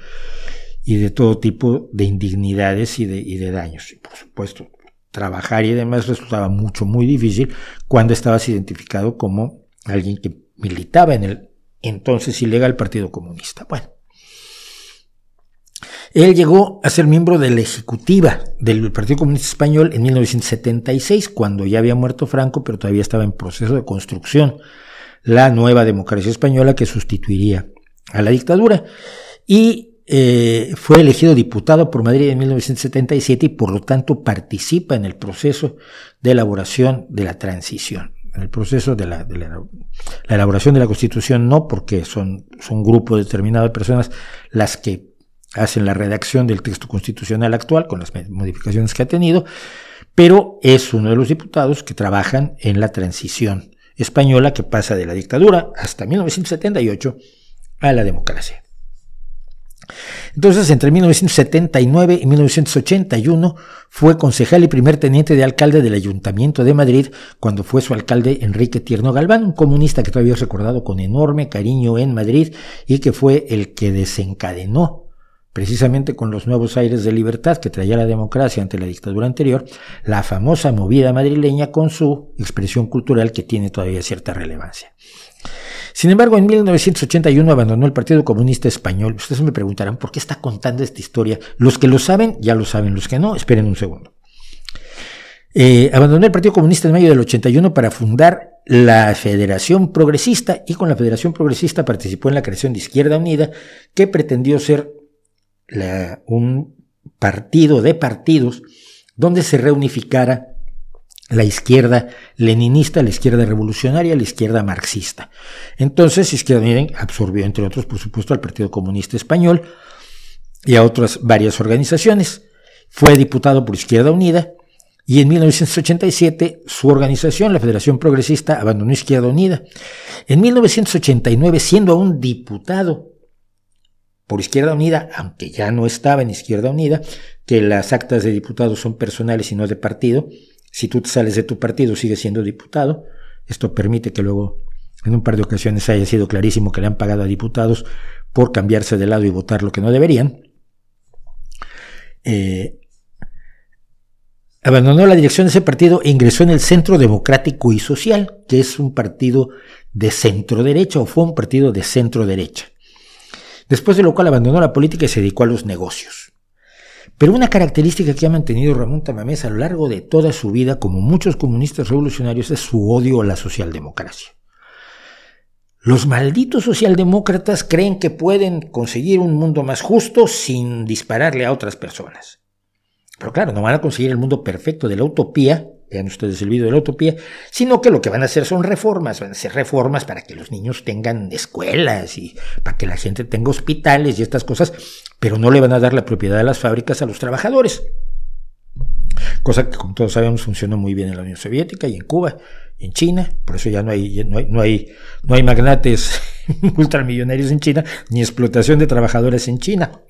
y de todo tipo de indignidades y de, y de daños. Y por supuesto, trabajar y demás resultaba mucho, muy difícil cuando estabas identificado como alguien que militaba en el entonces ilegal Partido Comunista. Bueno, él llegó a ser miembro de la ejecutiva del Partido Comunista Español en 1976, cuando ya había muerto Franco, pero todavía estaba en proceso de construcción la nueva democracia española que sustituiría a la dictadura. Y eh, fue elegido diputado por Madrid en 1977 y por lo tanto participa en el proceso de elaboración de la transición. En el proceso de la, elaboración de la Constitución no, porque son, son un grupo de personas las que hacen la redacción del texto constitucional actual con las modificaciones que ha tenido, pero es uno de los diputados que trabajan en la transición española que pasa de la dictadura hasta 1978 a la democracia. Entonces, entre 1979 y 1981 fue concejal y primer teniente de alcalde del Ayuntamiento de Madrid cuando fue su alcalde Enrique Tierno Galván, un comunista que todavía es recordado con enorme cariño en Madrid y que fue el que desencadenó precisamente con los nuevos aires de libertad que traía la democracia ante la dictadura anterior, la famosa movida madrileña con su expresión cultural que tiene todavía cierta relevancia. Sin embargo, en 1981 abandonó el Partido Comunista Español. Ustedes me preguntarán por qué está contando esta historia. Los que lo saben, ya lo saben. Los que no, esperen un segundo. Eh, abandonó el Partido Comunista en mayo del 81 para fundar la Federación Progresista y con la Federación Progresista participó en la creación de Izquierda Unida, que pretendió ser un partido de partidos donde se reunificara la izquierda leninista, la izquierda revolucionaria, la izquierda marxista. Entonces, Izquierda Unida absorbió, entre otros, por supuesto, al Partido Comunista Español y a otras varias organizaciones. Fue diputado por Izquierda Unida y en 1987 su organización, la Federación Progresista, abandonó Izquierda Unida. En 1989, siendo aún diputado por Izquierda Unida, aunque ya no estaba en Izquierda Unida, que las actas de diputados son personales y no de partido, si tú sales de tu partido, sigues siendo diputado. Esto permite que luego, en un par de ocasiones, haya sido clarísimo que le han pagado a diputados por cambiarse de lado y votar lo que no deberían. Eh, abandonó la dirección de ese partido e ingresó en el Centro Democrático y Social, que es un partido de centro derecha o fue un partido de centro derecha. Después de lo cual abandonó la política y se dedicó a los negocios. Pero una característica que ha mantenido Ramón Tamamés a lo largo de toda su vida, como muchos comunistas revolucionarios, es su odio a la socialdemocracia. Los malditos socialdemócratas creen que pueden conseguir un mundo más justo sin dispararle a otras personas. Pero claro, no van a conseguir el mundo perfecto de la utopía vean ustedes el video de la utopía, sino que lo que van a hacer son reformas, van a hacer reformas para que los niños tengan escuelas y para que la gente tenga hospitales y estas cosas, pero no le van a dar la propiedad de las fábricas a los trabajadores. Cosa que como todos sabemos funcionó muy bien en la Unión Soviética y en Cuba y en China, por eso ya no hay, no hay, no hay, no hay magnates ultramillonarios en China, ni explotación de trabajadores en China.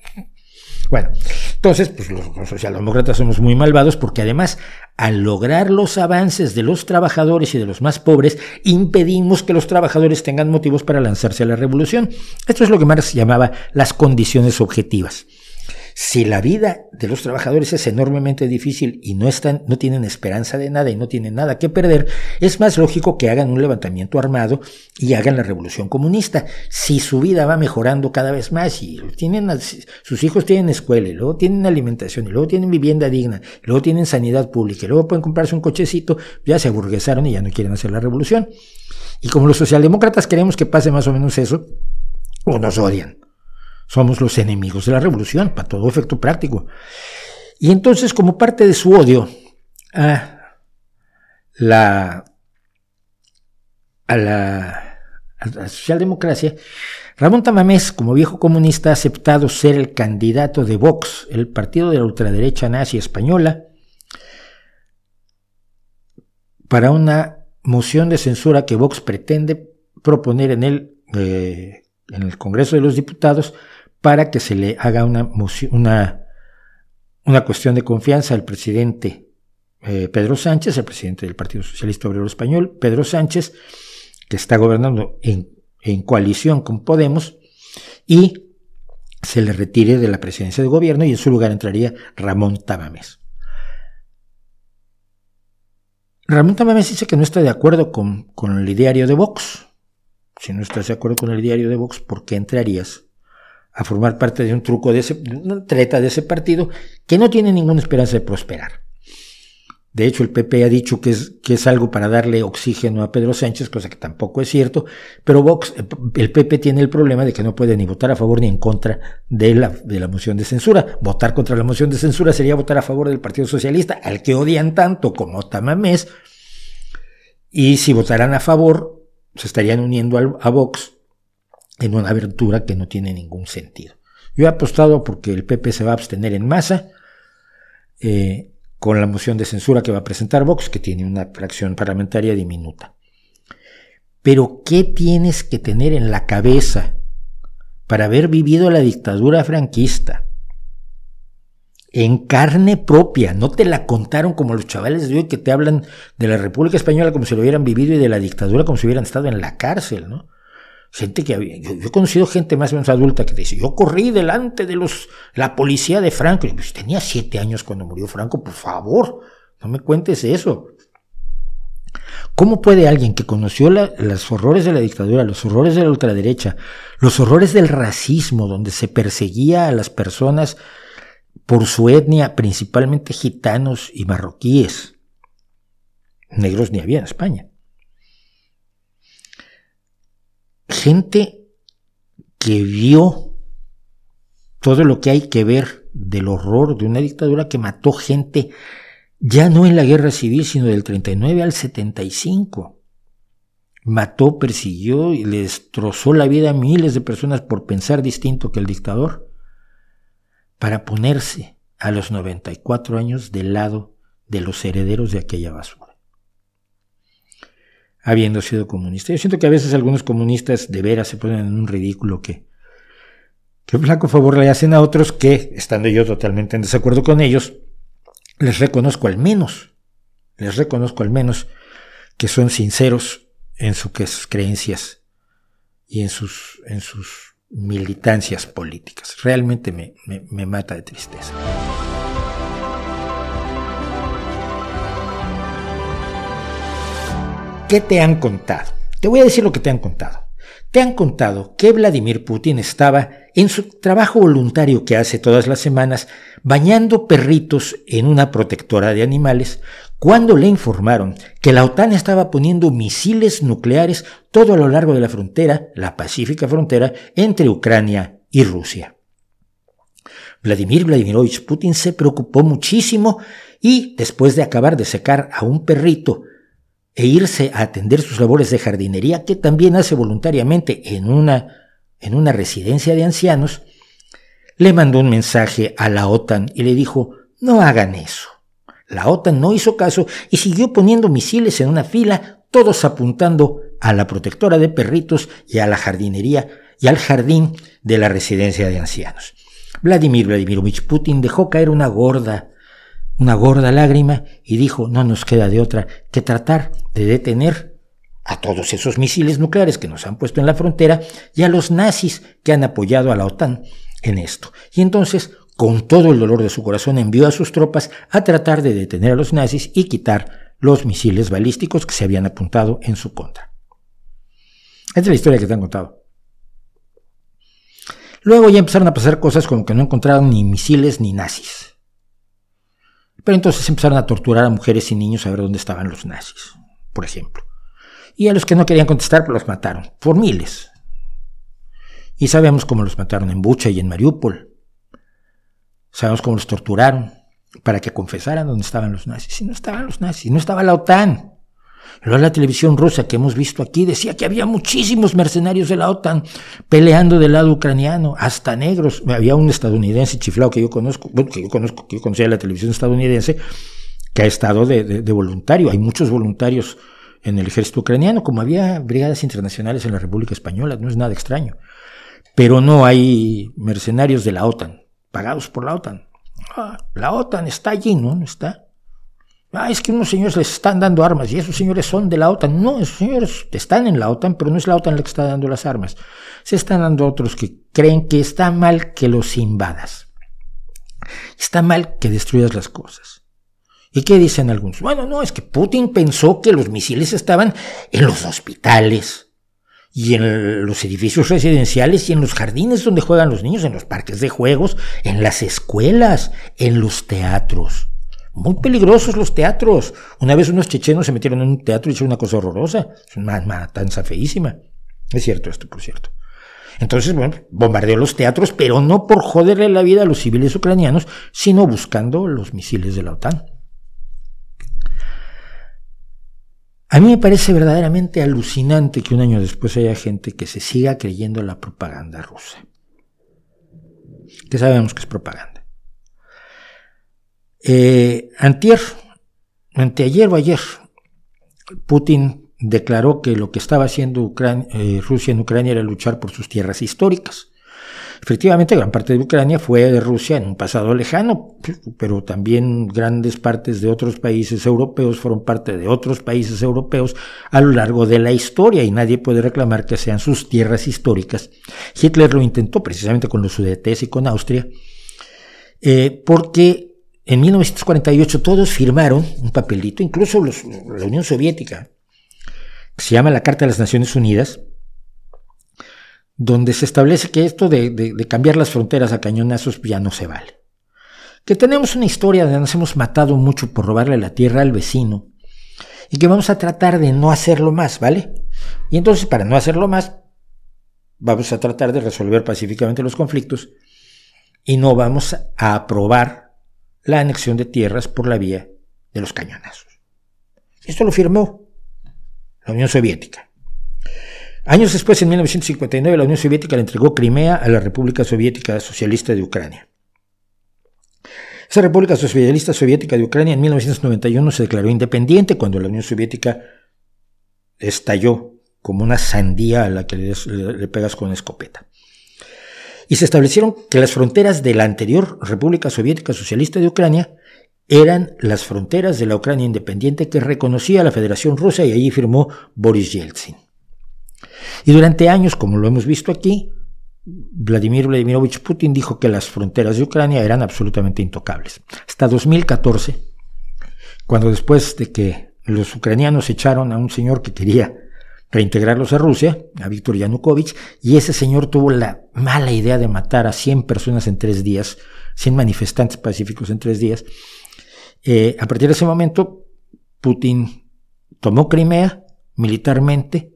Bueno, entonces, pues los, socialdemócratas somos muy malvados porque además, al lograr los avances de los trabajadores y de los más pobres, impedimos que los trabajadores tengan motivos para lanzarse a la revolución. Esto es lo que Marx llamaba las condiciones objetivas. Si la vida de los trabajadores es enormemente difícil y no están, no tienen esperanza de nada y no tienen nada que perder, es más lógico que hagan un levantamiento armado y hagan la revolución comunista. Si su vida va mejorando cada vez más y tienen, sus hijos tienen escuela y luego tienen alimentación y luego tienen vivienda digna, y luego tienen sanidad pública y luego pueden comprarse un cochecito, ya se aburguesaron y ya no quieren hacer la revolución. Y como los socialdemócratas queremos que pase más o menos eso, o nos odian somos los enemigos de la revolución, para todo efecto práctico. Y entonces, como parte de su odio a la, a la, a la socialdemocracia, Ramón Tamamés, como viejo comunista, ha aceptado ser el candidato de Vox, el partido de la ultraderecha nazi española, para una moción de censura que Vox pretende proponer en el, eh, en el Congreso de los Diputados para que se le haga una, una, una cuestión de confianza al presidente eh, Pedro Sánchez, el presidente del Partido Socialista Obrero Español, Pedro Sánchez, que está gobernando en, en coalición con Podemos, y se le retire de la presidencia de gobierno y en su lugar entraría Ramón Tamames. Ramón Tamames dice que no está de acuerdo con, con el diario de Vox. Si no estás de acuerdo con el diario de Vox, ¿por qué entrarías a formar parte de un truco de ese, treta de ese partido que no tiene ninguna esperanza de prosperar. De hecho, el PP ha dicho que es, que es algo para darle oxígeno a Pedro Sánchez, cosa que tampoco es cierto, pero Vox, el PP tiene el problema de que no puede ni votar a favor ni en contra de la, de la moción de censura. Votar contra la moción de censura sería votar a favor del Partido Socialista, al que odian tanto como Tamamés, y si votaran a favor, se estarían uniendo a Vox en una abertura que no tiene ningún sentido. Yo he apostado porque el PP se va a abstener en masa eh, con la moción de censura que va a presentar Vox, que tiene una fracción parlamentaria diminuta. Pero ¿qué tienes que tener en la cabeza para haber vivido la dictadura franquista? En carne propia, no te la contaron como los chavales de hoy que te hablan de la República Española como si lo hubieran vivido y de la dictadura como si hubieran estado en la cárcel, ¿no? Gente que había, yo, he conocido gente más o menos adulta que dice, yo corrí delante de los, la policía de Franco. Pues, tenía siete años cuando murió Franco, por favor, no me cuentes eso. ¿Cómo puede alguien que conoció los horrores de la dictadura, los horrores de la ultraderecha, los horrores del racismo, donde se perseguía a las personas por su etnia, principalmente gitanos y marroquíes? Negros ni había en España gente que vio todo lo que hay que ver del horror de una dictadura que mató gente ya no en la guerra civil, sino del 39 al 75. Mató, persiguió y le destrozó la vida a miles de personas por pensar distinto que el dictador, para ponerse a los 94 años del lado de los herederos de aquella basura habiendo sido comunista. Yo siento que a veces algunos comunistas de veras se ponen en un ridículo que, que flaco favor le hacen a otros que, estando yo totalmente en desacuerdo con ellos, les reconozco al menos, les reconozco al menos que son sinceros en sus creencias y en sus, en sus militancias políticas. Realmente me, me mata de tristeza. ¿Qué te han contado? Te voy a decir lo que te han contado. Te han contado que Vladimir Putin estaba en su trabajo voluntario que hace todas las semanas bañando perritos en una protectora de animales cuando le informaron que la OTAN estaba poniendo misiles nucleares todo a lo largo de la frontera, la pacífica frontera, entre Ucrania y Rusia. Vladimir Vladimirovich Putin se preocupó muchísimo y, después de acabar de secar a un perrito e irse a atender sus labores de jardinería, que también hace voluntariamente en una, en una residencia de ancianos, le mandó un mensaje a la OTAN y le dijo, no hagan eso. La OTAN no hizo caso y siguió poniendo misiles en una fila, todos apuntando a la protectora de perritos y a la jardinería y al jardín de la residencia de ancianos. Vladimir Vladimirovich Putin dejó caer una gorda, una gorda lágrima y dijo, no nos queda de otra que tratar de detener a todos esos misiles nucleares que nos han puesto en la frontera y a los nazis que han apoyado a la OTAN en esto. Y entonces, con todo el dolor de su corazón, envió a sus tropas a tratar de detener a los nazis y quitar los misiles balísticos que se habían apuntado en su contra. Esta es la historia que te han contado. Luego ya empezaron a pasar cosas como que no encontraron ni misiles ni nazis. Pero entonces empezaron a torturar a mujeres y niños a ver dónde estaban los nazis, por ejemplo. Y a los que no querían contestar, pues los mataron, por miles. Y sabemos cómo los mataron en Bucha y en Mariupol. Sabemos cómo los torturaron para que confesaran dónde estaban los nazis. Y no estaban los nazis, no estaba la OTAN. La televisión rusa que hemos visto aquí decía que había muchísimos mercenarios de la OTAN peleando del lado ucraniano, hasta negros. Había un estadounidense chiflado que yo conozco, bueno, que yo conozco, que yo conocía la televisión estadounidense, que ha estado de, de voluntario. Hay muchos voluntarios en el ejército ucraniano, como había brigadas internacionales en la República Española, no es nada extraño. Pero no hay mercenarios de la OTAN, pagados por la OTAN. Ah, la OTAN está allí, ¿no? ¿No está? Ah, es que unos señores les están dando armas y esos señores son de la OTAN. No, esos señores están en la OTAN, pero no es la OTAN la que está dando las armas. Se están dando otros que creen que está mal que los invadas. Está mal que destruyas las cosas. ¿Y qué dicen algunos? Bueno, no, es que Putin pensó que los misiles estaban en los hospitales y en los edificios residenciales y en los jardines donde juegan los niños, en los parques de juegos, en las escuelas, en los teatros. Muy peligrosos los teatros. Una vez unos chechenos se metieron en un teatro y hicieron una cosa horrorosa. Es una matanza feísima. Es cierto esto, por cierto. Entonces, bueno, bombardeó los teatros, pero no por joderle la vida a los civiles ucranianos, sino buscando los misiles de la OTAN. A mí me parece verdaderamente alucinante que un año después haya gente que se siga creyendo la propaganda rusa. Que sabemos que es propaganda. Eh, antier, anteayer o ayer, Putin declaró que lo que estaba haciendo eh, Rusia en Ucrania era luchar por sus tierras históricas. Efectivamente, gran parte de Ucrania fue de Rusia en un pasado lejano, pero también grandes partes de otros países europeos fueron parte de otros países europeos a lo largo de la historia y nadie puede reclamar que sean sus tierras históricas. Hitler lo intentó precisamente con los Sudetes y con Austria, eh, porque en 1948 todos firmaron un papelito, incluso la Unión Soviética, que se llama la Carta de las Naciones Unidas, donde se establece que esto de, cambiar las fronteras a cañonazos ya no se vale. Que tenemos una historia donde nos hemos matado mucho por robarle la tierra al vecino y que vamos a tratar de no hacerlo más, ¿vale? Y entonces, para no hacerlo más, vamos a tratar de resolver pacíficamente los conflictos y no vamos a aprobar la anexión de tierras por la vía de los cañonazos. Esto lo firmó la Unión Soviética. Años después, en 1959, la Unión Soviética le entregó Crimea a la República Soviética Socialista de Ucrania. Esa República Socialista Soviética de Ucrania en 1991 se declaró independiente cuando la Unión Soviética estalló como una sandía a la que le, pegas con escopeta y se establecieron que las fronteras de la anterior República Soviética Socialista de Ucrania eran las fronteras de la Ucrania independiente que reconocía la Federación Rusa y allí firmó Boris Yeltsin. Y durante años, como lo hemos visto aquí, Vladimir Vladimirovich Putin dijo que las fronteras de Ucrania eran absolutamente intocables. Hasta 2014, cuando después de que los ucranianos echaron a un señor que quería reintegrarlos a Rusia, a Víctor Yanukovych, y ese señor tuvo la mala idea de matar a 100 personas en tres días, 100 manifestantes pacíficos en tres días. Eh, a partir de ese momento, Putin tomó Crimea militarmente,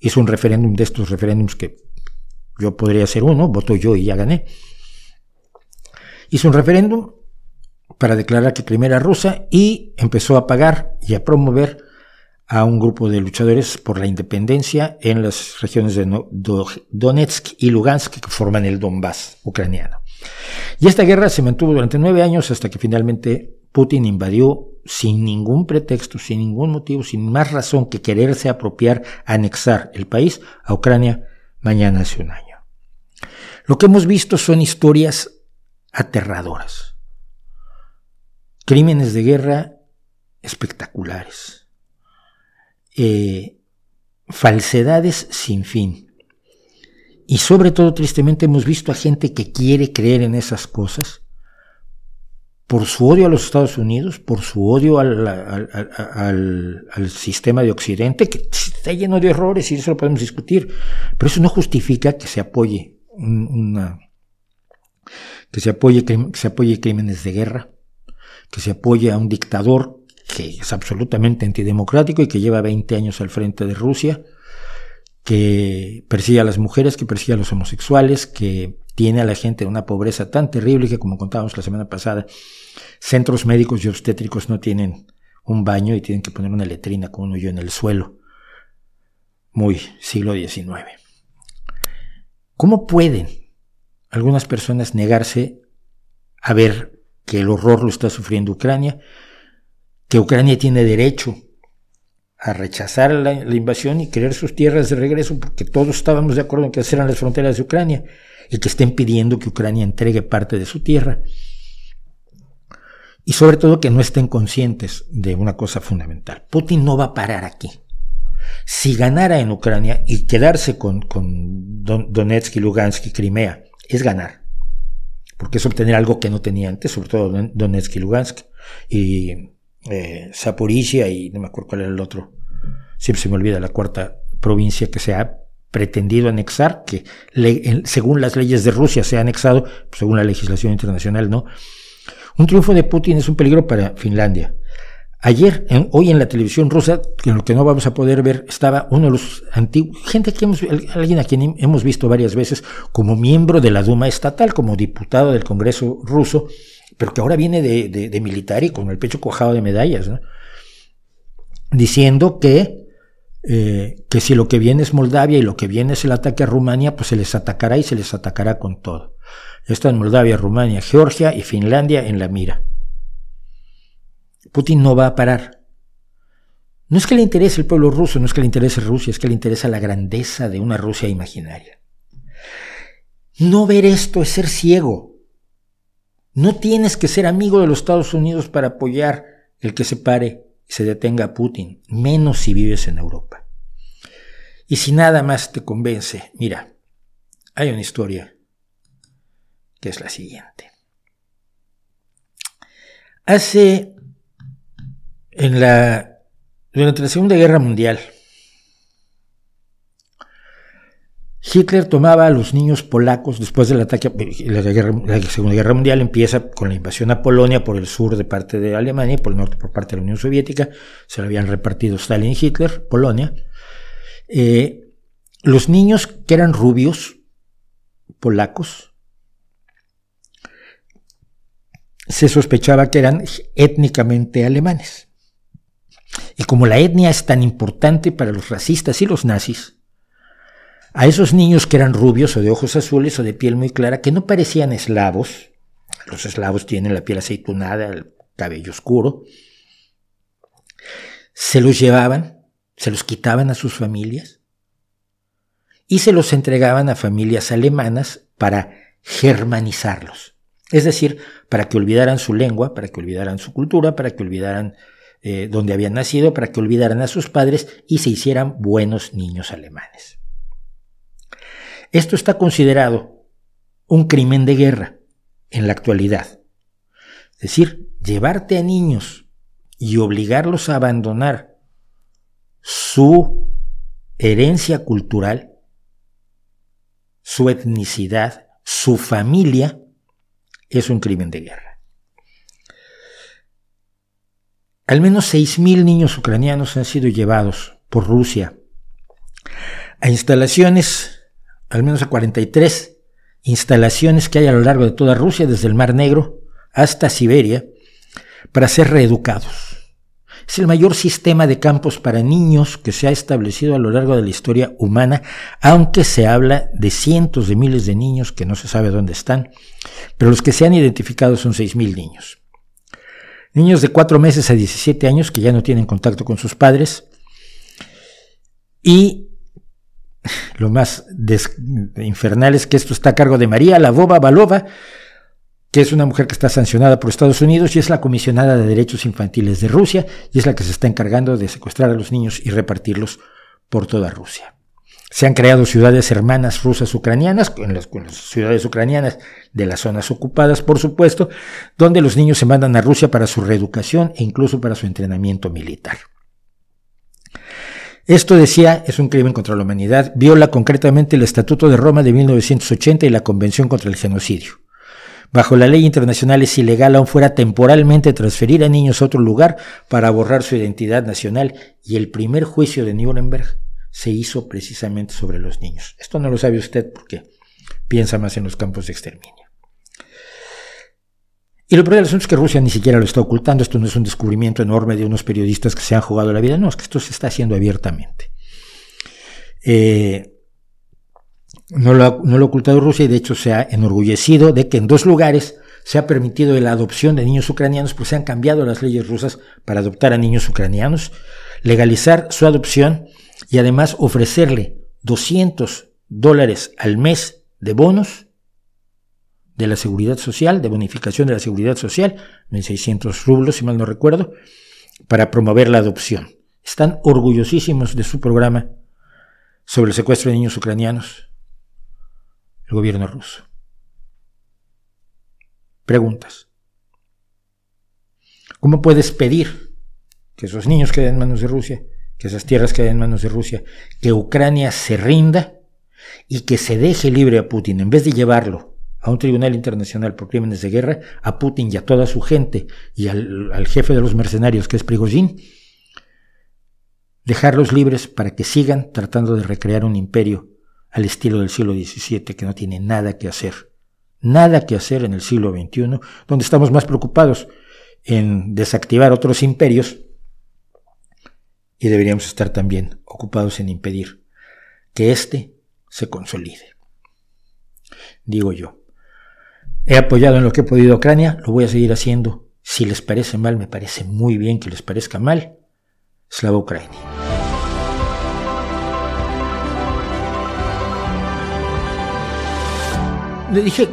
hizo un referéndum de estos referéndums que yo podría hacer uno, voto yo y ya gané. hizo un referéndum para declarar que Crimea era rusa y empezó a pagar y a promover a un grupo de luchadores por la independencia en las regiones de Donetsk y Lugansk que forman el Donbass ucraniano. Y esta guerra se mantuvo durante nueve años hasta que finalmente Putin invadió sin ningún pretexto, sin ningún motivo, sin más razón que quererse apropiar, anexar el país a Ucrania mañana hace un año. Lo que hemos visto son historias aterradoras, crímenes de guerra espectaculares eh, falsedades sin fin. Y sobre todo, tristemente, hemos visto a gente que quiere creer en esas cosas por su odio a los Estados Unidos, por su odio al, sistema de Occidente, que está lleno de errores y eso lo podemos discutir, pero eso no justifica que se apoye que se apoye, que se apoye crímenes de guerra, que se apoye a un dictador que es absolutamente antidemocrático y que lleva 20 años al frente de Rusia, que persigue a las mujeres, que persigue a los homosexuales, que tiene a la gente en una pobreza tan terrible que, como contábamos la semana pasada, centros médicos y obstétricos no tienen un baño y tienen que poner una letrina con un hoyo en el suelo. Muy siglo XIX. ¿Cómo pueden algunas personas negarse a ver que el horror lo está sufriendo Ucrania que Ucrania tiene derecho a rechazar la, invasión y querer sus tierras de regreso, porque todos estábamos de acuerdo en que eran las fronteras de Ucrania, y que estén pidiendo que Ucrania entregue parte de su tierra. Y sobre todo que no estén conscientes de una cosa fundamental. Putin no va a parar aquí. Si ganara en Ucrania y quedarse con, con Donetsk y Lugansk y Crimea, es ganar. Porque es obtener algo que no tenía antes, sobre todo Donetsk y Lugansk. Eh, y no me acuerdo cuál era el otro, siempre se me olvida la cuarta provincia que se ha pretendido anexar, que según las leyes de Rusia se ha anexado, según la legislación internacional no. Un triunfo de Putin es un peligro para Finlandia. Ayer, hoy en la televisión rusa, en lo que no vamos a poder ver, estaba uno de los antiguos, gente que alguien a quien hemos visto varias veces como miembro de la Duma estatal, como diputado del Congreso ruso, pero que ahora viene de, militar y con el pecho cuajado de medallas, diciendo que, eh, que si lo que viene es Moldavia y lo que viene es el ataque a Rumania, pues se les atacará y se les atacará con todo. Están Moldavia, Rumania, Georgia y Finlandia en la mira. Putin no va a parar. No es que le interese el pueblo ruso, no es que le interese Rusia, es que le interesa la grandeza de una Rusia imaginaria. No ver esto es ser ciego. No tienes que ser amigo de los Estados Unidos para apoyar el que se pare y se detenga a Putin, menos si vives en Europa. Y si nada más te convence, mira, hay una historia que es la siguiente. Hace en la durante la Segunda Guerra Mundial Hitler tomaba a los niños polacos después del ataque, la, la, Segunda Guerra Mundial empieza con la invasión a Polonia por el sur de parte de Alemania y por el norte por parte de la Unión Soviética, se lo habían repartido Stalin y Hitler, Polonia. Eh, los niños que eran rubios, polacos, se sospechaba que eran étnicamente alemanes. Y como la etnia es tan importante para los racistas y los nazis, a esos niños que eran rubios o de ojos azules o de piel muy clara, que no parecían eslavos, los eslavos tienen la piel aceitunada, el cabello oscuro, se los llevaban, se los quitaban a sus familias y se los entregaban a familias alemanas para germanizarlos. Es decir, para que olvidaran su lengua, para que olvidaran su cultura, para que olvidaran eh, dónde habían nacido, para que olvidaran a sus padres y se hicieran buenos niños alemanes. Esto está considerado un crimen de guerra en la actualidad. Es decir, llevarte a niños y obligarlos a abandonar su herencia cultural, su etnicidad, su familia, es un crimen de guerra. Al menos 6.000 niños ucranianos han sido llevados por Rusia a instalaciones al menos a 43 instalaciones que hay a lo largo de toda Rusia, desde el Mar Negro hasta Siberia, para ser reeducados. Es el mayor sistema de campos para niños que se ha establecido a lo largo de la historia humana, aunque se habla de cientos de miles de niños que no se sabe dónde están, pero los que se han identificado son 6.000 niños. Niños de 4 meses a 17 años que ya no tienen contacto con sus padres y lo más infernal es que esto está a cargo de María Lavova Balova, que es una mujer que está sancionada por Estados Unidos y es la comisionada de derechos infantiles de Rusia y es la que se está encargando de secuestrar a los niños y repartirlos por toda Rusia. Se han creado ciudades hermanas rusas ucranianas, en las, ciudades ucranianas de las zonas ocupadas, por supuesto, donde los niños se mandan a Rusia para su reeducación e incluso para su entrenamiento militar. Esto decía es un crimen contra la humanidad, viola concretamente el Estatuto de Roma de 1980 y la Convención contra el Genocidio. Bajo la ley internacional es ilegal, aún fuera temporalmente, transferir a niños a otro lugar para borrar su identidad nacional y el primer juicio de Nuremberg se hizo precisamente sobre los niños. Esto no lo sabe usted porque piensa más en los campos de exterminio. Y lo peor del asunto es que Rusia ni siquiera lo está ocultando. Esto no es un descubrimiento enorme de unos periodistas que se han jugado la vida. No, es que esto se está haciendo abiertamente. Eh, no lo, ha, no lo ha ocultado Rusia y de hecho se ha enorgullecido de que en dos lugares se ha permitido la adopción de niños ucranianos, pues se han cambiado las leyes rusas para adoptar a niños ucranianos, legalizar su adopción y además ofrecerle 200 dólares al mes de bonos de la seguridad social, de bonificación de la seguridad social, 1.600 rublos, si mal no recuerdo, para promover la adopción. Están orgullosísimos de su programa sobre el secuestro de niños ucranianos el gobierno ruso. Preguntas. ¿Cómo puedes pedir que esos niños queden en manos de Rusia, que esas tierras queden en manos de Rusia, que Ucrania se rinda y que se deje libre a Putin en vez de llevarlo a un tribunal internacional por crímenes de guerra, a Putin y a toda su gente y al, jefe de los mercenarios que es Prigozhin, dejarlos libres para que sigan tratando de recrear un imperio al estilo del siglo XVII, que no tiene nada que hacer, nada que hacer en el siglo XXI, donde estamos más preocupados en desactivar otros imperios y deberíamos estar también ocupados en impedir que éste se consolide. Digo yo, he apoyado en lo que he podido a Ucrania, lo voy a seguir haciendo. Si les parece mal, me parece muy bien que les parezca mal. Slava Ucrania. Le dije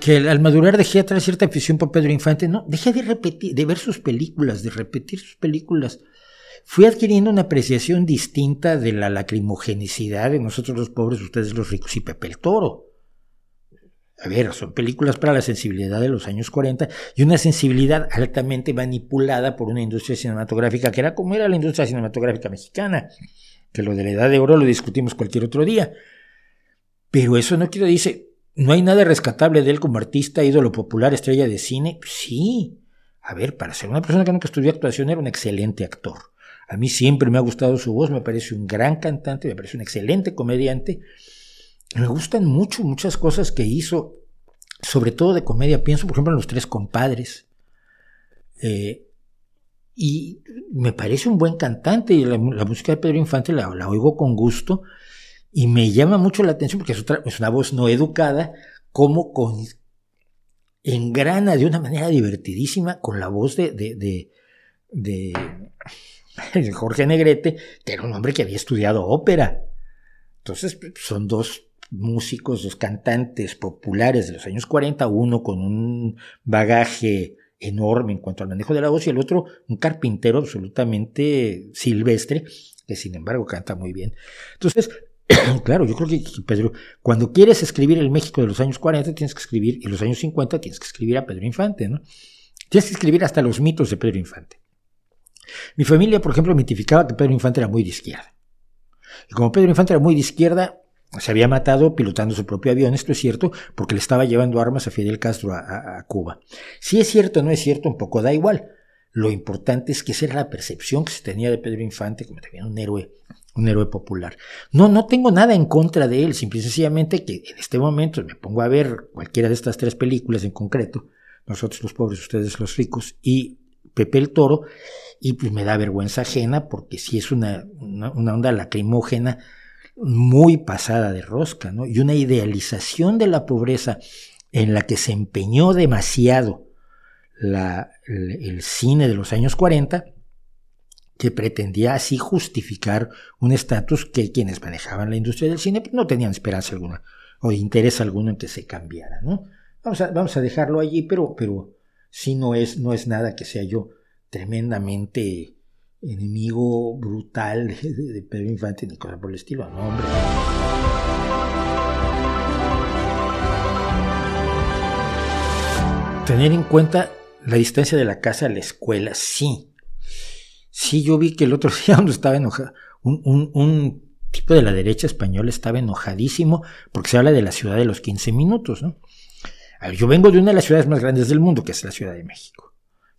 que, al madurar dejé atrás cierta afición por Pedro Infante. No, dejé de repetir, de ver sus películas, de repetir sus películas. Fui adquiriendo una apreciación distinta de la lacrimogenicidad de nosotros los pobres, ustedes los ricos y Pepe el Toro. A ver, son películas para la sensibilidad de los años 40 y una sensibilidad altamente manipulada por una industria cinematográfica que era como era la industria cinematográfica mexicana, que lo de la edad de oro lo discutimos cualquier otro día. Pero eso no quiero decir, ¿No hay nada rescatable de él como artista, ídolo popular, estrella de cine? Sí. A ver, para ser una persona que nunca estudió actuación era un excelente actor. A mí siempre me ha gustado su voz, me parece un gran cantante, me parece un excelente comediante. Me gustan mucho muchas cosas que hizo, sobre todo de comedia. Pienso, por ejemplo, en Los Tres Compadres. Eh, y me parece un buen cantante y la, música de Pedro Infante la, la oigo con gusto y me llama mucho la atención porque es, una voz no educada, como con, engrana de una manera divertidísima con la voz de, de, de, Jorge Negrete, que era un hombre que había estudiado ópera. Entonces, son dos músicos, dos cantantes populares de los años 40, uno con un bagaje enorme en cuanto al manejo de la voz y el otro un carpintero absolutamente silvestre que sin embargo canta muy bien. Entonces, claro, yo creo que Pedro, cuando quieres escribir el México de los años 40, tienes que escribir, y los años 50 tienes que escribir a Pedro Infante. Tienes que escribir hasta los mitos de Pedro Infante. Mi familia, por ejemplo, mitificaba que Pedro Infante era muy de izquierda. Y como Pedro Infante era muy de izquierda, se había matado pilotando su propio avión, esto es cierto, porque le estaba llevando armas a Fidel Castro a, Cuba. Si es cierto o no es cierto, un poco da igual. Lo importante es que esa era la percepción que se tenía de Pedro Infante como también un héroe, un héroe popular. No, no tengo nada en contra de él, simple y sencillamente que en este momento me pongo a ver cualquiera de estas tres películas en concreto, nosotros los pobres, ustedes los ricos, y Pepe el Toro, y pues me da vergüenza ajena porque sí es una, una onda lacrimógena muy pasada de rosca, ¿no? Y una idealización de la pobreza en la que se empeñó demasiado la, el, cine de los años 40, que pretendía así justificar un estatus que quienes manejaban la industria del cine pues, no tenían esperanza alguna o interés alguno en que se cambiara, ¿no? Vamos a, vamos a dejarlo allí, pero, pero sí no es, no es nada que sea yo tremendamente enemigo brutal de, Pedro Infante ni cosa por el estilo, no, hombre. Tener en cuenta la distancia de la casa a la escuela, sí. Sí, yo vi que el otro día uno estaba enojado, un tipo de la derecha española estaba enojadísimo porque se habla de la ciudad de los 15 minutos, ¿no? yo vengo de una de las ciudades más grandes del mundo, que es la Ciudad de México.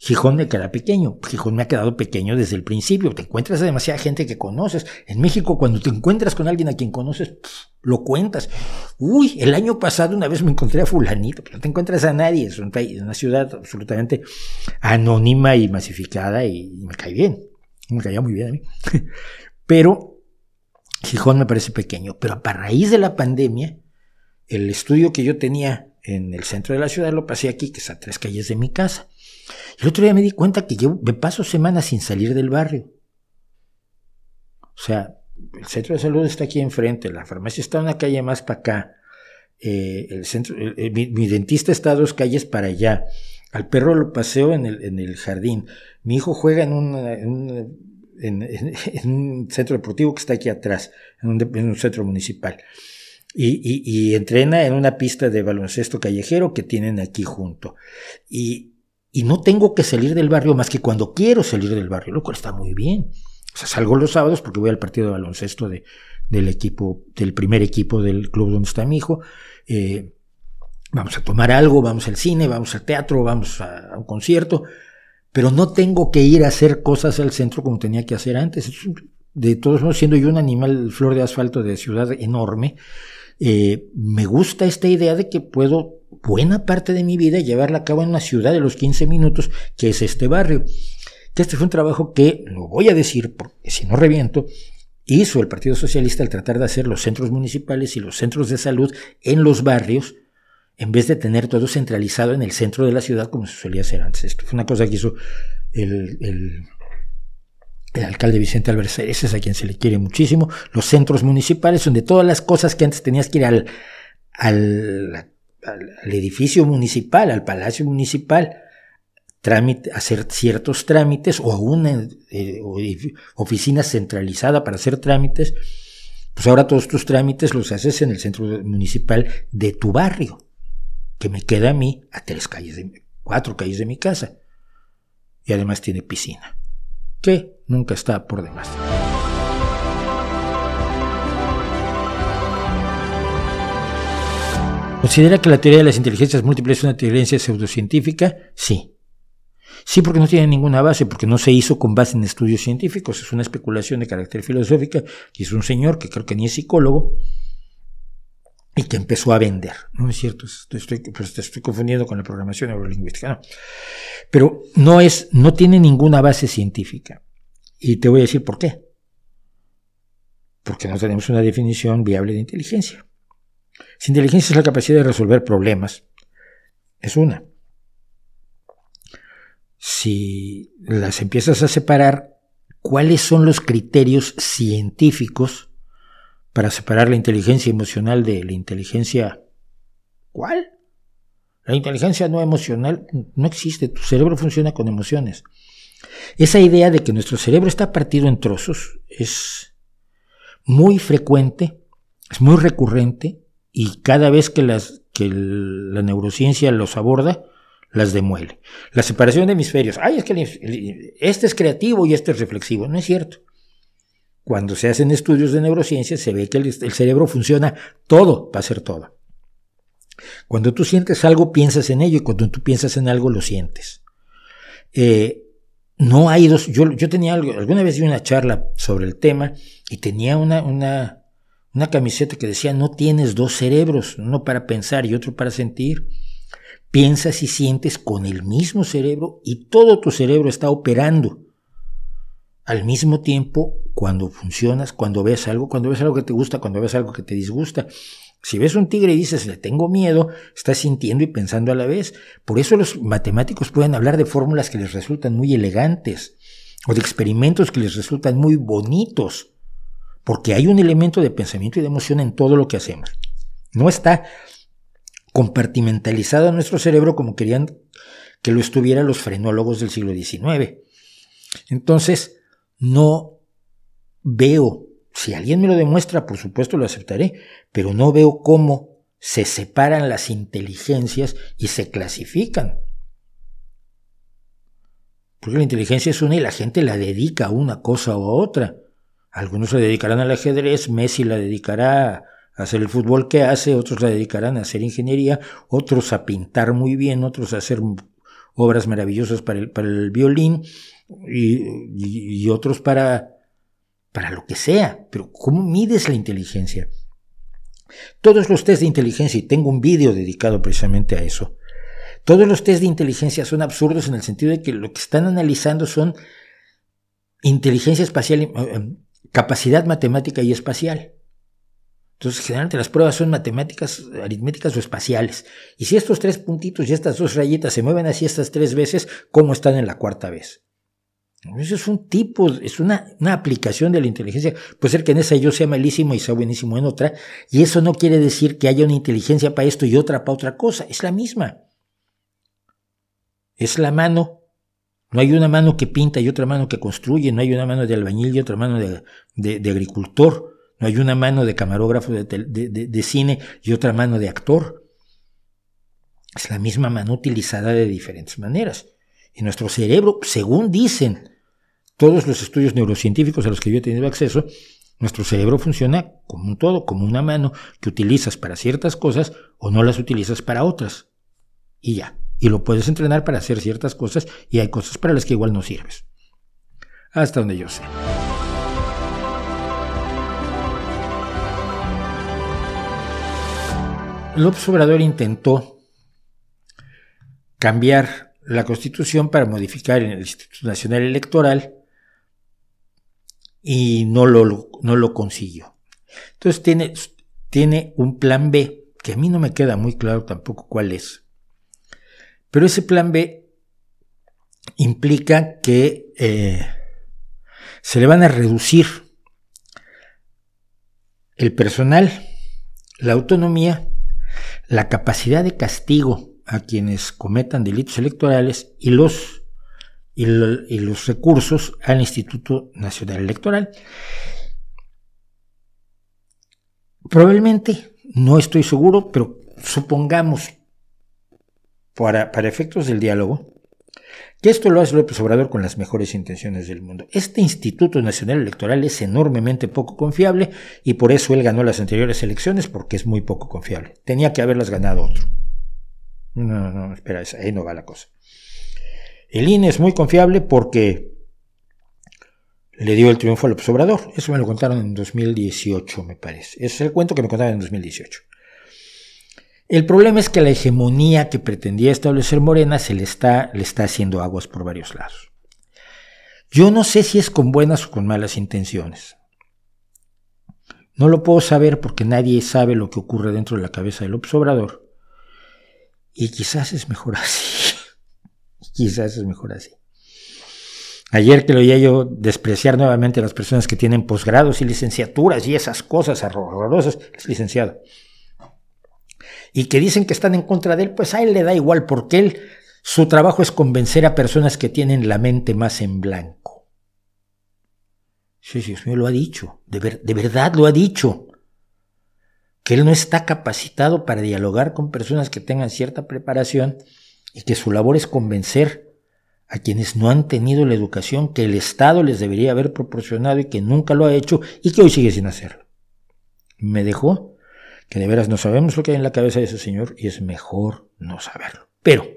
Gijón me queda pequeño. Gijón me ha quedado pequeño desde el principio. Te encuentras a demasiada gente que conoces. En México, cuando te encuentras con alguien a quien conoces, lo cuentas. Uy, el año pasado una vez me encontré a fulanito, no te encuentras a nadie. Es una ciudad absolutamente anónima y masificada y, me cae bien. Me caía muy bien a mí. Pero Gijón me parece pequeño. Pero a raíz de la pandemia, el estudio que yo tenía en el centro de la ciudad lo pasé aquí, que es a tres calles de mi casa. El otro día me di cuenta que yo me paso semanas sin salir del barrio. O sea, el centro de salud está aquí enfrente, la farmacia está una calle más para acá, eh, el centro, mi, dentista está a dos calles para allá, al perro lo paseo en el, en el jardín, mi hijo juega en, un, en, un centro deportivo que está aquí atrás, en un, centro municipal. Y, y, entrena en una pista de baloncesto callejero que tienen aquí junto. Y, y no tengo que salir del barrio más que cuando quiero salir del barrio, lo cual está muy bien. O sea, salgo los sábados porque voy al partido de baloncesto de, del equipo, del primer equipo del club donde está mi hijo. Eh, vamos a tomar algo, vamos al cine, vamos al teatro, vamos a, un concierto, pero no tengo que ir a hacer cosas al centro como tenía que hacer antes. De todos modos, siendo yo un animal flor de asfalto de ciudad enorme, eh, me gusta esta idea de que puedo buena parte de mi vida llevarla a cabo en una ciudad de los 15 minutos, que es este barrio. Este fue un trabajo que, lo voy a decir, porque si no reviento, hizo el Partido Socialista al tratar de hacer los centros municipales y los centros de salud en los barrios, en vez de tener todo centralizado en el centro de la ciudad como se solía hacer antes. Esto fue una cosa que hizo el, alcalde Vicente ese es a quien se le quiere muchísimo, los centros municipales, donde todas las cosas que antes tenías que ir al al, edificio municipal, al palacio municipal, trámite, hacer ciertos trámites o a una eh, oficina centralizada para hacer trámites, pues ahora todos tus trámites los haces en el centro municipal de tu barrio, que me queda a mí a tres calles cuatro calles de mi casa. Y además tiene piscina, que nunca está por demás. ¿Considera que la teoría de las inteligencias múltiples es una teoría pseudocientífica? Sí. Sí, porque no tiene ninguna base, porque no se hizo con base en estudios científicos, es una especulación de carácter filosófica, y es un señor que creo que ni es psicólogo, y que empezó a vender. No es cierto, estoy, pues, estoy confundiendo con la programación neurolingüística. No. Pero no, es, no tiene ninguna base científica. Y te voy a decir por qué. Porque no tenemos una definición viable de inteligencia. Si inteligencia es la capacidad de resolver problemas, es una. Si las empiezas a separar, ¿cuáles son los criterios científicos para separar la inteligencia emocional de la inteligencia... ¿Cuál? La inteligencia no emocional no existe, tu cerebro funciona con emociones. Esa idea de que nuestro cerebro está partido en trozos es muy frecuente, es muy recurrente y cada vez que, las, que la neurociencia los aborda, las demuele. La separación de hemisferios. Ay, es que este es creativo y este es reflexivo. No es cierto. Cuando se hacen estudios de neurociencia se ve que el, cerebro funciona todo para hacer todo. Cuando tú sientes algo, piensas en ello y cuando tú piensas en algo, lo sientes. Eh, no hay dos. Yo, yo tenía algo, alguna vez una charla sobre el tema y tenía una, una, una camiseta que decía: No tienes dos cerebros, uno para pensar y otro para sentir. Piensas y sientes con el mismo cerebro y todo tu cerebro está operando al mismo tiempo cuando funcionas, cuando ves algo, cuando ves algo que te gusta, cuando ves algo que te disgusta. Si ves un tigre y dices, le tengo miedo, estás sintiendo y pensando a la vez. Por eso los matemáticos pueden hablar de fórmulas que les resultan muy elegantes o de experimentos que les resultan muy bonitos, porque hay un elemento de pensamiento y de emoción en todo lo que hacemos. No está compartimentalizado en nuestro cerebro como querían que lo estuvieran los frenólogos del siglo XIX. Entonces, no veo, si alguien me lo demuestra, por supuesto lo aceptaré, pero no veo cómo se separan las inteligencias y se clasifican. Porque la inteligencia es una y la gente la dedica a una cosa o a otra. Algunos se dedicarán al ajedrez, Messi la dedicará a hacer el fútbol que hace, otros la dedicarán a hacer ingeniería, otros a pintar muy bien, otros a hacer obras maravillosas para el, para el violín y, otros para, para lo que sea. Pero ¿cómo mides la inteligencia? Todos los test de inteligencia, y tengo un vídeo dedicado precisamente a eso, todos los test de inteligencia son absurdos en el sentido de que lo que están analizando son inteligencia espacial, eh, capacidad matemática y espacial. Entonces, generalmente las pruebas son matemáticas, aritméticas o espaciales. Y si estos tres puntitos y estas dos rayitas se mueven así estas tres veces, ¿cómo están en la cuarta vez? Eso es un tipo, es una, una, aplicación de la inteligencia. Puede ser que en esa yo sea malísimo y sea buenísimo en otra. Y eso no quiere decir que haya una inteligencia para esto y otra para otra cosa. Es la misma. Es la mano. No hay una mano que pinta y otra mano que construye. No hay una mano de albañil y otra mano de, agricultor. No hay una mano de camarógrafo de, de, cine y otra mano de actor. Es la misma mano utilizada de diferentes maneras. Y nuestro cerebro, según dicen todos los estudios neurocientíficos a los que yo he tenido acceso, nuestro cerebro funciona como un todo, como una mano que utilizas para ciertas cosas o no las utilizas para otras. Y ya. Y lo puedes entrenar para hacer ciertas cosas y hay cosas para las que igual no sirves. Hasta donde yo sé. López Obrador intentó cambiar la constitución para modificar en el Instituto Nacional Electoral y no lo, no lo consiguió. Entonces tiene, tiene un plan B, que a mí no me queda muy claro tampoco cuál es. Pero ese plan B implica que eh, se le van a reducir el personal, la autonomía la capacidad de castigo a quienes cometan delitos electorales y los, y, los recursos al Instituto Nacional Electoral. Probablemente, no estoy seguro, pero supongamos, para, efectos del diálogo, que esto lo hace López Obrador con las mejores intenciones del mundo. Este Instituto Nacional Electoral es enormemente poco confiable y por eso él ganó las anteriores elecciones porque es muy poco confiable. Tenía que haberlas ganado otro. No, no, espera, ahí no va la cosa. El INE es muy confiable porque le dio el triunfo a López Obrador. Eso me lo contaron en 2018, me parece. Es el cuento que me contaron en 2018. El problema es que la hegemonía que pretendía establecer Morena se le está, le está haciendo aguas por varios lados. Yo no sé si es con buenas o con malas intenciones. No lo puedo saber porque nadie sabe lo que ocurre dentro de la cabeza del Obrador. Y quizás es mejor así. quizás es mejor así. Ayer que lo oía yo despreciar nuevamente a las personas que tienen posgrados y licenciaturas y esas cosas horrorosas, es licenciado y que dicen que están en contra de él, pues a él le da igual porque él, su trabajo es convencer a personas que tienen la mente más en blanco. Sí, Dios mío, lo ha dicho, de, de verdad lo ha dicho, que él no está capacitado para dialogar con personas que tengan cierta preparación y que su labor es convencer a quienes no han tenido la educación que el Estado les debería haber proporcionado y que nunca lo ha hecho y que hoy sigue sin hacerlo. Me dejó que de veras no sabemos lo que hay en la cabeza de ese señor y es mejor no saberlo. Pero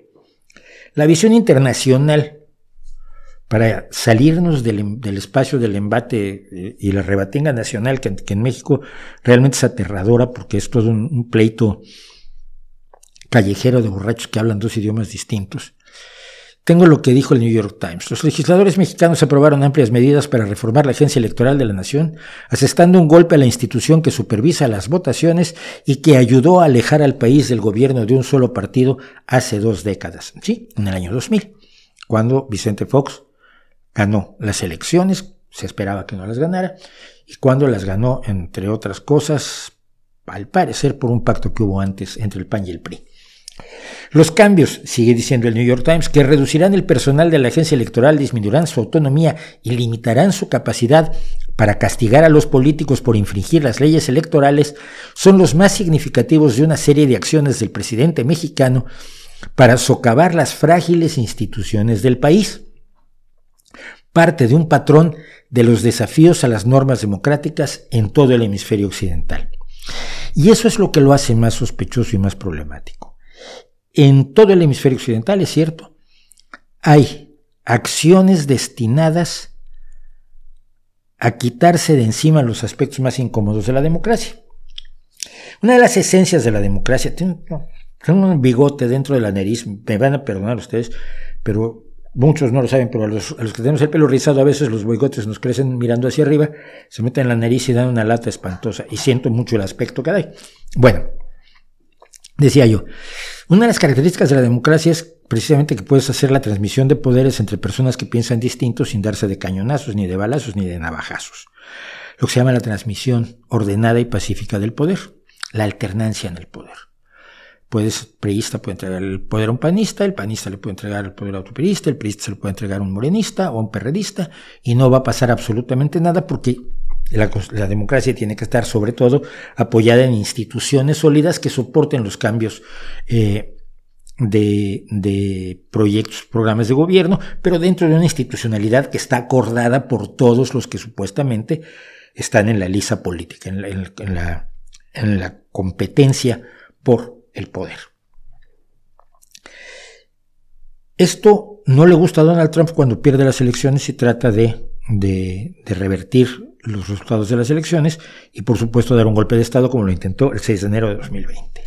la visión internacional para salirnos del, espacio del embate eh, y la rebatenga nacional que, en México realmente es aterradora porque es todo un pleito callejero de borrachos que hablan dos idiomas distintos. Tengo lo que dijo el New York Times. Los legisladores mexicanos aprobaron amplias medidas para reformar la Agencia Electoral de la Nación, asestando un golpe a la institución que supervisa las votaciones y que ayudó a alejar al país del gobierno de un solo partido hace dos décadas, sí, en el año 2000, cuando Vicente Fox ganó las elecciones, se esperaba que no las ganara, y cuando las ganó, entre otras cosas, al parecer por un pacto que hubo antes entre el PAN y el PRI. Los cambios, sigue diciendo el New York Times, que reducirán el personal de la agencia electoral, disminuirán su autonomía y limitarán su capacidad para castigar a los políticos por infringir las leyes electorales, son los más significativos de una serie de acciones del presidente mexicano para socavar las frágiles instituciones del país. Parte de un patrón de los desafíos a las normas democráticas en todo el hemisferio occidental. Y eso es lo que lo hace más sospechoso y más problemático en todo el hemisferio occidental, es cierto, hay acciones destinadas a quitarse de encima los aspectos más incómodos de la democracia. Una de las esencias de la democracia, tengo, un bigote dentro de la nariz, me van a perdonar ustedes, pero muchos no lo saben, pero a los, que tenemos el pelo rizado a veces los bigotes nos crecen mirando hacia arriba, se meten en la nariz y dan una lata espantosa y siento mucho el aspecto que hay. Bueno, decía yo, una de las características de la democracia es precisamente que puedes hacer la transmisión de poderes entre personas que piensan distintos sin darse de cañonazos, ni de balazos, ni de navajazos. Lo que se llama la transmisión ordenada y pacífica del poder, la alternancia en el poder. Puedes, priista puede entregar el poder a un panista, el panista le puede entregar el poder a otro periodista, el periodista se lo puede entregar a un morenista o a un perredista, y no va a pasar absolutamente nada porque la, democracia tiene que estar sobre todo apoyada en instituciones sólidas que soporten los cambios eh, de, proyectos, programas de gobierno, pero dentro de una institucionalidad que está acordada por todos los que supuestamente están en la lisa política, en la, en la competencia por el poder. Esto no le gusta a Donald Trump cuando pierde las elecciones y trata de, de, de revertir los resultados de las elecciones y por supuesto dar un golpe de Estado como lo intentó el 6 de enero de 2020.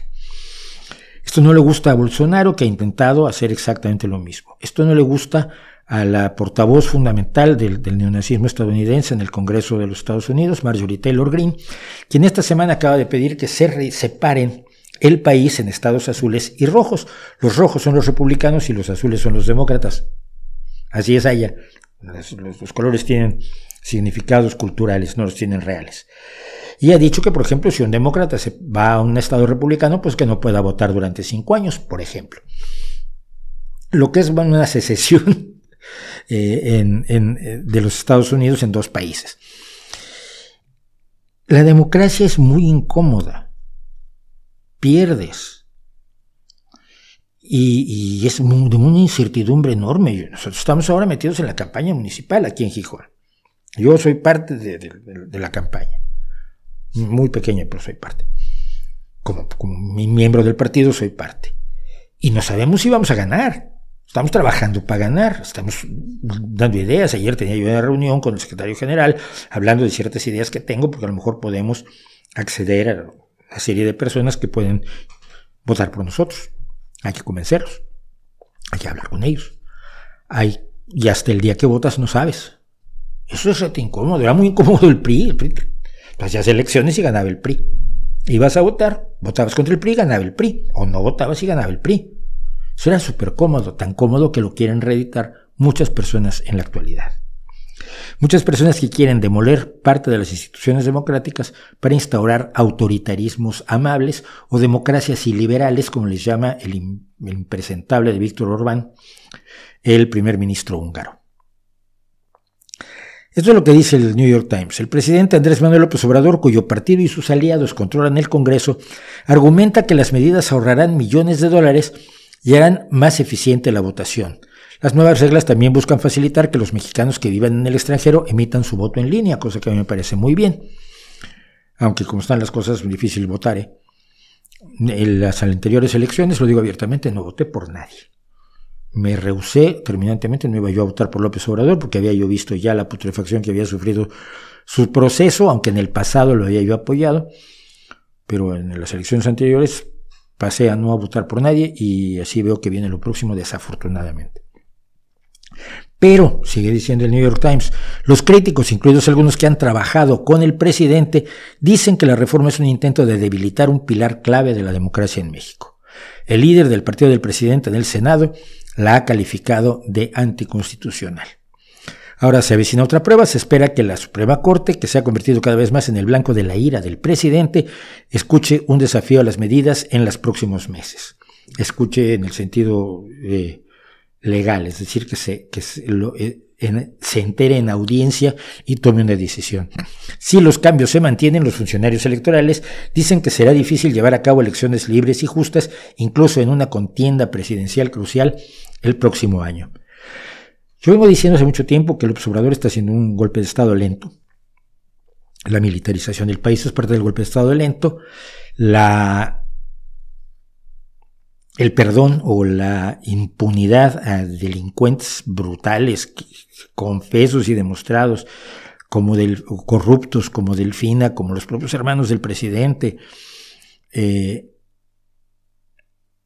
Esto no le gusta a Bolsonaro que ha intentado hacer exactamente lo mismo. Esto no le gusta a la portavoz fundamental del, neonazismo estadounidense en el Congreso de los Estados Unidos, Marjorie Taylor Greene, quien esta semana acaba de pedir que se separen el país en estados azules y rojos. Los rojos son los republicanos y los azules son los demócratas. Así es allá. los colores tienen significados culturales, no los tienen reales. Y ha dicho que, por ejemplo, si un demócrata se va a un estado republicano, pues que no pueda votar durante cinco años, por ejemplo. Lo que es una secesión eh, eh, de los Estados Unidos en dos países. La democracia es muy incómoda. Pierdes. Y, y es de una incertidumbre enorme. Nosotros estamos ahora metidos en la campaña municipal aquí en Gijón. Yo soy parte de, la campaña. Muy pequeña, pero soy parte. Como, como mi miembro del partido, soy parte. Y no sabemos si vamos a ganar. Estamos trabajando para ganar, estamos dando ideas. Ayer tenía yo una reunión con el secretario general hablando de ciertas ideas que tengo, porque a lo mejor podemos acceder a una serie de personas que pueden votar por nosotros. Hay que convencerlos, hay que hablar con ellos. Hay, y hasta el día que votas no sabes. Eso es rete incómodo, era muy incómodo el PRI. El PRI. Hacías elecciones y ganaba el PRI. Ibas a votar, votabas contra el PRI, ganaba el PRI. O no votabas y ganaba el PRI. Eso era súper cómodo, tan cómodo que lo quieren reeditar muchas personas en la actualidad. Muchas personas que quieren demoler parte de las instituciones democráticas para instaurar autoritarismos amables o democracias iliberales, como les llama el, impresentable de Víctor Orbán, el primer ministro húngaro. Esto es lo que dice el New York Times. El presidente Andrés Manuel López Obrador, cuyo partido y sus aliados controlan el Congreso, argumenta que las medidas ahorrarán millones de dólares y harán más eficiente la votación. Las nuevas reglas también buscan facilitar que los mexicanos que vivan en el extranjero emitan su voto en línea, cosa que a mí me parece muy bien. Aunque como están las cosas, es difícil votar. ¿eh? En las anteriores elecciones, lo digo abiertamente, no voté por nadie. Me rehusé terminantemente, no iba yo a votar por López Obrador porque había yo visto ya la putrefacción que había sufrido su proceso, aunque en el pasado lo había yo apoyado, pero en las elecciones anteriores pasé a no votar por nadie y así veo que viene lo próximo desafortunadamente. Pero, sigue diciendo el New York Times, los críticos, incluidos algunos que han trabajado con el presidente, dicen que la reforma es un intento de debilitar un pilar clave de la democracia en México. El líder del partido del presidente en el Senado la ha calificado de anticonstitucional. Ahora se avecina otra prueba, se espera que la Suprema Corte, que se ha convertido cada vez más en el blanco de la ira del presidente, escuche un desafío a las medidas en los próximos meses. Escuche en el sentido eh, legal, es decir, que se, que se, eh, se entere en audiencia y tome una decisión. Si los cambios se mantienen, los funcionarios electorales dicen que será difícil llevar a cabo elecciones libres y justas, incluso en una contienda presidencial crucial el próximo año. Yo vengo diciendo hace mucho tiempo que el observador está haciendo un golpe de Estado lento. La militarización del país es parte del golpe de Estado lento. La el perdón o la impunidad a delincuentes brutales, confesos y demostrados, como corruptos como Delfina, como los propios hermanos del presidente, eh,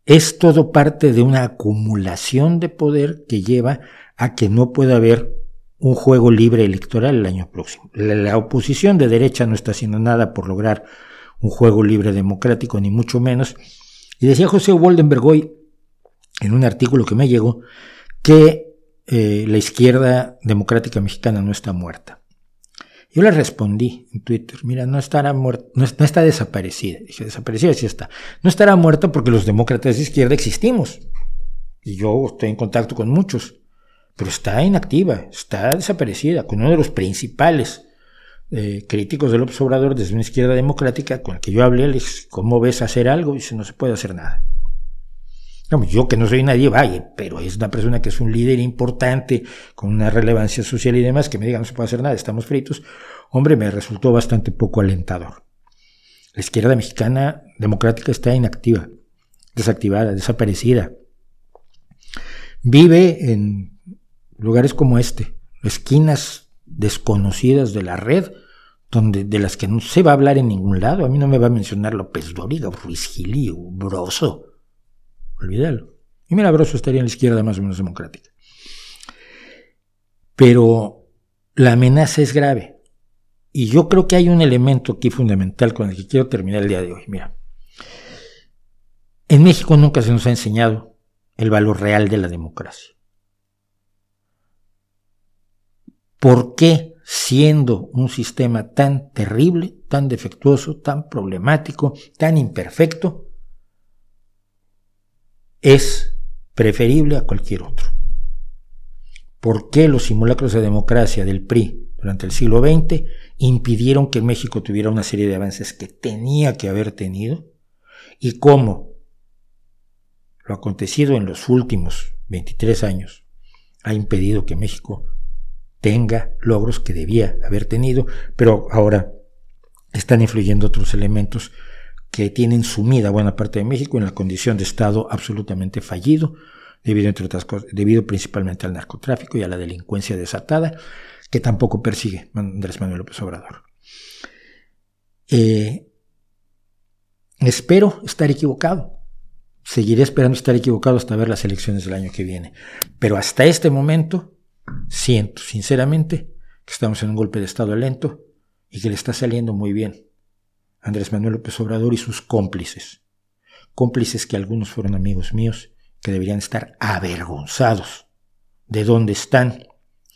es todo parte de una acumulación de poder que lleva a que no pueda haber un juego libre electoral el año próximo. La oposición de derecha no está haciendo nada por lograr un juego libre democrático, ni mucho menos, y decía José Waldenberg hoy, en un artículo que me llegó, que eh, la izquierda democrática mexicana no está muerta. Yo le respondí en Twitter, mira, no estará muerta, no, está desaparecida. Dije, desaparecida sí está. No estará muerta porque los demócratas de izquierda existimos. Y yo estoy en contacto con muchos. Pero está inactiva, está desaparecida, con uno de los principales eh, críticos del observador desde una izquierda democrática con el que yo hablé, le dije, ¿cómo ves hacer algo? Y dice, no se puede hacer nada. yo que no soy nadie, vaya, pero es una persona que es un líder importante, con una relevancia social y demás, que me diga no se puede hacer nada, estamos fritos, hombre, me resultó bastante poco alentador. La izquierda mexicana democrática está inactiva, desactivada, desaparecida. Vive en lugares como este, esquinas desconocidas de la red, donde, de las que no se va a hablar en ningún lado. A mí no me va a mencionar López Dóriga, Ruiz Gili, Broso. Olvídalo. Y mira, Broso estaría en la izquierda más o menos democrática. Pero la amenaza es grave. Y yo creo que hay un elemento aquí fundamental con el que quiero terminar el día de hoy. Mira, en México nunca se nos ha enseñado el valor real de la democracia. ¿Por qué, siendo un sistema tan terrible, tan defectuoso, tan problemático, tan imperfecto, es preferible a cualquier otro? ¿Por qué los simulacros de democracia del PRI durante el siglo XX impidieron que México tuviera una serie de avances que tenía que haber tenido? ¿Y cómo lo acontecido en los últimos 23 años ha impedido que México tenga logros que debía haber tenido, pero ahora están influyendo otros elementos que tienen sumida buena parte de México en la condición de Estado absolutamente fallido, debido, entre otras cosas, debido principalmente al narcotráfico y a la delincuencia desatada, que tampoco persigue Andrés Manuel López Obrador. Eh, espero estar equivocado. Seguiré esperando estar equivocado hasta ver las elecciones del año que viene. Pero hasta este momento siento sinceramente que estamos en un golpe de Estado lento y que le está saliendo muy bien Andrés Manuel López Obrador y sus cómplices. Cómplices que algunos fueron amigos míos que deberían estar avergonzados de dónde están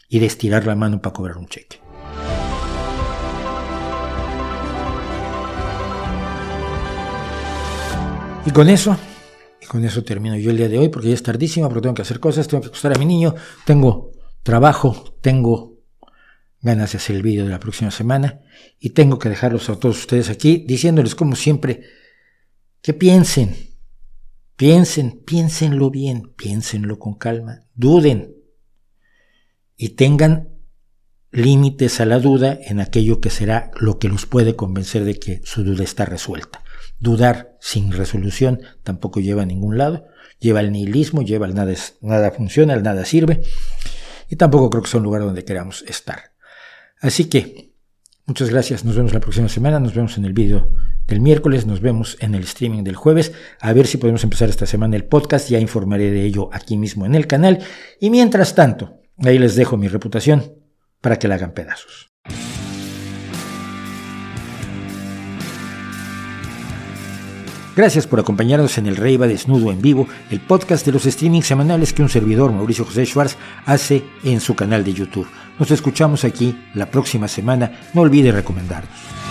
y de estirar la mano para cobrar un cheque. Y con eso, y con eso termino yo el día de hoy porque ya es tardísimo, porque tengo que hacer cosas, tengo que acostar a mi niño, tengo trabajo, tengo ganas de hacer el vídeo de la próxima semana y tengo que dejarlos a todos ustedes aquí diciéndoles como siempre que piensen, piensen, piénsenlo bien, piénsenlo con calma, duden y tengan límites a la duda en aquello que será lo que los puede convencer de que su duda está resuelta. Dudar sin resolución tampoco lleva a ningún lado. Lleva al nihilismo, lleva al nada, nada funciona, al nada sirve. Y tampoco creo que sea un lugar donde queramos estar. Así que, muchas gracias. Nos vemos la próxima semana. Nos vemos en el vídeo del miércoles. Nos vemos en el streaming del jueves. A ver si podemos empezar esta semana el podcast. Ya informaré de ello aquí mismo en el canal. Y mientras tanto, ahí les dejo mi reputación para que la hagan pedazos. Gracias por acompañarnos en el Rey va Desnudo en vivo, el podcast de los streamings semanales que un servidor, Mauricio José Schwartz, hace en su canal de YouTube. Nos escuchamos aquí la próxima semana. No olvide recomendarnos.